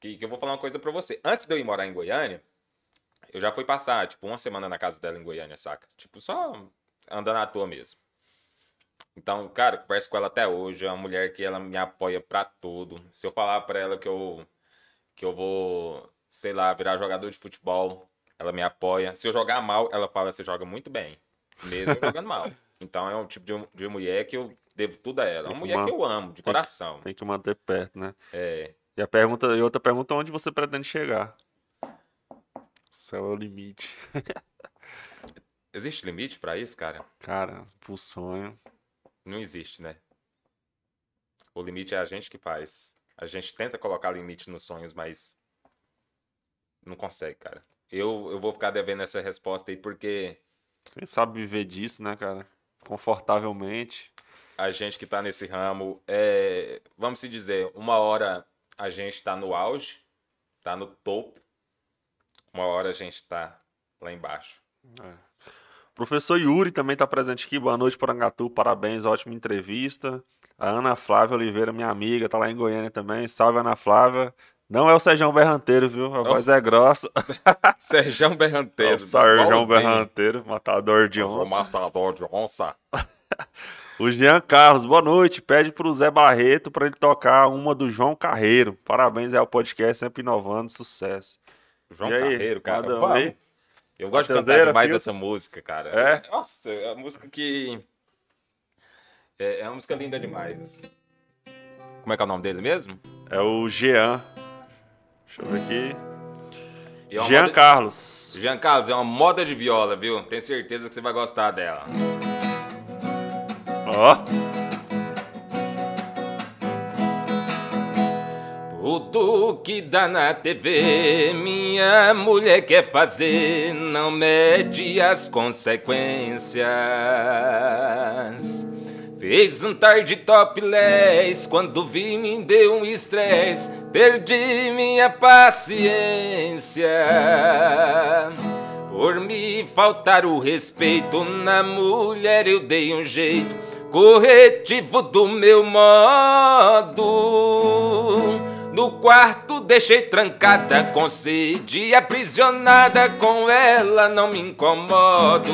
Speaker 2: que, que eu vou falar uma coisa para você. Antes de eu ir morar em Goiânia, eu já fui passar, tipo, uma semana na casa dela em Goiânia, saca? Tipo, só andando à toa mesmo. Então, cara, converso com ela até hoje. É uma mulher que ela me apoia pra tudo. Se eu falar pra ela que eu, que eu vou, sei lá, virar jogador de futebol, ela me apoia. Se eu jogar mal, ela fala, você joga muito bem. Mesmo jogando mal. Então é um tipo de, de mulher que eu devo tudo a ela. É uma mulher que eu amo, de coração.
Speaker 1: Tem que manter perto, né?
Speaker 2: É.
Speaker 1: E a pergunta, e outra pergunta, onde você pretende chegar? O céu é o limite.
Speaker 2: Existe limite para isso, cara?
Speaker 1: Cara, pro sonho.
Speaker 2: Não existe, né? O limite é a gente que faz. A gente tenta colocar limite nos sonhos, mas não consegue, cara. Eu, eu vou ficar devendo essa resposta aí porque.
Speaker 1: Quem sabe viver disso, né, cara? Confortavelmente.
Speaker 2: A gente que tá nesse ramo, é, vamos se dizer, uma hora a gente tá no auge, tá no topo, uma hora a gente tá lá embaixo.
Speaker 1: É. Professor Yuri também está presente aqui. Boa noite, Porangatu. Parabéns, ótima entrevista. A Ana Flávia Oliveira, minha amiga, está lá em Goiânia também. Salve, Ana Flávia. Não é o Serjão Berranteiro, viu? A oh. voz é grossa.
Speaker 2: Serjão Berranteiro. É o
Speaker 1: Serjão Berranteiro, matador de onça.
Speaker 2: O matador de onça.
Speaker 1: o Jean Carlos, boa noite. Pede para o Zé Barreto para ele tocar uma do João Carreiro. Parabéns é o podcast, sempre inovando, sucesso.
Speaker 2: João Carreiro, cara. Vamos. Eu gosto de cantar demais essa música, cara.
Speaker 1: É?
Speaker 2: Nossa, é uma música que. É, é uma música linda demais. Como é que é o nome dele mesmo?
Speaker 1: É o Jean. Deixa eu ver aqui. É Jean moda... Carlos.
Speaker 2: Jean Carlos, é uma moda de viola, viu? Tenho certeza que você vai gostar dela.
Speaker 1: Ó.
Speaker 2: Tudo que dá na TV, minha mulher quer fazer, não mede as consequências. Fez um tarde topless, quando vi me deu um estresse, perdi minha paciência. Por me faltar o respeito na mulher, eu dei um jeito corretivo do meu modo. No quarto deixei trancada, com sede aprisionada, com ela não me incomodo.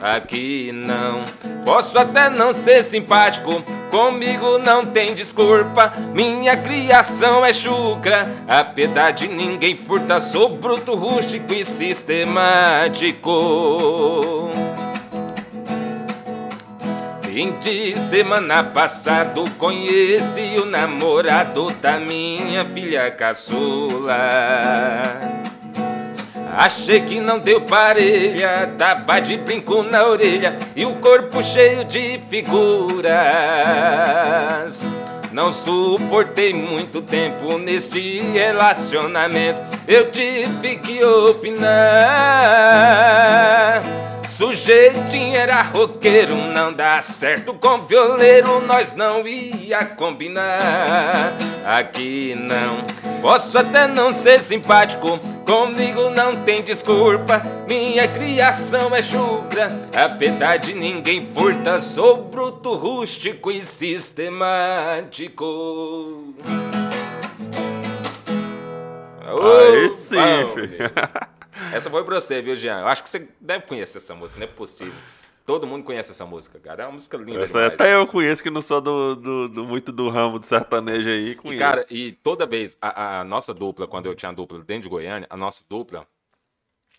Speaker 2: Aqui não, posso até não ser simpático, comigo não tem desculpa. Minha criação é chucra, a piedade ninguém furta, sou bruto, rústico e sistemático. Fim de semana passado conheci o namorado da minha filha caçula. Achei que não deu parelha, tava de brinco na orelha e o corpo cheio de figuras. Não suportei muito tempo nesse relacionamento, eu tive que opinar. Sujeitinho era roqueiro, não dá certo com violeiro, nós não ia combinar. Aqui não, posso até não ser simpático, comigo não tem desculpa. Minha criação é chucra, a piedade ninguém furta, sou bruto, rústico e sistemático.
Speaker 1: Aí sim,
Speaker 2: essa foi pra você, viu, Jean? Eu acho que você deve conhecer essa música, não é possível. Todo mundo conhece essa música, cara. É uma música linda essa.
Speaker 1: Até eu conheço, que não sou do, do, do, muito do ramo do sertanejo aí, conheço.
Speaker 2: E, cara, e toda vez, a, a, nossa dupla, quando eu tinha dupla dentro de Goiânia, a nossa dupla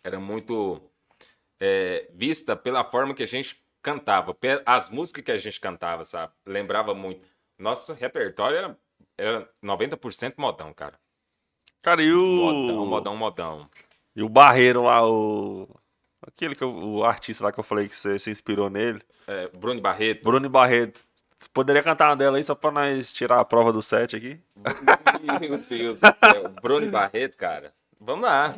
Speaker 2: era muito é, vista pela forma que a gente cantava. As músicas que a gente cantava, sabe? Lembrava muito. Nosso repertório era, era 90% modão, cara.
Speaker 1: Cara, e o...
Speaker 2: Modão, modão, modão.
Speaker 1: E o Barreiro lá, o. Aquele que eu, o artista lá que eu falei que você se inspirou nele.
Speaker 2: É, Bruno Barreto.
Speaker 1: Bruno Barreto. Você poderia cantar uma dela aí só pra nós tirar a prova do set aqui?
Speaker 2: Meu Deus do céu. Bruno Barreto, cara. Vamos lá.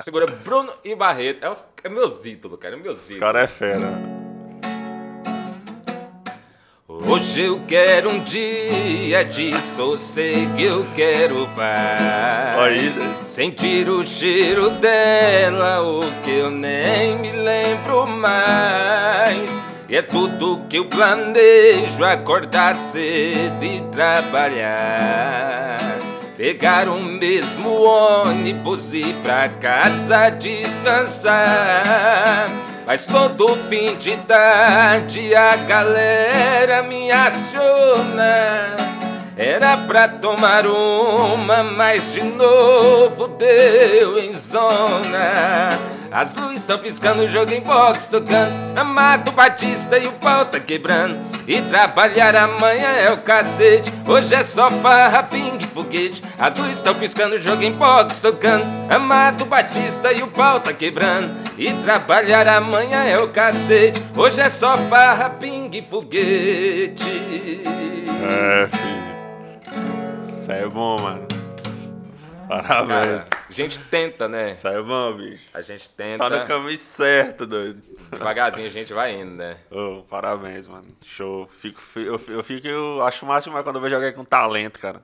Speaker 2: Segura Bruno e Barreto. É, os, é meus ídolos, cara. É meus ídolos. Os
Speaker 1: cara é fera.
Speaker 2: Hoje eu quero um dia de sossego, eu quero paz. Sentir o cheiro dela, o que eu nem me lembro mais. E é tudo que eu planejo, acordar cedo e trabalhar. Pegar o mesmo ônibus e ir pra casa descansar. Mas todo fim de tarde a galera me aciona. Era pra tomar uma, mas de novo deu em zona. As luzes estão piscando, o jogo em box tocando. Amado Batista e o pau tá quebrando. E trabalhar amanhã é o cacete. Hoje é só farra, ping, foguete. As luzes estão piscando, o jogo em box tocando. Amado Batista e o pau tá quebrando. E trabalhar amanhã é o cacete. Hoje é só farra, ping, foguete.
Speaker 1: É, filho. Isso é bom, mano. Parabéns.
Speaker 2: Cara, a gente tenta, né?
Speaker 1: Sai bom, bicho.
Speaker 2: A gente tenta.
Speaker 1: Tá no caminho certo, doido.
Speaker 2: Devagarzinho a gente vai indo, né?
Speaker 1: Oh, parabéns, mano. Show. Fico, eu, eu fico, eu acho máximo quando eu vejo alguém com talento, cara.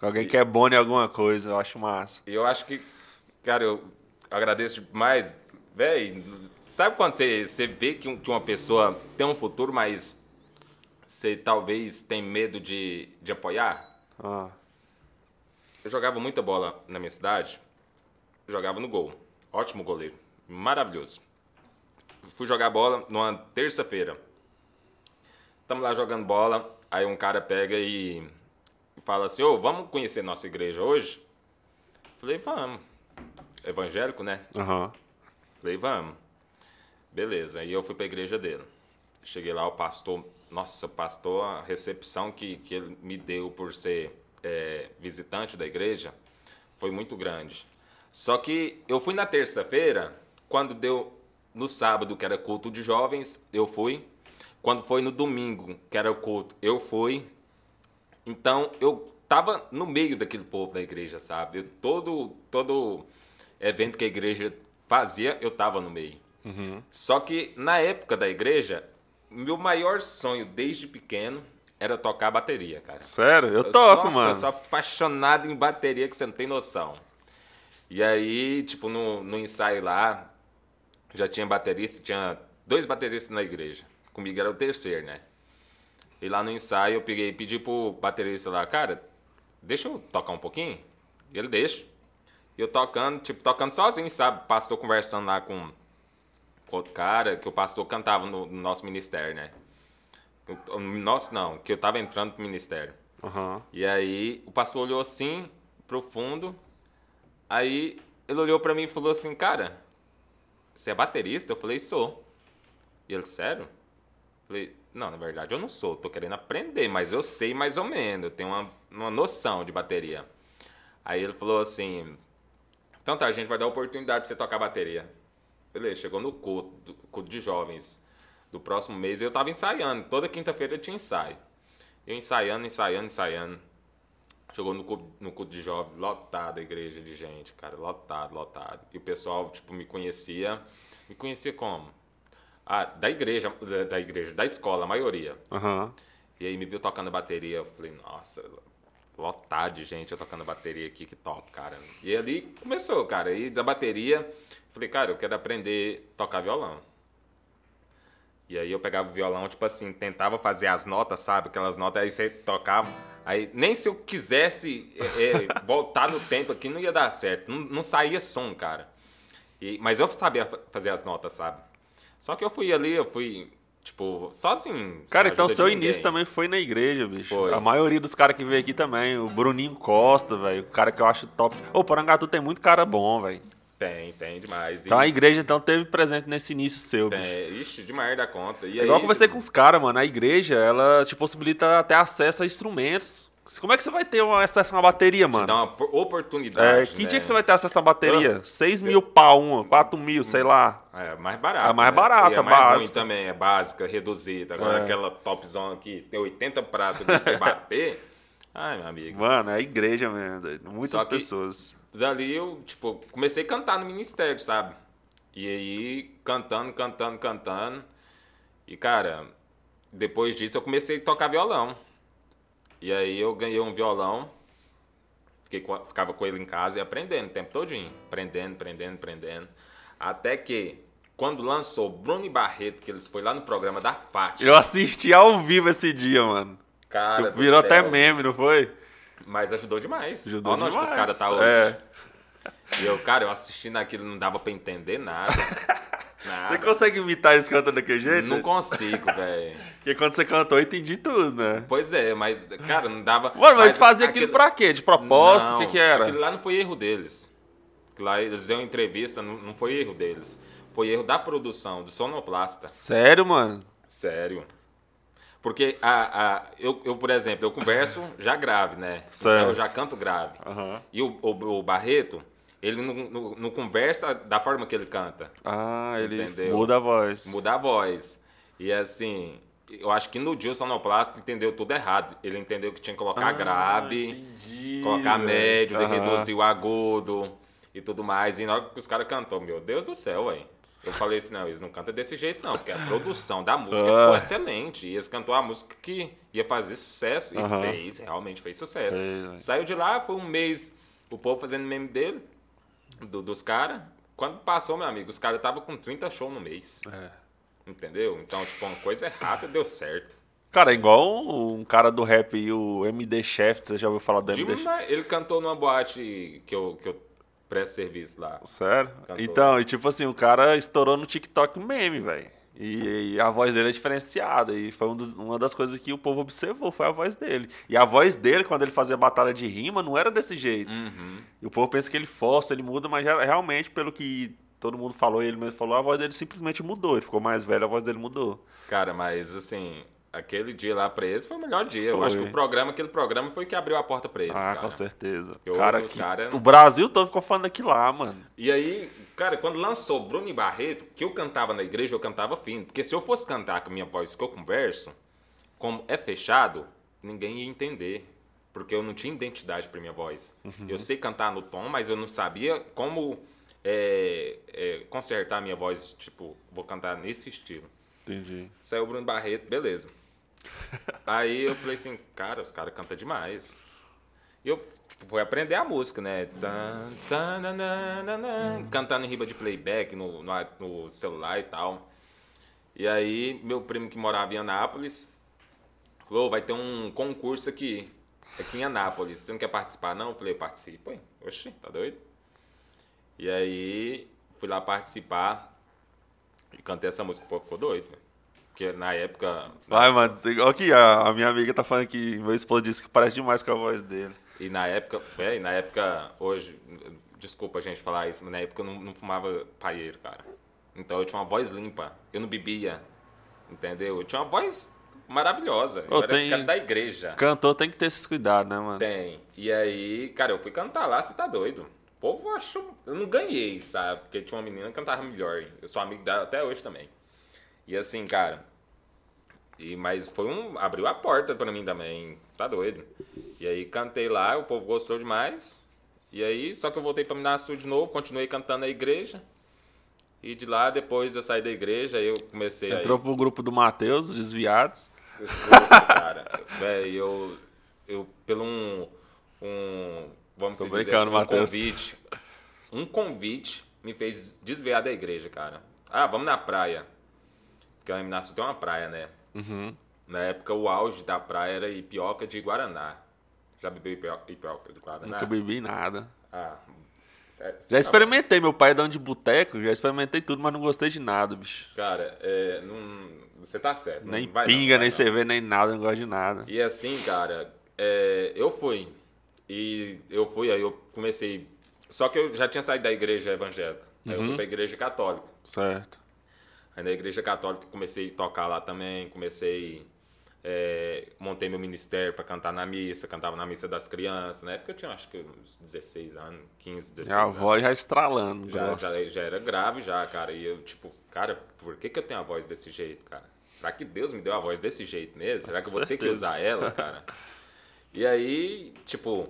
Speaker 1: Alguém que é bom em alguma coisa, eu acho massa.
Speaker 2: E eu acho que, cara, eu agradeço demais. Véi, sabe quando você, você vê que, que uma pessoa tem um futuro, mas você talvez tem medo de, de apoiar? Ah. Eu jogava muita bola na minha cidade, jogava no gol. Ótimo goleiro, maravilhoso. Fui jogar bola numa terça-feira. Estamos lá jogando bola, aí um cara pega e fala assim: Ô, oh, vamos conhecer nossa igreja hoje? Falei: Vamos. Evangélico, né?
Speaker 1: Uhum.
Speaker 2: Falei: Vamos. Beleza, aí eu fui para a igreja dele. Cheguei lá, o pastor, nossa, pastor, a recepção que, que ele me deu por ser é, visitante da igreja foi muito grande. Só que eu fui na terça-feira, quando deu no sábado, que era culto de jovens, eu fui. Quando foi no domingo, que era o culto, eu fui. Então eu tava no meio daquele povo da igreja, sabe? Eu, todo todo evento que a igreja fazia, eu tava no meio. Uhum. Só que na época da igreja, meu maior sonho desde pequeno era tocar bateria, cara.
Speaker 1: Sério? Eu, eu toco,
Speaker 2: nossa,
Speaker 1: mano.
Speaker 2: Eu sou apaixonado em bateria que você não tem noção. E aí, tipo, no, no ensaio lá, já tinha baterista, tinha dois bateristas na igreja. Comigo era o terceiro, né? E lá no ensaio eu peguei pedi pro baterista lá, cara, deixa eu tocar um pouquinho? E ele deixa. E eu tocando, tipo, tocando sozinho, sabe? Pastor conversando lá com, com outro cara, que o pastor cantava no, no nosso ministério, né? Nossa, não, que eu tava entrando pro ministério.
Speaker 1: Uhum.
Speaker 2: E aí o pastor olhou assim, profundo. Aí ele olhou para mim e falou assim: Cara, você é baterista? Eu falei: Sou. E ele, sério? Eu falei: Não, na verdade eu não sou. Tô querendo aprender, mas eu sei mais ou menos. Eu tenho uma, uma noção de bateria. Aí ele falou assim: Então tá, a gente vai dar oportunidade pra você tocar bateria. Beleza, chegou no culto, culto de jovens do próximo mês eu tava ensaiando. Toda quinta-feira eu tinha ensaio. Eu ensaiando, ensaiando, ensaiando. Chegou no culto, no culto de jovem, lotado a igreja de gente, cara, lotado, lotado. E o pessoal, tipo, me conhecia. Me conhecia como? Ah, da igreja, da, da igreja, da escola, a maioria.
Speaker 1: Uhum.
Speaker 2: E aí me viu tocando bateria, eu falei, nossa, lotado de gente eu tocando bateria aqui, que top, cara. E ali começou, cara. E da bateria, falei, cara, eu quero aprender a tocar violão. E aí eu pegava o violão, tipo assim, tentava fazer as notas, sabe? Aquelas notas, aí você tocava. Aí nem se eu quisesse é, é, voltar no tempo aqui, não ia dar certo. Não, não saía som, cara. E, mas eu sabia fazer as notas, sabe? Só que eu fui ali, eu fui, tipo, sozinho.
Speaker 1: Cara, então seu início também foi na igreja, bicho. Foi. A maioria dos caras que veio aqui também. O Bruninho Costa, velho. O cara que eu acho top. Ô, Porangatu tem muito cara bom, velho.
Speaker 2: Tem, tem demais.
Speaker 1: Então e... a igreja então teve presente nesse início seu,
Speaker 2: tem. bicho. Ixi, demais da conta. E
Speaker 1: é Igual eu conversei com os caras, mano. A igreja, ela te possibilita até acesso a instrumentos. Como é que você vai ter um acesso a uma bateria, mano? Te
Speaker 2: dá uma oportunidade.
Speaker 1: É, que né? dia que você vai ter acesso a uma bateria? Ah, 6 mil pau, uma, 4 mil, sei lá.
Speaker 2: É, mais barato.
Speaker 1: É mais né? barata, é mais básica.
Speaker 2: também, é básica, reduzida. Agora é. aquela topzona aqui, tem 80 pratos pra você bater. Ai, meu amigo.
Speaker 1: Mano, é a igreja mesmo. Muitas pessoas.
Speaker 2: Dali eu, tipo, comecei a cantar no ministério, sabe? E aí, cantando, cantando, cantando. E, cara, depois disso eu comecei a tocar violão. E aí eu ganhei um violão, fiquei, ficava com ele em casa e aprendendo o tempo todinho. Aprendendo, aprendendo, aprendendo. Até que, quando lançou Bruno e Barreto, que eles foi lá no programa da Fátima.
Speaker 1: Eu assisti ao vivo esse dia, mano. Cara, Virou até meme, não foi?
Speaker 2: Mas ajudou demais. Ajudou Olha demais. onde os caras tá hoje. É. E eu, cara, eu assistindo aquilo não dava pra entender nada.
Speaker 1: nada. Você consegue imitar eles cantando daquele jeito?
Speaker 2: Não consigo, velho.
Speaker 1: Porque quando você cantou, eu entendi tudo, né?
Speaker 2: Pois é, mas, cara, não dava.
Speaker 1: Mano, mas, mas fazia aquilo, aquilo pra quê? De propósito? O que, que era?
Speaker 2: Aquilo lá não foi erro deles. Lá eles deu entrevista, não, não foi erro deles. Foi erro da produção, do sonoplasta.
Speaker 1: Sério, mano?
Speaker 2: Sério. Porque a, a, eu, eu, por exemplo, eu converso já grave, né? Certo. Eu já canto grave. Uhum. E o, o, o, Barreto, ele não, não, não, conversa da forma que ele canta.
Speaker 1: Ah, ele entendeu? muda a voz.
Speaker 2: Muda a voz. E assim, eu acho que no dia o sonoplasta entendeu tudo errado. Ele entendeu que tinha que colocar ah, grave, entendi, colocar médio, uhum. reduzir o agudo e tudo mais. E na hora que os caras cantou, meu Deus do céu, velho. Eu falei assim, não, eles não cantam desse jeito, não, porque a produção da música ah. foi excelente. E eles cantou a música que ia fazer sucesso. E uhum. fez, realmente fez sucesso. Fez, Saiu de lá, foi um mês o povo fazendo meme dele, do, dos caras. Quando passou, meu amigo, os caras estavam com 30 shows no mês. É. Entendeu? Então, tipo, uma coisa errada deu certo.
Speaker 1: Cara, é igual um cara do rap e o MD Chef, você já ouviu falar do MD Chef?
Speaker 2: Ele cantou numa boate que eu, que eu pré-serviço lá.
Speaker 1: Sério? Cantor. Então, e tipo assim, o cara estourou no TikTok meme, velho. E, e, a voz dele é diferenciada. E foi um dos, uma das coisas que o povo observou, foi a voz dele. E a voz dele, quando ele fazia batalha de rima, não era desse jeito. Uhum. E o povo pensa que ele força, ele muda, mas realmente, pelo que todo mundo falou, ele mesmo falou, a voz dele simplesmente mudou. Ele ficou mais velho, a voz dele mudou.
Speaker 2: Cara, mas assim, aquele dia lá pra eles foi o melhor dia. Foi. Eu acho que o programa, aquele programa foi que abriu a porta pra eles,
Speaker 1: ah,
Speaker 2: cara.
Speaker 1: com certeza. Eu cara, que, cara... o Brasil todo ficou falando aquilo lá, mano.
Speaker 2: E aí, cara, quando lançou Bruno e Barreto, que eu cantava na igreja, eu cantava fino. Porque se eu fosse cantar com a minha voz que eu converso, como é fechado, ninguém ia entender. Porque eu não tinha identidade pra minha voz. Uhum. Eu sei cantar no tom, mas eu não sabia como é, é, consertar a minha voz. Tipo, vou cantar nesse estilo.
Speaker 1: Entendi.
Speaker 2: Saiu o Bruno Barreto, beleza. Aí eu falei assim, cara, os caras cantam demais. E eu tipo, fui aprender a música, né? Tan, tan, nan, cantando em riba de playback no, no, no, celular e tal. E aí, meu primo que morava em Anápolis falou: vai ter um concurso aqui, aqui em Anápolis. Você não quer participar, não? Eu falei: participa. Oxi, tá doido? E aí, fui lá participar e cantei essa música. Pô, ficou doido, porque na época.
Speaker 1: Vai, mano, aqui, a, a minha amiga tá falando que meu esposo disse que parece demais com a voz dele.
Speaker 2: E na época, é, e na época, hoje, desculpa a gente falar isso, mas na época eu não, não fumava paieiro, cara. Então eu tinha uma voz limpa, eu não bebia, entendeu? Eu tinha uma voz maravilhosa. Eu era tem... da igreja.
Speaker 1: Cantor tem que ter esses cuidados, né, mano?
Speaker 2: Tem. E aí, cara, eu fui cantar lá, você tá doido. O povo achou. Eu não ganhei, sabe? Porque tinha uma menina que cantava melhor. Eu sou amigo dela até hoje também. E assim, cara. E, mas foi um. abriu a porta para mim também. Tá doido. E aí cantei lá, o povo gostou demais. E aí, só que eu voltei para Minasul de novo, continuei cantando na igreja. E de lá, depois eu saí da igreja, eu comecei
Speaker 1: Entrou aí... pro grupo do Mateus, os desviados.
Speaker 2: Poxa, cara. Véi, eu, eu, pelo um, um vamos Tô dizer assim, um convite, um convite me fez desviar da igreja, cara. Ah, vamos na praia. Porque lá em Minasul tem uma praia, né? Uhum. Na época, o auge da praia era Ipioca de Guaraná. Já bebeu Ipioca, ipioca de Guaraná?
Speaker 1: Nunca bebi nada. Ah, sério, já experimentei, meu pai é dono de boteco, já experimentei tudo, mas não gostei de nada, bicho.
Speaker 2: Cara, é, não, você tá certo.
Speaker 1: Nem pinga, não, nem cerveja, nem nada, não gosto de nada.
Speaker 2: E assim, cara, é, eu fui. E eu fui, aí eu comecei. Só que eu já tinha saído da igreja evangélica. Aí eu fui uhum. pra igreja católica.
Speaker 1: Certo.
Speaker 2: Aí na igreja católica comecei a tocar lá também, comecei. É, montei meu ministério para cantar na missa, cantava na missa das crianças. Na época eu tinha acho que uns 16 anos, 15, 16
Speaker 1: a
Speaker 2: anos.
Speaker 1: A voz já estralando.
Speaker 2: Já, já, já, era grave já, cara. E eu, tipo, cara, por que, que eu tenho a voz desse jeito, cara? Será que Deus me deu a voz desse jeito mesmo? Será que eu vou ter que usar ela, cara? E aí, tipo,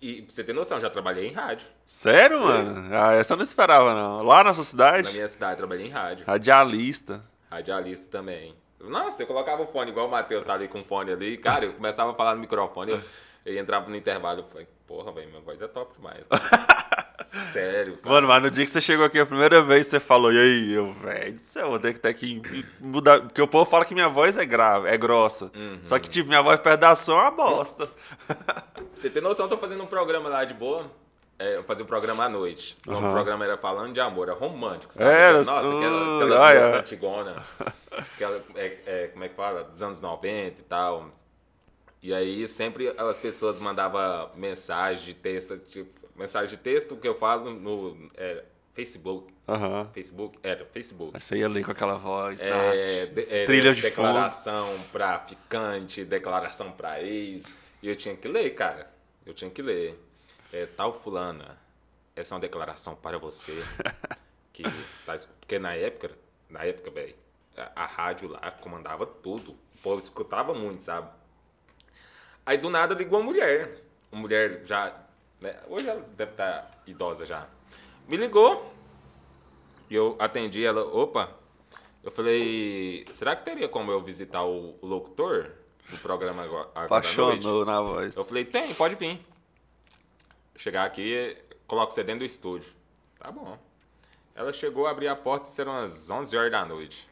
Speaker 2: E pra você ter noção, já trabalhei em rádio.
Speaker 1: Sério, mano? Ah, essa eu não esperava, não. Lá na sua cidade?
Speaker 2: Na minha cidade, trabalhei em rádio.
Speaker 1: Radialista.
Speaker 2: Radialista também. Nossa, eu colocava o fone, igual o Matheus tá ali com o fone ali. Cara, eu começava a falar no microfone, eu, eu entrava no intervalo, eu falei, porra, velho, minha voz é top demais. Sério,
Speaker 1: cara. Mano, mas no dia que você chegou aqui a primeira vez, você falou, e aí, eu, velho, do céu, vou ter que ter que mudar. Porque o povo fala que minha voz é grave, é grossa. Uhum. Só que, tipo, minha voz perto da som é uma bosta.
Speaker 2: você tem noção, eu tô fazendo um programa lá de boa. É, eu fazia um programa à noite. O uhum. programa era falando de amor, era romântico, sabe?
Speaker 1: Era,
Speaker 2: Nossa, aquela, aquelas ah, é. antigona. Aquela, é, é, como é que fala? Dos anos 90 e tal. E aí sempre as pessoas mandavam mensagem de texto, tipo, mensagem de texto que eu falo no é, Facebook.
Speaker 1: Uhum.
Speaker 2: Facebook, era Facebook.
Speaker 1: Você ia ler com aquela voz,
Speaker 2: é, de, é,
Speaker 1: trilha de
Speaker 2: Declaração pra ficante, declaração pra ex. E eu tinha que ler, cara. Eu tinha que ler. É, tal fulana, essa é uma declaração para você. que tá, porque na época, na época, velho, a, a, rádio lá comandava tudo. O povo escutava muito, sabe? Aí do nada ligou uma mulher. Uma mulher já. Né, hoje ela deve estar tá idosa já. Me ligou. E eu atendi ela. Opa! Eu falei, será que teria como eu visitar o, locutor do programa agora?
Speaker 1: Apaixonou na voz.
Speaker 2: Eu falei, tem, pode vir chegar aqui, coloco você dentro do estúdio. Tá bom. Ela chegou a abrir a porta, e eram umas 11 horas da noite.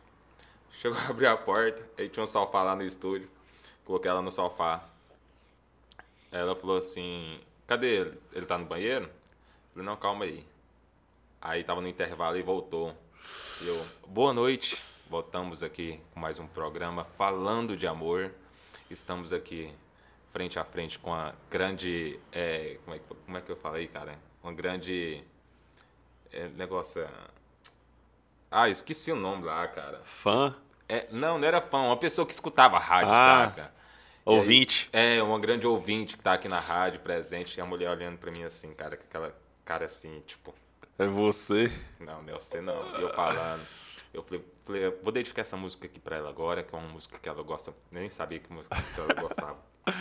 Speaker 2: Chegou a abrir a porta, aí tinha um sofá lá no estúdio. Coloquei ela no sofá. Ela falou assim: Cadê ele? Ele tá no banheiro? Falei: Não, calma aí. Aí tava no intervalo e voltou. Eu: Boa noite. Voltamos aqui com mais um programa falando de amor. Estamos aqui frente a frente com a grande. É, como, é, como é que eu falei, cara? Uma grande. É, negócio. É, ah, esqueci o nome lá, cara.
Speaker 1: Fã?
Speaker 2: É, não, não era fã, uma pessoa que escutava rádio, ah, saca?
Speaker 1: Ouvinte.
Speaker 2: Aí, é, uma grande ouvinte que tá aqui na rádio, presente, e a mulher olhando pra mim assim, cara, com aquela cara assim, tipo.
Speaker 1: É você?
Speaker 2: Não, não é você não. E eu falando. Eu falei, falei, vou dedicar essa música aqui pra ela agora, que é uma música que ela gosta. Nem sabia que música que ela gostava.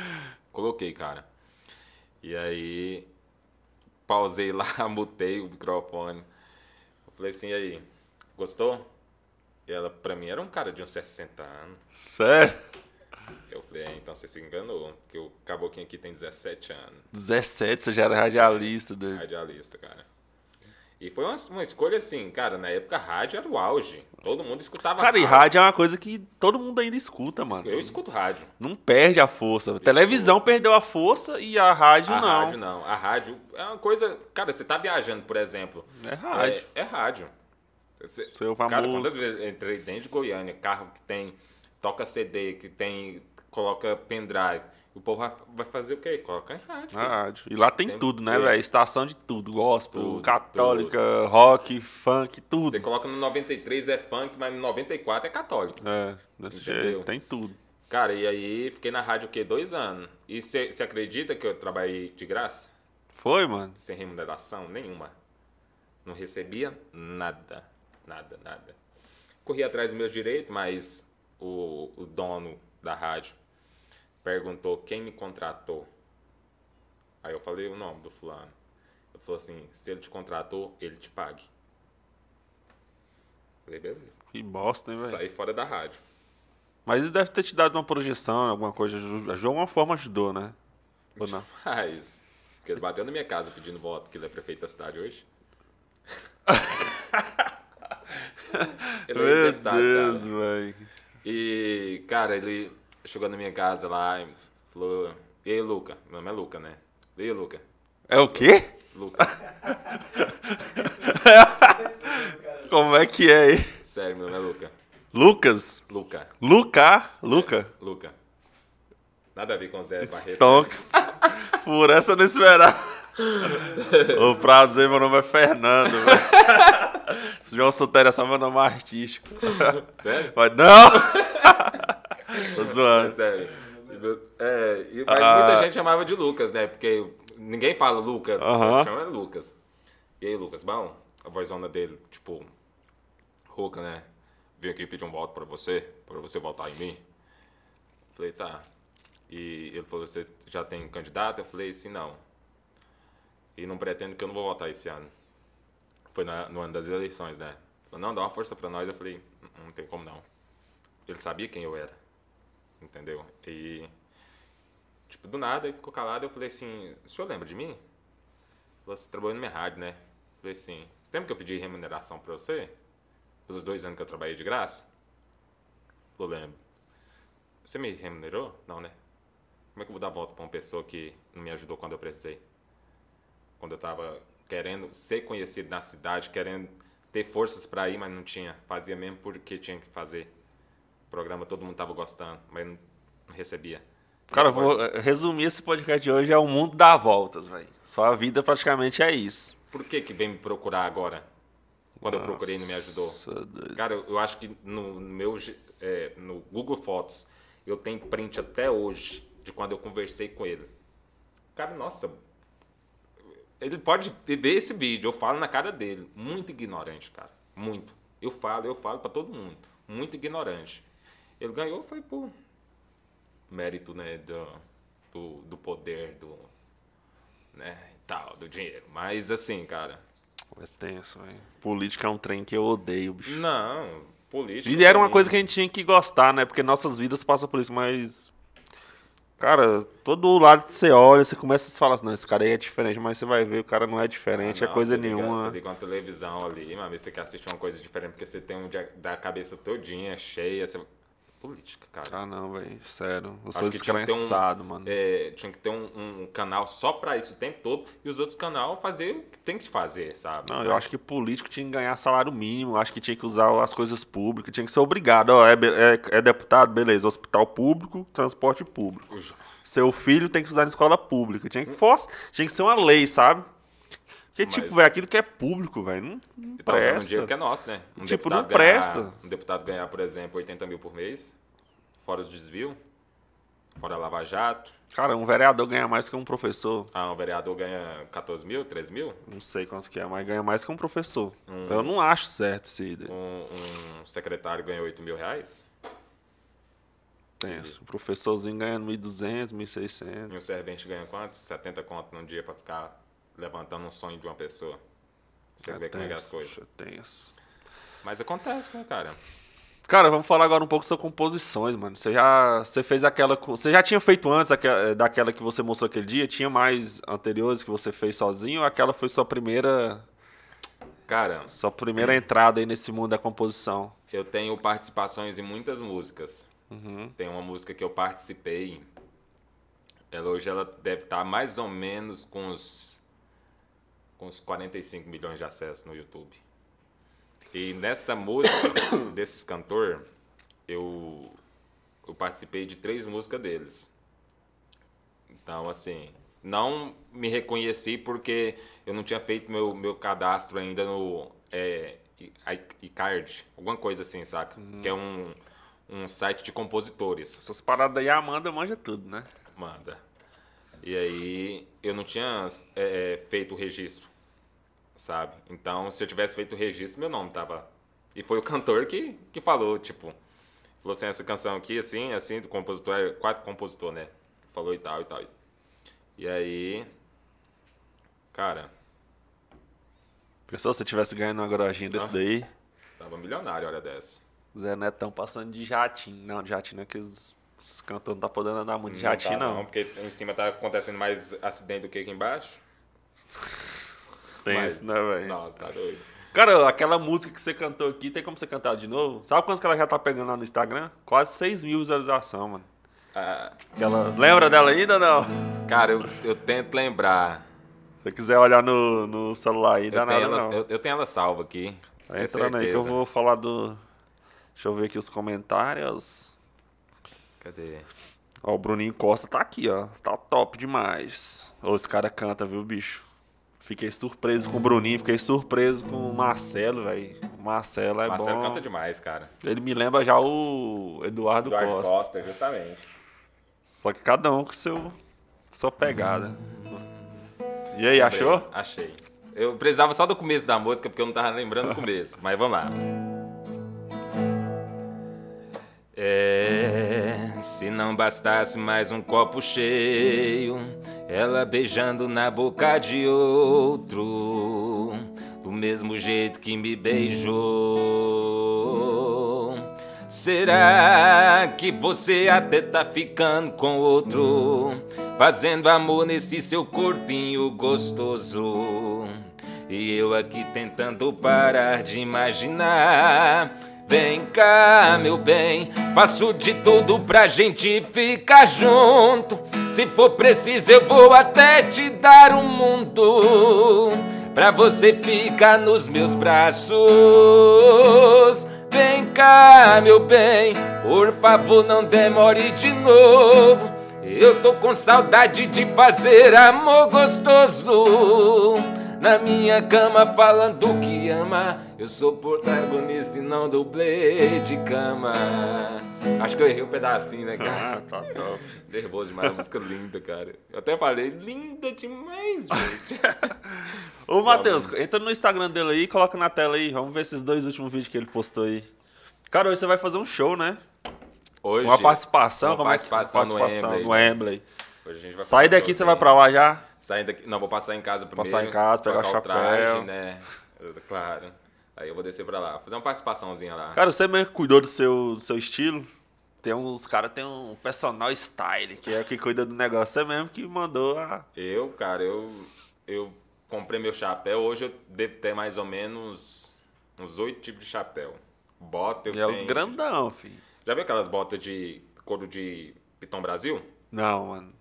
Speaker 2: Coloquei, cara. E aí, pausei lá, mutei o microfone. Eu falei assim, e aí, gostou? E ela, pra mim, era um cara de uns 60 anos.
Speaker 1: Sério?
Speaker 2: Eu então você se enganou, porque o caboclinho aqui tem 17 anos.
Speaker 1: 17? Você já era radialista, doido.
Speaker 2: Radialista, cara. E foi uma, uma, escolha assim, cara, na época rádio era o auge. Todo mundo escutava
Speaker 1: Cara, rádio. e rádio é uma coisa que todo mundo ainda escuta, mano.
Speaker 2: Eu escuto rádio.
Speaker 1: Não perde a força. A televisão perdeu a força e a rádio
Speaker 2: a
Speaker 1: não.
Speaker 2: A rádio não. A rádio é uma coisa. Cara, você tá viajando, por exemplo.
Speaker 1: É rádio.
Speaker 2: É, é rádio.
Speaker 1: Você, Seu famoso.
Speaker 2: Cara, quantas vezes entrei dentro de Goiânia, carro que tem. Toca CD, que tem. Coloca pendrive o povo vai fazer o quê? Coloca em rádio.
Speaker 1: Na rádio. E lá tem, tem tudo, né, velho? Estação de tudo. Gospel, tudo, católica, tudo. rock, funk, tudo.
Speaker 2: Você coloca no 93 é funk, mas no 94 é católico.
Speaker 1: É, desse Entendeu? jeito. Tem tudo.
Speaker 2: Cara, e aí fiquei na rádio o quê? Dois anos. E você acredita que eu trabalhei de graça?
Speaker 1: Foi, mano?
Speaker 2: Sem remuneração nenhuma. Não recebia nada. Nada, nada. Corri atrás dos meus direitos, mas o, o dono da rádio perguntou quem me contratou. Aí eu falei o nome do fulano. Ele falou assim, se ele te contratou, ele te pague. Falei, beleza.
Speaker 1: Que bosta, hein, velho?
Speaker 2: Saí fora da rádio.
Speaker 1: Mas isso deve ter te dado uma projeção, alguma coisa. De alguma forma ajudou, né? Ou não?
Speaker 2: Mas. Porque ele bateu na minha casa pedindo voto, que ele é prefeito da cidade hoje.
Speaker 1: ele é Meu Deus, velho.
Speaker 2: E, cara, ele chegou na minha casa lá e falou: E aí, Luca? Meu nome é Luca, né? E aí, Luca?
Speaker 1: É o quê?
Speaker 2: Luca.
Speaker 1: Como é que é aí?
Speaker 2: Sério, meu nome é Luca.
Speaker 1: Lucas?
Speaker 2: Luca.
Speaker 1: Luca? Luca?
Speaker 2: É, Luca. Nada a ver com Zé Barreto.
Speaker 1: Stonks. Por essa eu não esperava. o prazer, meu nome é Fernando. Se João Solteiro é só meu nome artístico.
Speaker 2: Sério?
Speaker 1: Mas não! Tô zoando.
Speaker 2: É sério. É, e, mas ah. muita gente chamava de Lucas, né? Porque ninguém fala Lucas, uh -huh. chama Lucas. E aí, Lucas, bom? A vozona dele, tipo, rouca, né? Vim aqui pedir um voto pra você, pra você votar em mim. Falei, tá. E ele falou, você já tem candidato? Eu falei, sim, não. E não pretendo que eu não vou votar esse ano. Foi na, no ano das eleições, né? Falou, não, dá uma força pra nós. Eu falei, não, não tem como não. Ele sabia quem eu era. Entendeu? E, tipo, do nada, ele ficou calado. Eu falei assim, o senhor lembra de mim? Você trabalhou no minha rádio, né? Eu falei assim, lembra que eu pedi remuneração pra você? Pelos dois anos que eu trabalhei de graça? Eu lembro. Você me remunerou? Não, né? Como é que eu vou dar volta pra uma pessoa que não me ajudou quando eu precisei? Quando eu tava querendo ser conhecido na cidade, querendo ter forças para ir, mas não tinha. Fazia mesmo porque tinha que fazer. Programa todo mundo tava gostando, mas não, recebia.
Speaker 1: Cara, vou resumir esse podcast de hoje é o mundo dá voltas, velho. Sua vida praticamente é isso.
Speaker 2: Por que que vem me procurar agora? Quando Nossa, eu procurei não me ajudou. Cara, eu, eu acho que no, meu é, no Google Fotos eu tenho print até hoje de quando eu conversei com ele. Cara, nossa, ele pode ver esse vídeo, eu falo na cara dele. Muito ignorante, cara. Muito. Eu falo, eu falo para todo mundo. Muito ignorante. Ele ganhou foi por mérito, né, do, do, do poder, do, né, e tal, do dinheiro. Mas assim, cara...
Speaker 1: É tenso, velho. Política é um trem que eu odeio, bicho.
Speaker 2: Não, política...
Speaker 1: E era uma coisa que a gente tinha que gostar, né, porque nossas vidas passam por isso, mas Cara, todo lado que você olha, você começa a falar assim, não, esse cara aí é diferente, mas você vai ver, o cara não é diferente, ah, não, é coisa
Speaker 2: você
Speaker 1: nenhuma.
Speaker 2: Liga, você liga uma televisão ali, mas você quer assistir uma coisa diferente, porque você tem um da cabeça todinha, cheia, você política, cara.
Speaker 1: Ah, não, velho. Sério. Eu sou descrençado,
Speaker 2: um,
Speaker 1: mano.
Speaker 2: É, tinha que ter um, um, canal só pra isso o tempo todo e os outros canais fazer o que tem que fazer, sabe?
Speaker 1: Não, Mas... eu acho que político tinha que ganhar salário mínimo, acho que tinha que usar as coisas públicas, tinha que ser obrigado. Ó, é, é, é deputado, beleza. Hospital público, transporte público. Seu filho tem que estudar em escola pública. Tinha que, for... tinha que ser uma lei, sabe? Porque, tipo, Mas... tipo, velho, aquilo que é público, velho, não, não tá presta. Um
Speaker 2: dinheiro que é nosso, né?
Speaker 1: Um tipo, não presta.
Speaker 2: Ganhar, um deputado ganhar, por exemplo, 80 mil por mês, fora os desvio, fora Lava Jato.
Speaker 1: Cara, um vereador ganha mais que um professor.
Speaker 2: Ah, um vereador ganha 14 mil, 13 mil?
Speaker 1: Não sei quantos que é, mas ganha mais que um professor. Um, Eu não acho certo essa ideia.
Speaker 2: Um, um secretário ganha 8 mil reais?
Speaker 1: Tenso. Um professorzinho ganhando 1.200, 1.600.
Speaker 2: E um servente ganha quanto? 70 conto num dia pra ficar levantando um sonho de uma pessoa. Você é vê tenso, como é que é as coisas. É
Speaker 1: tenso.
Speaker 2: Mas acontece, né, cara?
Speaker 1: Cara, vamos falar agora um pouco sobre composições, mano. Você já você fez aquela. Você já tinha feito antes eh, daquela que você mostrou aquele dia? Tinha mais anteriores que você fez sozinho ou aquela foi sua primeira.
Speaker 2: Cara.
Speaker 1: Sua primeira entrada aí nesse mundo da composição?
Speaker 2: Eu tenho participações em muitas músicas.
Speaker 1: Uhum.
Speaker 2: Tem uma música que eu participei. Ela hoje ela deve estar mais ou menos com os com os 45 milhões de acessos no YouTube. E nessa música desses cantor, eu, eu participei de três músicas deles. Então, assim, não me reconheci porque eu não tinha feito meu, meu cadastro ainda no é, iCard, alguma coisa assim, saca? Uhum. Que é um, um site de compositores.
Speaker 1: Essas paradas aí a Amanda manja tudo, né?
Speaker 2: Manda. E aí eu não tinha é, é, feito o registro, sabe? Então, se eu tivesse feito o registro, meu nome tava. E foi o cantor que, que falou, tipo, falou assim, essa canção aqui, assim, assim, do compositor, é quatro compositor, né? Falou e tal e tal. E aí, cara.
Speaker 1: Pessoal, se você tivesse ganhando uma gorojinha desse ah, daí.
Speaker 2: Tava milionário, hora dessa.
Speaker 1: Zé Netão passando de jatinho. Não, jatinho não é que os os cantores não tá podendo andar muito de jatinho,
Speaker 2: tá, não. não. Porque em cima tá acontecendo mais acidente do que aqui embaixo.
Speaker 1: Isso, né, velho?
Speaker 2: Nossa, tá doido.
Speaker 1: Cara, aquela música que você cantou aqui, tem como você cantar de novo? Sabe quantos que ela já tá pegando lá no Instagram? Quase 6 mil visualizações, mano.
Speaker 2: Ah,
Speaker 1: aquela... Lembra dela ainda ou não?
Speaker 2: Cara, eu, eu tento lembrar.
Speaker 1: Se você quiser olhar no, no celular aí, dá nada
Speaker 2: ela,
Speaker 1: não.
Speaker 2: Eu, eu, tenho ela salva aqui.
Speaker 1: Tá entrando aí que eu vou falar do... Deixa eu ver aqui os comentários.
Speaker 2: Cadê?
Speaker 1: Ó, o Bruninho Costa tá aqui, ó. Tá top demais. Ô, esse cara canta, viu, bicho? Fiquei surpreso com o Bruninho, fiquei surpreso com o Marcelo, velho. O Marcelo é
Speaker 2: Marcelo
Speaker 1: bom.
Speaker 2: canta demais, cara.
Speaker 1: Ele me lembra já o Eduardo,
Speaker 2: Eduardo
Speaker 1: Costa.
Speaker 2: Costa, justamente.
Speaker 1: Só que cada um com seu sua pegada. E aí, achou?
Speaker 2: Achei. Eu precisava só do começo da música, porque eu não tava lembrando o começo. Mas vamos lá. É Se não bastasse mais um copo cheio, ela beijando na boca de outro, do mesmo jeito que me beijou. Será que você até tá ficando com outro, fazendo amor nesse seu corpinho gostoso? E eu aqui tentando parar de imaginar Vem cá, meu bem, faço de tudo pra gente ficar junto. Se for preciso, eu vou até te dar um mundo. Pra você ficar nos meus braços. Vem cá, meu bem, por favor, não demore de novo. Eu tô com saudade de fazer amor gostoso na minha cama falando que ama. Eu sou protagonista e não dublê de cama. Acho que eu errei um pedacinho, né, cara? tá top. Nervoso demais, uma música linda, cara. Eu até falei, linda demais, gente.
Speaker 1: Ô, Matheus, entra no Instagram dele aí e coloca na tela aí. Vamos ver esses dois últimos vídeos que ele postou aí. Cara, hoje você vai fazer um show, né?
Speaker 2: Hoje.
Speaker 1: Uma participação,
Speaker 2: uma participação, é que... participação no Wembley.
Speaker 1: No Wembley. Hoje a gente vai Sai daqui, você vai pra lá já?
Speaker 2: Saindo daqui, não, vou passar em casa primeiro.
Speaker 1: Passar em casa, pegar o chapéu. Traje,
Speaker 2: né? Claro. Aí eu vou descer pra lá, fazer uma participaçãozinha lá.
Speaker 1: Cara, você mesmo cuidou do seu, do seu estilo? Tem uns caras tem um personal style, que é o que cuida do negócio. Você mesmo que mandou a.
Speaker 2: Eu, cara, eu, eu comprei meu chapéu. Hoje eu devo ter mais ou menos uns oito tipos de chapéu. Bota eu e
Speaker 1: tenho. É os grandão, filho.
Speaker 2: Já viu aquelas botas de couro de Piton Brasil?
Speaker 1: Não, mano.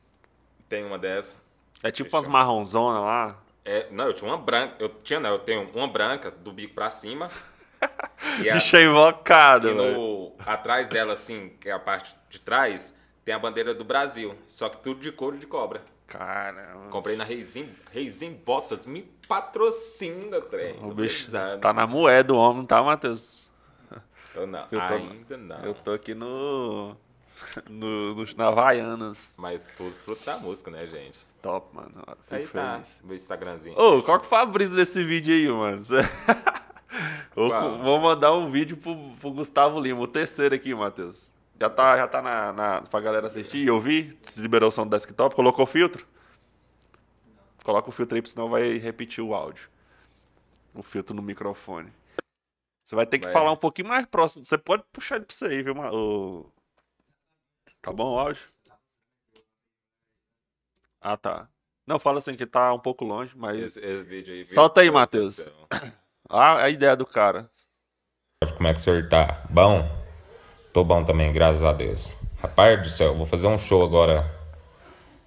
Speaker 2: Tem uma dessa.
Speaker 1: É tipo umas marronzonas lá?
Speaker 2: É, não, eu tinha uma branca. Eu tinha, não, eu tenho uma branca do bico pra cima.
Speaker 1: e a, Bicho invocado,
Speaker 2: e no, Atrás dela, assim, que é a parte de trás, tem a bandeira do Brasil. Só que tudo de couro de cobra.
Speaker 1: Caramba.
Speaker 2: Comprei na Reizinho, Reizinho Botas. Me patrocina, trem.
Speaker 1: O bicho pesado. tá na moeda do homem, tá, Matheus?
Speaker 2: Eu não, eu tô, ainda não.
Speaker 1: Eu tô aqui no... No, no, na Havaianas.
Speaker 2: Mas tudo fruto da música, né, gente?
Speaker 1: Top, mano.
Speaker 2: Fico aí tá, meu Instagramzinho.
Speaker 1: Ô, qual que foi a brisa desse vídeo aí, mano? vou mandar um vídeo pro, pro, Gustavo Lima, o terceiro aqui, Matheus. Já tá, já tá na, na, pra galera assistir e ouvir? Se liberou o som do desktop, colocou filtro? Coloca o filtro aí, porque senão vai repetir o áudio. O filtro no microfone. Você vai ter que vai. falar um pouquinho mais próximo. Você pode puxar ele pra você aí, viu? O... Tá bom o áudio? Ah, tá. Não, fala assim que tá um pouco longe, mas.
Speaker 2: Esse, esse vídeo aí.
Speaker 1: Solta aí, Matheus. Ah, a ideia do cara.
Speaker 2: Como é que o senhor tá? Bom? Tô bom também, graças a Deus. Rapaz do céu, vou fazer um show agora.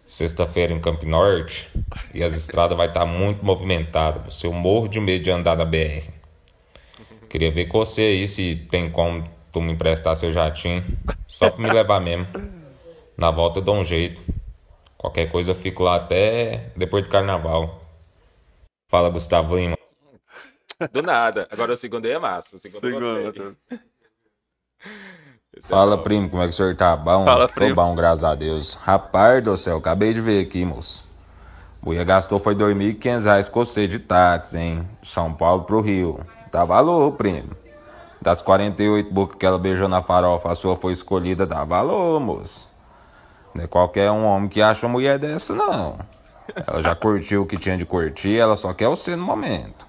Speaker 2: Sexta-feira em Camp Norte. E as estradas vai estar tá muito movimentadas. Eu morro de medo de andar na BR. Queria ver com você aí se tem como tu me emprestar seu jatinho. Só pra me levar mesmo. Na volta eu dou um jeito. Qualquer coisa eu fico lá até depois do carnaval. Fala, Gustavo Lima. Do nada. Agora o segundo aí é massa. O segundo, segundo Fala, é primo, como é que o senhor tá? Bom?
Speaker 1: Fala, primo.
Speaker 2: Tô bom, graças a Deus. Rapaz do céu, acabei de ver aqui, moço. Mulher gastou foi R$ 2.500 com você de táxi, hein? São Paulo pro Rio. Dá valor, primo. Das 48 bocas que ela beijou na farofa, a sua foi escolhida, dá valor, moço. Não é qualquer um homem que acha uma mulher dessa, não. Ela já curtiu o que tinha de curtir, ela só quer você no momento.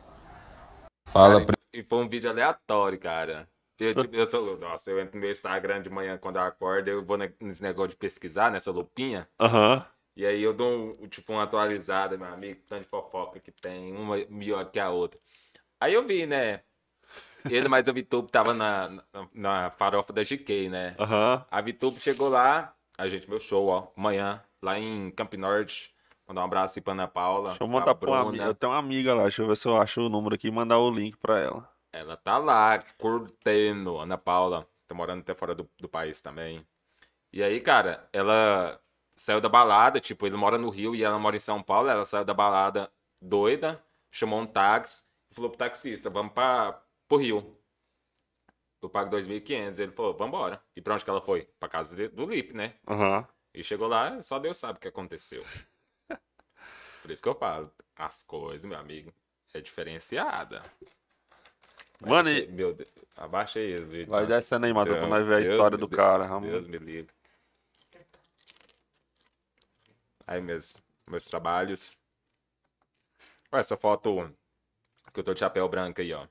Speaker 2: Fala, cara, E foi um vídeo aleatório, cara. Eu, tipo, eu sou, nossa, eu entro no meu Instagram de manhã quando eu acordo, eu vou nesse negócio de pesquisar, nessa lupinha.
Speaker 1: Aham. Uhum.
Speaker 2: E aí eu dou, um, tipo, uma atualizada, meu amigo, tanto de fofoca que tem, uma melhor que a outra. Aí eu vi, né? Ele mais a Vitube tava na, na, na, farofa da GK, né?
Speaker 1: Uhum.
Speaker 2: A Vitube chegou lá, a gente, meu show, ó, amanhã, lá em Camp Norte. Mandar um abraço aí pra Ana Paula.
Speaker 1: Deixa eu mandar pra uma amiga. Eu tenho uma amiga lá, deixa eu ver se eu acho o número aqui e mandar o link pra ela.
Speaker 2: Ela tá lá, curtendo, Ana Paula. Tá morando até fora do, do país também. E aí, cara, ela saiu da balada, tipo, ele mora no Rio e ela mora em São Paulo. Ela saiu da balada doida, chamou um táxi e falou pro taxista: vamos pra, pro Rio. Eu pago 2.500. Ele falou, vambora. E pra onde que ela foi? Pra casa de, do Lip, né?
Speaker 1: Uhum.
Speaker 2: E chegou lá, só Deus sabe o que aconteceu. Por isso que eu falo, as coisas, meu amigo, é diferenciada.
Speaker 1: Mano, e...
Speaker 2: Meu Deus, abaixa aí
Speaker 1: Vai descendo aí, Matheus, pra nós ver a história do cara.
Speaker 2: Deus, Deus me livre. Aí meus, meus trabalhos. Essa foto que eu tô de chapéu branco aí, ó.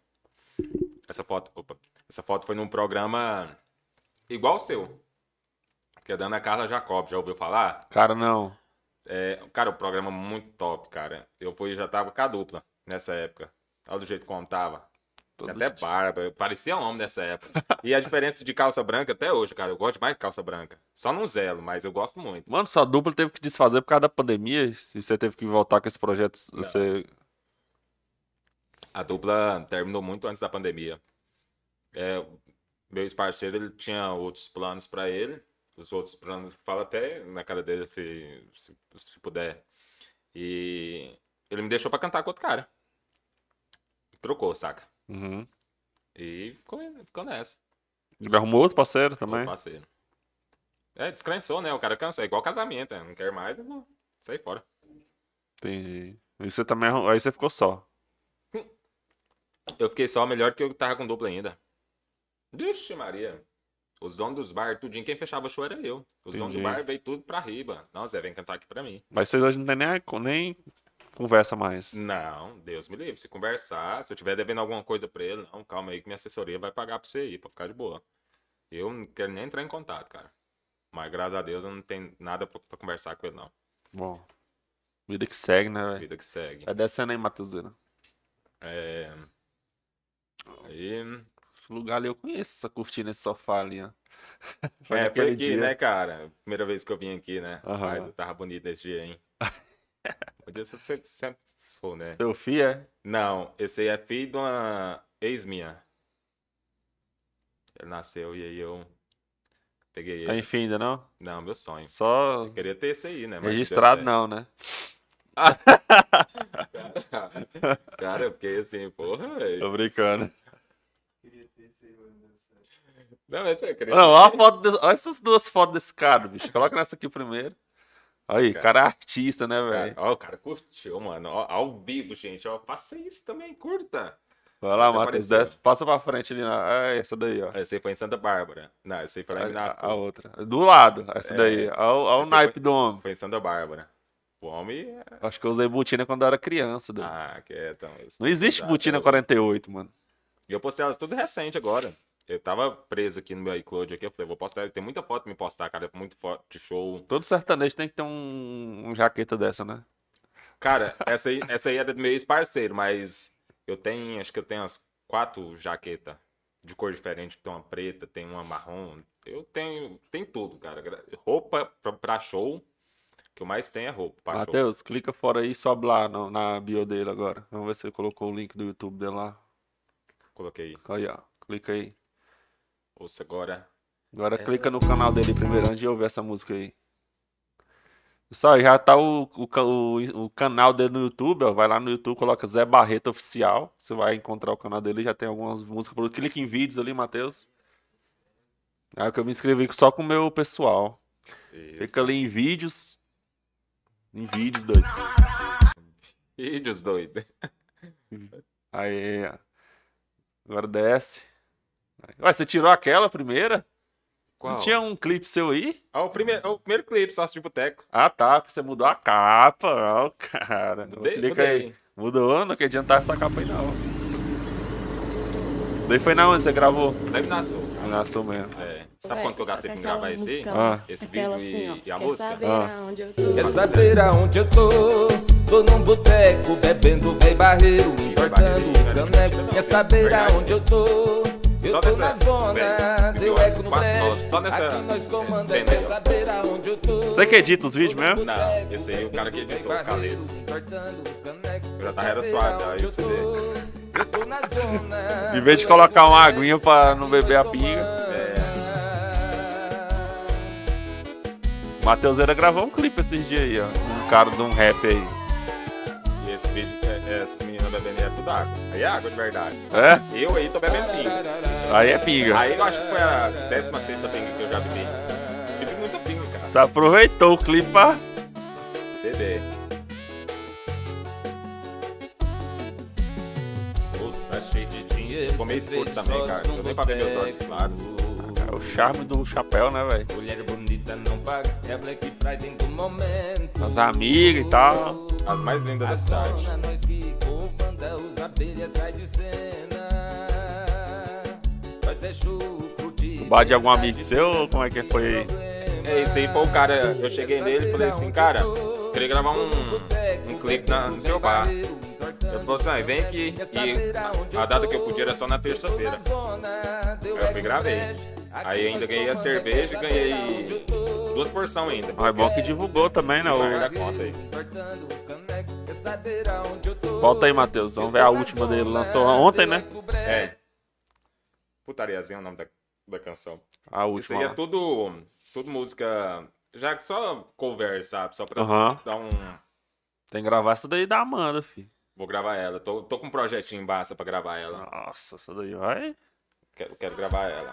Speaker 2: Essa foto, opa, essa foto foi num programa igual o seu. Que é da Ana Carla Jacob, já ouviu falar?
Speaker 1: Cara, não.
Speaker 2: É, cara, o programa muito top, cara. Eu fui já tava com a dupla nessa época. Olha do jeito que contava. Todos até barba, parecia homem nessa época. e a diferença de calça branca até hoje, cara, eu gosto mais de calça branca. Só não zelo, mas eu gosto muito.
Speaker 1: Mano, sua dupla teve que desfazer por causa da pandemia e você teve que voltar com esse projeto. Você...
Speaker 2: A dupla terminou muito antes da pandemia. É, meu ex-parceiro, ele tinha outros planos para ele. Os outros planos, fala até na cara dele se, se, se puder. E ele me deixou para cantar com outro cara. Trocou, saca?
Speaker 1: Uhum.
Speaker 2: E ficou, ficou nessa.
Speaker 1: Ele arrumou outro parceiro também? Outro
Speaker 2: parceiro. É, descrensou, né? O cara cansou. É igual casamento, né? Não quer mais, eu vou sair fora.
Speaker 1: Entendi. E você também. Aí você ficou só.
Speaker 2: Eu fiquei só melhor que eu tava com dupla ainda. Vixe, Maria. Os donos dos bar, tudinho, quem fechava o show era eu. Os Entendi. donos do bar veio tudo pra riba. Não, Zé, vem cantar aqui pra mim.
Speaker 1: Mas vocês hoje não tem nem, nem conversa mais.
Speaker 2: Não, Deus me livre. Se conversar, se eu tiver devendo alguma coisa pra ele, não, calma aí que minha assessoria vai pagar pra você ir, pra ficar de boa. Eu não quero nem entrar em contato, cara. Mas graças a Deus eu não tenho nada pra, pra conversar com ele, não.
Speaker 1: Bom. Vida que segue, né, velho?
Speaker 2: Vida que segue.
Speaker 1: Vai descendo aí, Matheuseira.
Speaker 2: É. Aí.
Speaker 1: Esse lugar ali eu conheço, essa cortina, esse sofá ali, ó.
Speaker 2: Foi é, foi aqui, dia. né, cara? Primeira vez que eu vim aqui, né? Uhum. Mas tava bonito esse dia, hein? Podia ser sempre, sempre for, né?
Speaker 1: Seu filho é?
Speaker 2: Não, esse aí é filho de uma ex minha. Ele nasceu e aí eu peguei
Speaker 1: tá
Speaker 2: ele.
Speaker 1: Tá enfim ainda não?
Speaker 2: Não, meu sonho.
Speaker 1: Só.
Speaker 2: Eu queria ter esse aí, né?
Speaker 1: Mas Registrado não, né?
Speaker 2: cara, eu fiquei assim, porra, velho.
Speaker 1: Tô brincando.
Speaker 2: Não, mas você acredita?
Speaker 1: Não, olha, desse, olha essas duas fotos desse cara, bicho. Coloca nessa aqui primeiro. Aí, cara, cara é artista, né, velho?
Speaker 2: Ó, o cara curtiu, mano. Ó, ao vivo, gente. Ó, passa isso também, curta.
Speaker 1: Vai lá, Matheus, desce, passa pra frente ali. Na... É essa daí, ó.
Speaker 2: Essa aí foi em Santa Bárbara. Não, essa aí foi lá em
Speaker 1: a, a outra. Do lado, essa é, daí. Olha o naipe
Speaker 2: foi,
Speaker 1: do homem.
Speaker 2: Foi em Santa Bárbara. O homem.
Speaker 1: É Acho que eu usei botina quando eu era criança.
Speaker 2: Doido. Ah, que é, então.
Speaker 1: Não existe botina 48, mano.
Speaker 2: E eu postei elas tudo recente agora. Eu tava preso aqui no meu iCloud aqui, eu falei, vou postar, tem muita foto pra me postar, cara, muito foto de show.
Speaker 1: Todo sertanejo tem que ter um, um jaqueta dessa, né?
Speaker 2: Cara, essa aí, essa aí é do meu ex-parceiro, mas eu tenho, acho que eu tenho umas quatro jaquetas de cor diferente, tem uma preta, tem uma marrom, eu tenho, tem tudo, cara. Roupa pra, pra show, que eu mais tenho é roupa.
Speaker 1: Matheus, clica fora aí e sobe lá no, na bio dele agora. Vamos ver se ele colocou o link do YouTube dele lá.
Speaker 2: Coloquei.
Speaker 1: Aí, ó. Clica aí.
Speaker 2: Ouça agora.
Speaker 1: Agora é... clica no canal dele primeiro antes de ouvir essa música aí. Pessoal, já tá o, o, o, canal dele no YouTube, ó. Vai lá no YouTube, coloca Zé Barreto Oficial. Você vai encontrar o canal dele, já tem algumas músicas. Clica em vídeos ali, Matheus. É que eu me inscrevi só com o meu pessoal. Isso. Fica ali em vídeos. Em vídeos, doido.
Speaker 2: Vídeos, doido.
Speaker 1: Aí, agora desce. Ué, você tirou aquela primeira? Qual? Não tinha um clipe seu aí?
Speaker 2: Ah, o, primeiro, o primeiro clipe, sócio de boteco.
Speaker 1: Ah, tá. Você mudou a capa. Ó, oh, cara. Mudei, Clica mudei. aí. Mudou? Não quer adiantar essa capa aí, não. Daí foi na onde você gravou?
Speaker 2: Daí na Sul.
Speaker 1: Na Sul mesmo.
Speaker 2: É. Sabe quanto que eu gastei pra gravar esse? Ah. Esse vídeo assim, e, e, a música?
Speaker 7: Saber ah. Quer saber aonde eu tô? Tô num boteco, bebendo bem barreiro, importando os canecos. Quer saber aonde eu tô? Eu só tô nessa, na zona, deu eco no.
Speaker 2: Só nessa
Speaker 7: cena aí, onde eu tô.
Speaker 1: Você que edita os vídeos mesmo?
Speaker 2: Não, esse aí é o cara que editou, o Carleiros. Eu já tava era suave, aí eu
Speaker 1: Em vez de colocar uma aguinha pra não beber a pinga.
Speaker 2: É.
Speaker 1: O Matheuseira gravou um clipe esses dias aí, ó. Um cara de um rap aí.
Speaker 2: Meninas bebendo é tudo água. Aí é água de verdade.
Speaker 1: É?
Speaker 2: Eu aí tô bebendo pinga.
Speaker 1: Aí é pinga.
Speaker 2: Aí eu acho que foi a 16 pinga que eu já bebi. Bebi muita pinga, cara.
Speaker 1: Você aproveitou o clipe pra.
Speaker 2: Beber.
Speaker 7: Tá cheio de dinheiro.
Speaker 2: Ficou meio escuro também, cara. Eu nem pra ver meus olhos claros.
Speaker 1: É o charme do chapéu, né, velho?
Speaker 7: Mulher bonita não paga, é Black Friday do momento.
Speaker 1: As amigas e tal.
Speaker 2: As mais lindas da cidade.
Speaker 1: O bar de algum amigo seu? Como é que foi?
Speaker 2: É, esse aí foi o cara. Eu cheguei nele e falei assim, cara, queria gravar um, um clipe na, no seu bar. Ele falou assim, ah, vem aqui. E a data que eu podia era só na terça-feira. Aí eu fui gravei. Aí ainda ganhei a cerveja e ganhei duas porções ainda.
Speaker 1: Ah, é bom que divulgou também, né? O...
Speaker 2: conta aí.
Speaker 1: Volta aí, Matheus. Vamos ver a última dele. Lançou ontem, né?
Speaker 2: É. Putariazinha é o nome da, da canção.
Speaker 1: A última.
Speaker 2: Isso aí é tudo, tudo música. Já que só cover, sabe? Só pra
Speaker 1: Aham.
Speaker 2: dar um.
Speaker 1: Tem que gravar essa daí da Amanda, filho.
Speaker 2: Vou gravar ela. Tô, tô com um projetinho em Baça pra gravar ela.
Speaker 1: Nossa, essa daí vai.
Speaker 2: Quero, quero gravar ela.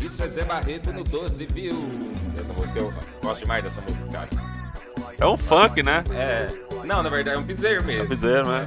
Speaker 7: Isso é Zé Barreto no 12, viu?
Speaker 2: Essa música eu gosto demais dessa música, cara.
Speaker 1: É um funk, né?
Speaker 2: É. Não, na verdade é um piseiro
Speaker 1: É
Speaker 2: mesmo.
Speaker 1: piseiro, né?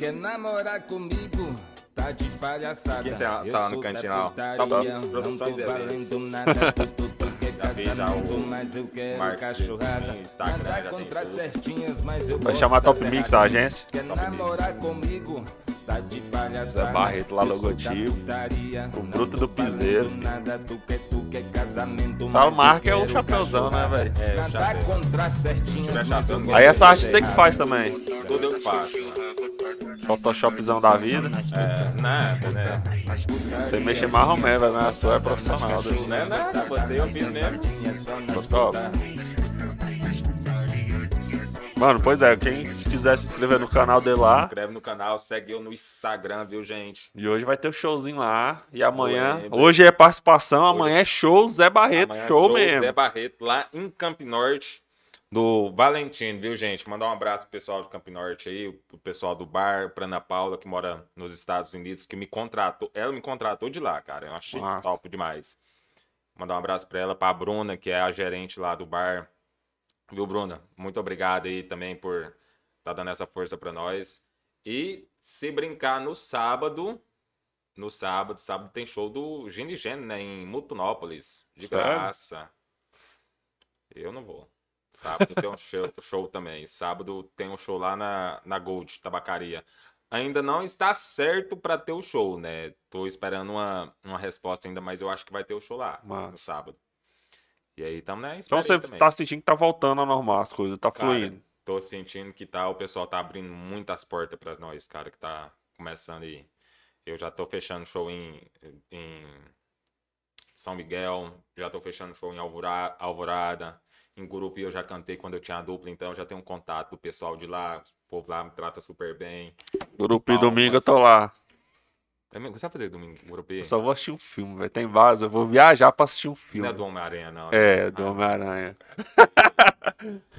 Speaker 7: Quer namorar comigo? Tá de palhaçada.
Speaker 2: Quem tá- tá no cantinho lá? Tá bom, produções
Speaker 7: valendo nada, tu, tu, tu quer
Speaker 2: Já vi já
Speaker 7: casamento,
Speaker 2: o
Speaker 7: mas eu quero
Speaker 2: marketing,
Speaker 7: cachorrada.
Speaker 2: Instagram,
Speaker 7: Nada
Speaker 2: já tem
Speaker 7: contra
Speaker 2: tudo.
Speaker 7: certinhas, mas eu
Speaker 1: Vai chamar Top Mix, a agência?
Speaker 7: Quer namorar comigo? Tá de palhaçada.
Speaker 1: Zé Barreto lá, logotipo.
Speaker 7: putaria,
Speaker 1: O bruto do piseiro,
Speaker 7: Nada, tu quer, tu quer casamento,
Speaker 1: Só Marco é o chapéuzão, né, velho?
Speaker 2: É, o chapéu.
Speaker 1: Aí essa arte você que faz também.
Speaker 2: Tudo eu faço.
Speaker 1: Photoshopzão da vida.
Speaker 2: É, nada, né?
Speaker 1: Você mexe mais ou menos, mas a sua é profissional. né?
Speaker 2: Não é nada, você eu fiz mesmo.
Speaker 1: Top. Mano, pois é, quem quiser se inscrever no canal dele lá.
Speaker 2: Inscreve no canal, segue eu no Instagram, viu, gente?
Speaker 1: E hoje vai ter o showzinho lá. E amanhã.
Speaker 2: Lembra.
Speaker 1: Hoje é participação, amanhã é show Zé Barreto.
Speaker 2: Amanhã,
Speaker 1: show, mesmo.
Speaker 2: Zé Barreto, lá em Camp Norte, do Valentino, viu, gente? Mandar um abraço pro pessoal do Camp Norte aí, o pessoal do bar, pra Ana Paula, que mora nos Estados Unidos, que me contratou. Ela me contratou de lá, cara. Eu achei
Speaker 1: Massa.
Speaker 2: top demais. Mandar um abraço pra ela, pra Bruna, que é a gerente lá do bar. Viu, Bruna? Muito obrigado aí também por tá dando essa força pra nós. E se brincar no sábado, no sábado, sábado tem show do Gene Gene, né, em Mutunópolis, de
Speaker 1: Sério?
Speaker 2: graça. Eu não vou. Sábado tem um show, show também. Sábado tem um show lá na, na Gold, Tabacaria. Ainda não está certo pra ter o show, né? Tô esperando uma, uma resposta ainda, mas eu acho que vai ter o show lá no
Speaker 1: Massa.
Speaker 2: sábado. E aí estamos né?
Speaker 1: Então você
Speaker 2: também.
Speaker 1: tá sentindo que tá voltando ao normal as coisas, tá
Speaker 2: Cara,
Speaker 1: fluindo.
Speaker 2: tô sentindo que tá, o pessoal tá abrindo muitas portas pra nós, cara, que tá começando aí. Eu já tô fechando show em, em São Miguel, já tô fechando show em Alvorada, Alvorada. Em Gurupi eu já cantei quando eu tinha a dupla, então eu já tenho um contato do pessoal de lá. O povo lá me trata super bem. Palmas.
Speaker 1: domingo eu tô lá.
Speaker 2: É mesmo? Você vai fazer domingo Gurupi?
Speaker 1: Eu só vou assistir um filme, velho. Tem base, eu vou viajar pra assistir um
Speaker 2: Não
Speaker 1: filme.
Speaker 2: é do Homem-Aranha, não. né?
Speaker 1: É, do
Speaker 2: Ah,
Speaker 1: Homem-Aranha.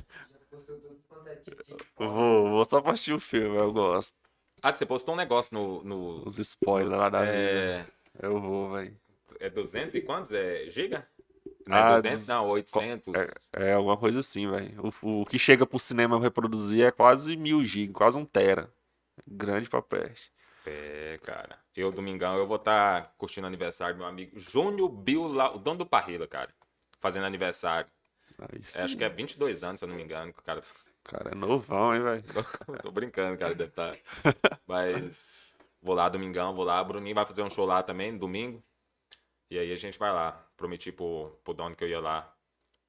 Speaker 1: vou, vou só pra assistir o filme, eu gosto.
Speaker 2: Ah, você postou um negócio no. no
Speaker 1: Os spoilers lá da vida.
Speaker 2: é,
Speaker 1: Eu vou, velho.
Speaker 2: é 200 e quantos? É giga? Não
Speaker 1: Ah,
Speaker 2: é 200? Não, 800.
Speaker 1: É alguma coisa assim, velho. O, o que chega pro cinema eu reproduzir é quase mil GB, quase um tera. Grande pra peste.
Speaker 2: É, cara. Eu, domingão, eu vou estar curtindo o aniversário do meu amigo Júnior Bill, o dono do Parrila, cara. Fazendo aniversário. É, acho que é 22 anos, se eu não me engano. cara...
Speaker 1: cara é novão, hein, velho.
Speaker 2: Tô brincando, cara, deve estar. Mas vou lá domingão, vou lá. Bruninho vai fazer um show lá também, domingo. E aí a gente vai lá. Prometi pro, pro dono que eu ia lá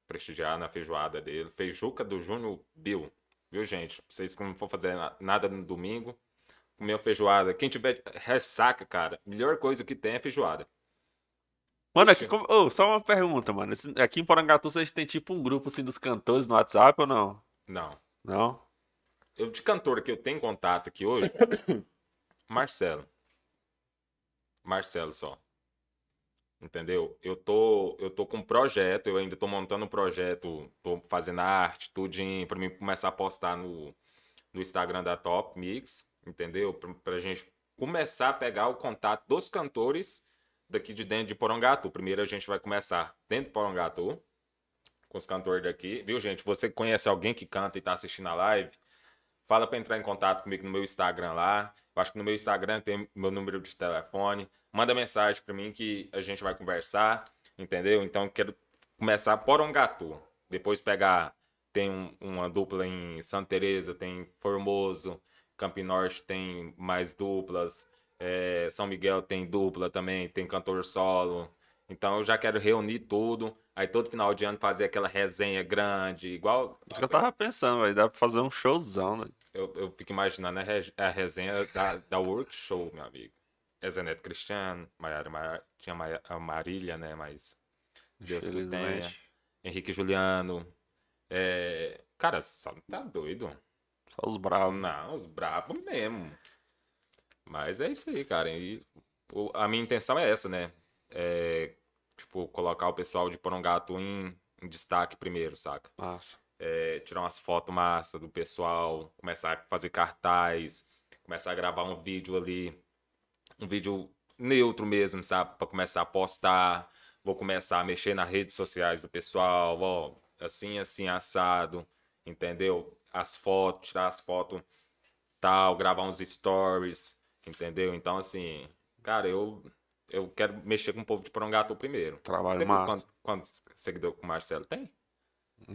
Speaker 2: prestigiar na feijoada dele. Feijuca do Júnior Bill. Viu, gente? Vocês que não for fazer na- nada no domingo, comer uma feijoada. Quem tiver ressaca, cara, melhor coisa que tem é feijoada.
Speaker 1: Mano, aqui, como- ô, só uma pergunta, mano. Aqui em Porangatu vocês têm tipo um grupo assim dos cantores no WhatsApp ou não?
Speaker 2: Não.
Speaker 1: Não?
Speaker 2: Eu de cantor que eu tenho contato aqui hoje, Marcelo. Marcelo só. Entendeu? Eu tô, eu tô com um projeto, eu ainda tô montando um projeto, tô fazendo arte, tudinho, pra mim começar a postar no, no Instagram da Top Mix, entendeu? Pra, pra gente começar a pegar o contato dos cantores daqui de dentro de Porongatu. Primeiro a gente vai começar dentro de Porongatu, com os cantores daqui. Viu, gente? Você conhece alguém que canta e tá assistindo a live, fala para entrar em contato comigo no meu Instagram lá. Eu acho que no meu Instagram tem meu número de telefone. Manda mensagem para mim que a gente vai conversar, entendeu? Então quero começar Porongatu, depois pegar tem um, uma dupla em Santa Teresa, tem Formoso, Campo Norte tem mais duplas, é, São Miguel tem dupla também, tem cantor solo. Então eu já quero reunir tudo. Aí todo final de ano fazer aquela resenha grande, igual.
Speaker 1: Isso que eu tava pensando, vai dar pra fazer um showzão, né?
Speaker 2: Eu, eu fico imaginando a, a resenha da, da Work Show, meu amigo. É Zeneto Cristiano, Maiara, Maiara, tinha a Marília, né? Mas. Deus que tenha. Henrique Juliano. É... Cara, só tá doido.
Speaker 1: Só os bravos.
Speaker 2: Não, os bravos mesmo. Mas é isso aí, cara. E a minha intenção é essa, né? É, tipo, colocar o pessoal de Porongato em, em destaque primeiro, saca?
Speaker 1: Massa.
Speaker 2: É, tirar umas fotos massa do pessoal, começar a fazer cartaz, começar a gravar um vídeo ali, um vídeo neutro mesmo, sabe? Pra começar a postar, vou começar a mexer nas redes sociais do pessoal, ó, assim, assim, assado, entendeu? As fotos, tirar as fotos, tal, gravar uns stories, entendeu? Então, assim, cara, eu eu quero mexer com o povo de Porongatu primeiro.
Speaker 1: Trabalho massa.
Speaker 2: Quantos, quantos seguidores o Marcelo tem?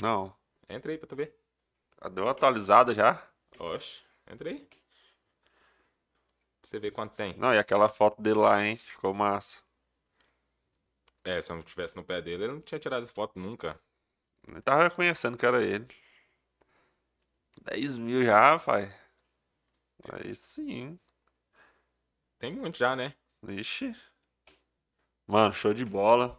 Speaker 1: Não.
Speaker 2: Entra aí pra tu ver.
Speaker 1: Deu atualizada já?
Speaker 2: Oxe, entra aí. Pra você ver quanto tem.
Speaker 1: Não, e aquela foto dele lá, hein? Ficou massa.
Speaker 2: É, se eu não estivesse no pé dele, ele não tinha tirado essa foto nunca.
Speaker 1: Eu tava reconhecendo que era ele. 10 mil já, pai. Aí sim.
Speaker 2: Tem muito já, né?
Speaker 1: Ixi. Mano, show de bola.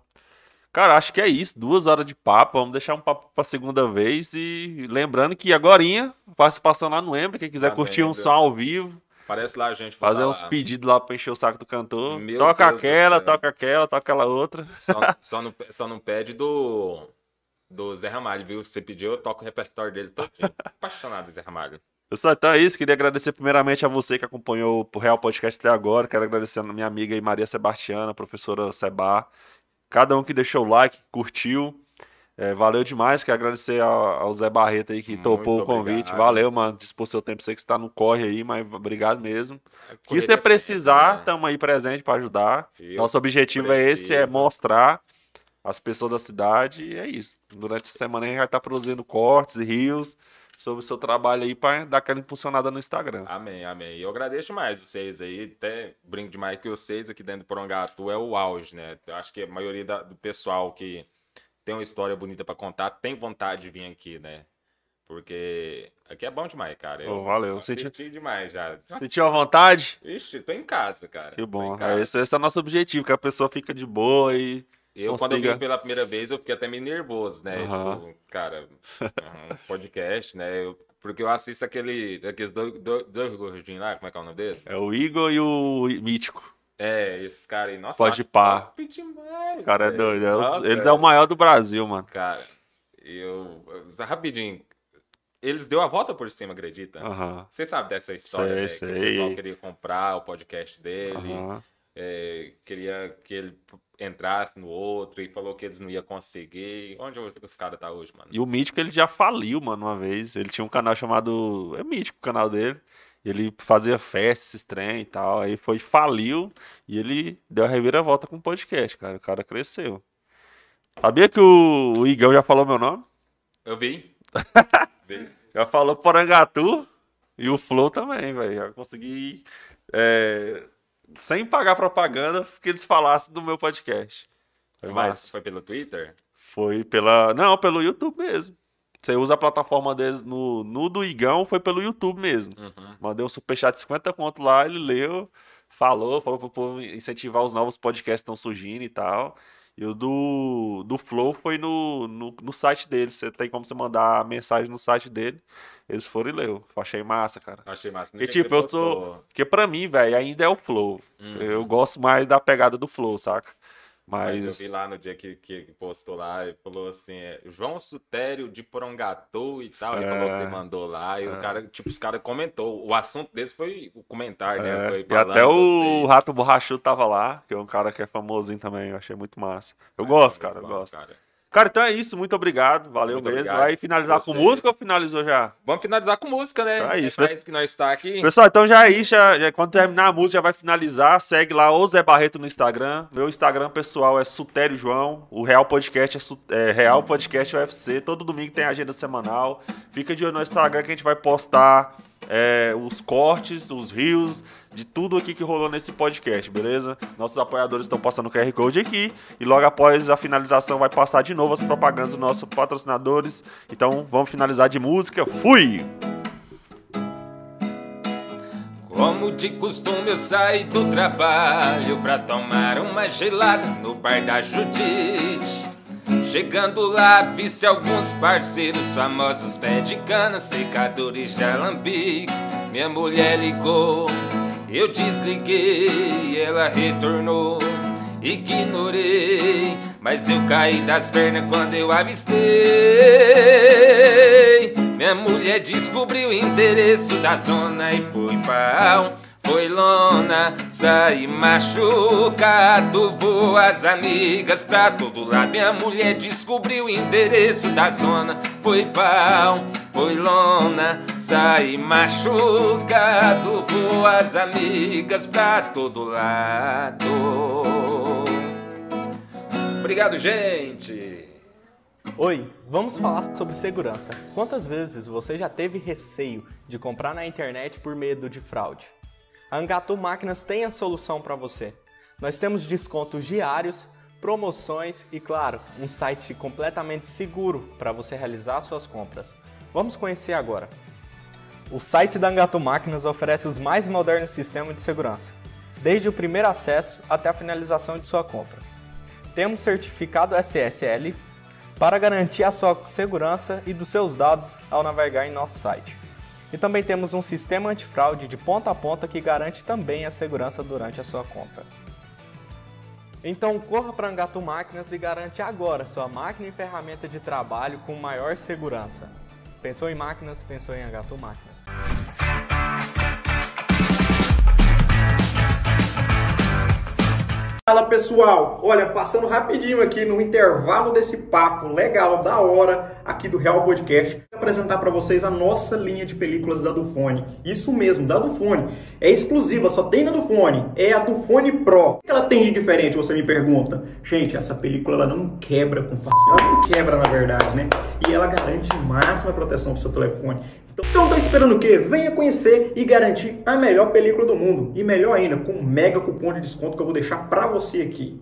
Speaker 1: Cara, acho que é isso. Duas horas de papo. Vamos deixar um papo pra segunda vez. E lembrando que agorinha, participação lá no Lembra. Quem quiser tá curtir bem, um som ao vivo.
Speaker 2: Parece lá, gente.
Speaker 1: Fazer uns lá. pedidos lá pra encher o saco do cantor. Meu toca Deus aquela, toca aquela, toca aquela outra.
Speaker 2: Só, só, não, só não pede do, do Zé Ramalho, viu? Você pediu, eu toco o repertório dele todo. Apaixonado, Zé Ramalho.
Speaker 1: Pessoal, então é isso. Queria agradecer primeiramente a você que acompanhou o Real Podcast até agora. Quero agradecer a minha amiga aí, Maria Sebastiana, professora Seba. Cada um que deixou o like, curtiu. É, valeu demais. Quero agradecer ao, Zé Barreto aí que Muito topou o convite. Obrigado. Valeu, mano. Dispor seu tempo. Sei que você tá no corre aí, mas obrigado mesmo. Que você precisar, estamos né? aí presente para ajudar. Eu Nosso objetivo preciso. é esse, é mostrar as pessoas da cidade. E é isso. Durante essa semana a gente vai estar tá produzindo cortes e rios sobre o seu trabalho aí para dar aquela impulsionada no Instagram.
Speaker 2: Amém, amém. E eu agradeço demais vocês aí, até brinco demais que vocês aqui dentro do Porongatu é o auge, né? Eu acho que a maioria da, do pessoal que tem uma história bonita para contar tem vontade de vir aqui, né? Porque aqui é bom demais, cara.
Speaker 1: Eu oh, valeu.
Speaker 2: Senti demais já.
Speaker 1: Sentiu a vontade?
Speaker 2: Ixi, tô em casa, cara.
Speaker 1: Que bom. Esse, esse, é o nosso objetivo, que a pessoa fica de boa e
Speaker 2: eu, Consiga. quando eu vim pela primeira vez, eu fiquei até meio nervoso, né? Uhum. Tipo, cara, um podcast, né? Eu, porque eu assisto aquele, aqueles dois, dois, dois gordinhos lá, como é que é o nome deles?
Speaker 1: É o Igor e o Mítico.
Speaker 2: É, esses caras aí, nossa,
Speaker 1: Pode pá.
Speaker 2: demais.
Speaker 1: cara é doido. É nossa, eles é. é o maior do Brasil, mano.
Speaker 2: Cara, eu. Rapidinho. Eles deu a volta por cima, acredita? Você uhum. sabe dessa história, sei, né? Sei. Que o pessoal queria comprar o podcast dele. Uhum. É, queria que ele entrasse no outro e falou que eles não iam conseguir. Onde os caras tá hoje, mano?
Speaker 1: E o Mítico, ele já faliu, mano, uma vez. Ele tinha um canal chamado... É Mítico o canal dele. Ele fazia festas, esses trem e tal. Aí foi, faliu e ele deu a reviravolta com o podcast, cara. O cara cresceu. Sabia que o, o Igão já falou meu nome?
Speaker 2: Eu vi.
Speaker 1: vi. Já falou Porangatu e o Flow também, velho. Já consegui é, sem pagar propaganda, que eles falassem do meu podcast.
Speaker 2: Foi Mas massa. foi pelo Twitter?
Speaker 1: Foi pela. Não, pelo YouTube mesmo. Você usa a plataforma deles no, no do Igão, foi pelo YouTube mesmo. Uhum. Mandei um superchat de 50 conto lá, ele leu, falou, falou pro povo incentivar os novos podcasts que estão surgindo e tal. E o do, do Flow foi no, no, no site dele. Você tem como você mandar mensagem no site dele. Eles foram e leu. Achei massa, cara.
Speaker 2: Achei massa.
Speaker 1: Porque, tipo, eu sou. Porque pra mim, velho, ainda é o Flow. Uhum. Eu gosto mais da pegada do Flow, saca? Mas...
Speaker 2: Mas... eu vi lá no dia que, que postou lá, e falou assim, é, João Sutério de Porongatu e tal, é... e falou que você mandou lá, e é... o cara, tipo, os caras comentou, o assunto desse foi o comentário, né?
Speaker 1: É, foi e até o assim. Rato Borrachudo tava lá, que é um cara que é famosinho também, eu achei muito massa. Eu gosto, é cara, eu gosto. Cara. Cara, então é isso. Muito obrigado. Valeu muito mesmo. Obrigado. Vai finalizar com música ou finalizou já?
Speaker 8: Vamos finalizar com música, né? Então
Speaker 1: é isso. É
Speaker 8: isso que nós está aqui.
Speaker 1: Pessoal, então já é isso. Já, já, quando terminar a música, já vai finalizar. Segue lá o Zé Barreto no Instagram. Meu Instagram pessoal é Sutério João. O Real Podcast é, é Real Podcast UFC. Todo domingo tem agenda semanal. Fica de olho no Instagram que a gente vai postar é, os cortes, os rios de tudo aqui que rolou nesse podcast, beleza? Nossos apoiadores estão passando o QR Code aqui e logo após a finalização vai passar de novo as propagandas dos nossos patrocinadores. Então vamos finalizar de música. Fui!
Speaker 8: Como de costume eu saí do trabalho pra tomar uma gelada no bar da Judite. Chegando lá, viste alguns parceiros famosos, pé de cana, secadores de alambique. Minha mulher ligou eu desliguei, ela retornou. Ignorei, mas eu caí das pernas quando eu avistei. Minha mulher descobriu o endereço da zona e foi pau. Foi lona, saí machucado, vou as amigas pra todo lado. Minha mulher descobriu o endereço da zona, foi pau, foi lona, saí machucado, vou as amigas pra todo lado. Obrigado, gente!
Speaker 3: Oi, vamos falar sobre segurança. Quantas vezes você já teve receio de comprar na internet por medo de fraude? A Angatu Máquinas tem a solução para você. Nós temos descontos diários, promoções e, claro, um site completamente seguro para você realizar suas compras. Vamos conhecer agora. O site da Angatu Máquinas oferece os mais modernos sistemas de segurança, desde o primeiro acesso até a finalização de sua compra. Temos certificado SSL para garantir a sua segurança e dos seus dados ao navegar em nosso site. E também temos um sistema antifraude de ponta a ponta que garante também a segurança durante a sua compra. Então corra para Angatu Máquinas e garante agora sua máquina e ferramenta de trabalho com maior segurança. Pensou em máquinas, pensou em Angatu Máquinas.
Speaker 4: Fala pessoal, olha, passando rapidinho aqui no intervalo desse papo legal, da hora, aqui do Real Podcast, vou apresentar para vocês a nossa linha de películas da Dufone. Isso mesmo, da Dufone. É exclusiva, só tem na Dufone. É a Dufone Pro. O que ela tem de diferente, você me pergunta? Gente, essa película ela não quebra com facilidade. Ela não quebra, na verdade, né? E ela garante máxima proteção pro seu telefone. Então tá esperando o quê? Venha conhecer e garantir a melhor película do mundo. E melhor ainda, com um mega cupom de desconto que eu vou deixar pra você aqui.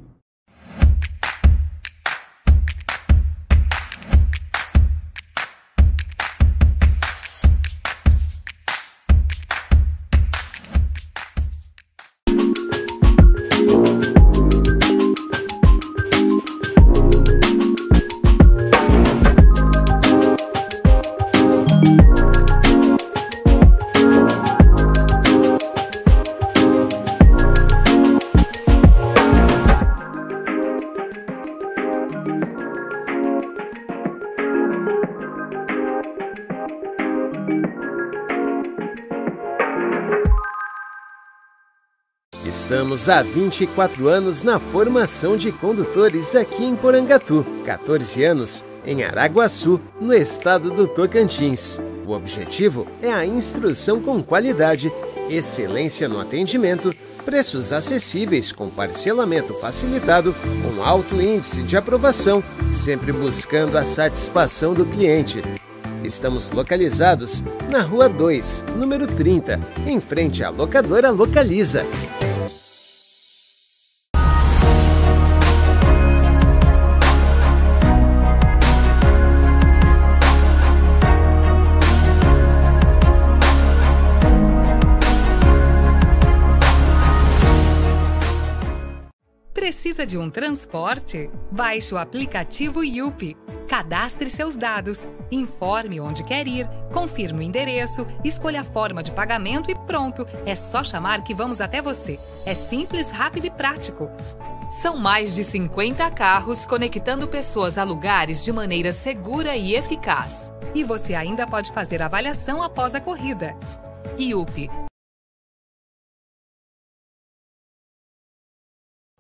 Speaker 5: Estamos há 24 anos na formação de condutores aqui em Porangatu, 14 anos em Araguaçu, no estado do Tocantins. O objetivo é a instrução com qualidade, excelência no atendimento, preços acessíveis com parcelamento facilitado, com alto índice de aprovação, sempre buscando a satisfação do cliente. Estamos localizados na Rua 2, número 30, em frente à locadora Localiza.
Speaker 6: Precisa de um transporte? Baixe o aplicativo Yupi. Cadastre seus dados, informe onde quer ir, confirme o endereço, escolha a forma de pagamento e pronto. É só chamar que vamos até você. É simples, rápido e prático. São mais de 50 carros conectando pessoas a lugares de maneira segura e eficaz. E você ainda pode fazer avaliação após a corrida. IUP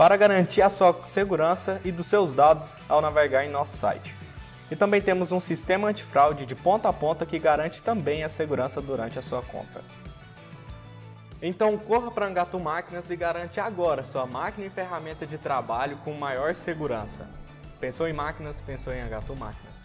Speaker 3: para garantir a sua segurança e dos seus dados ao navegar em nosso site. E também temos um sistema antifraude de ponta a ponta que garante também a segurança durante a sua compra. Então corra para Angatu Máquinas e garante agora sua máquina e ferramenta de trabalho com maior segurança. Pensou em máquinas? Pensou em Angatu Máquinas.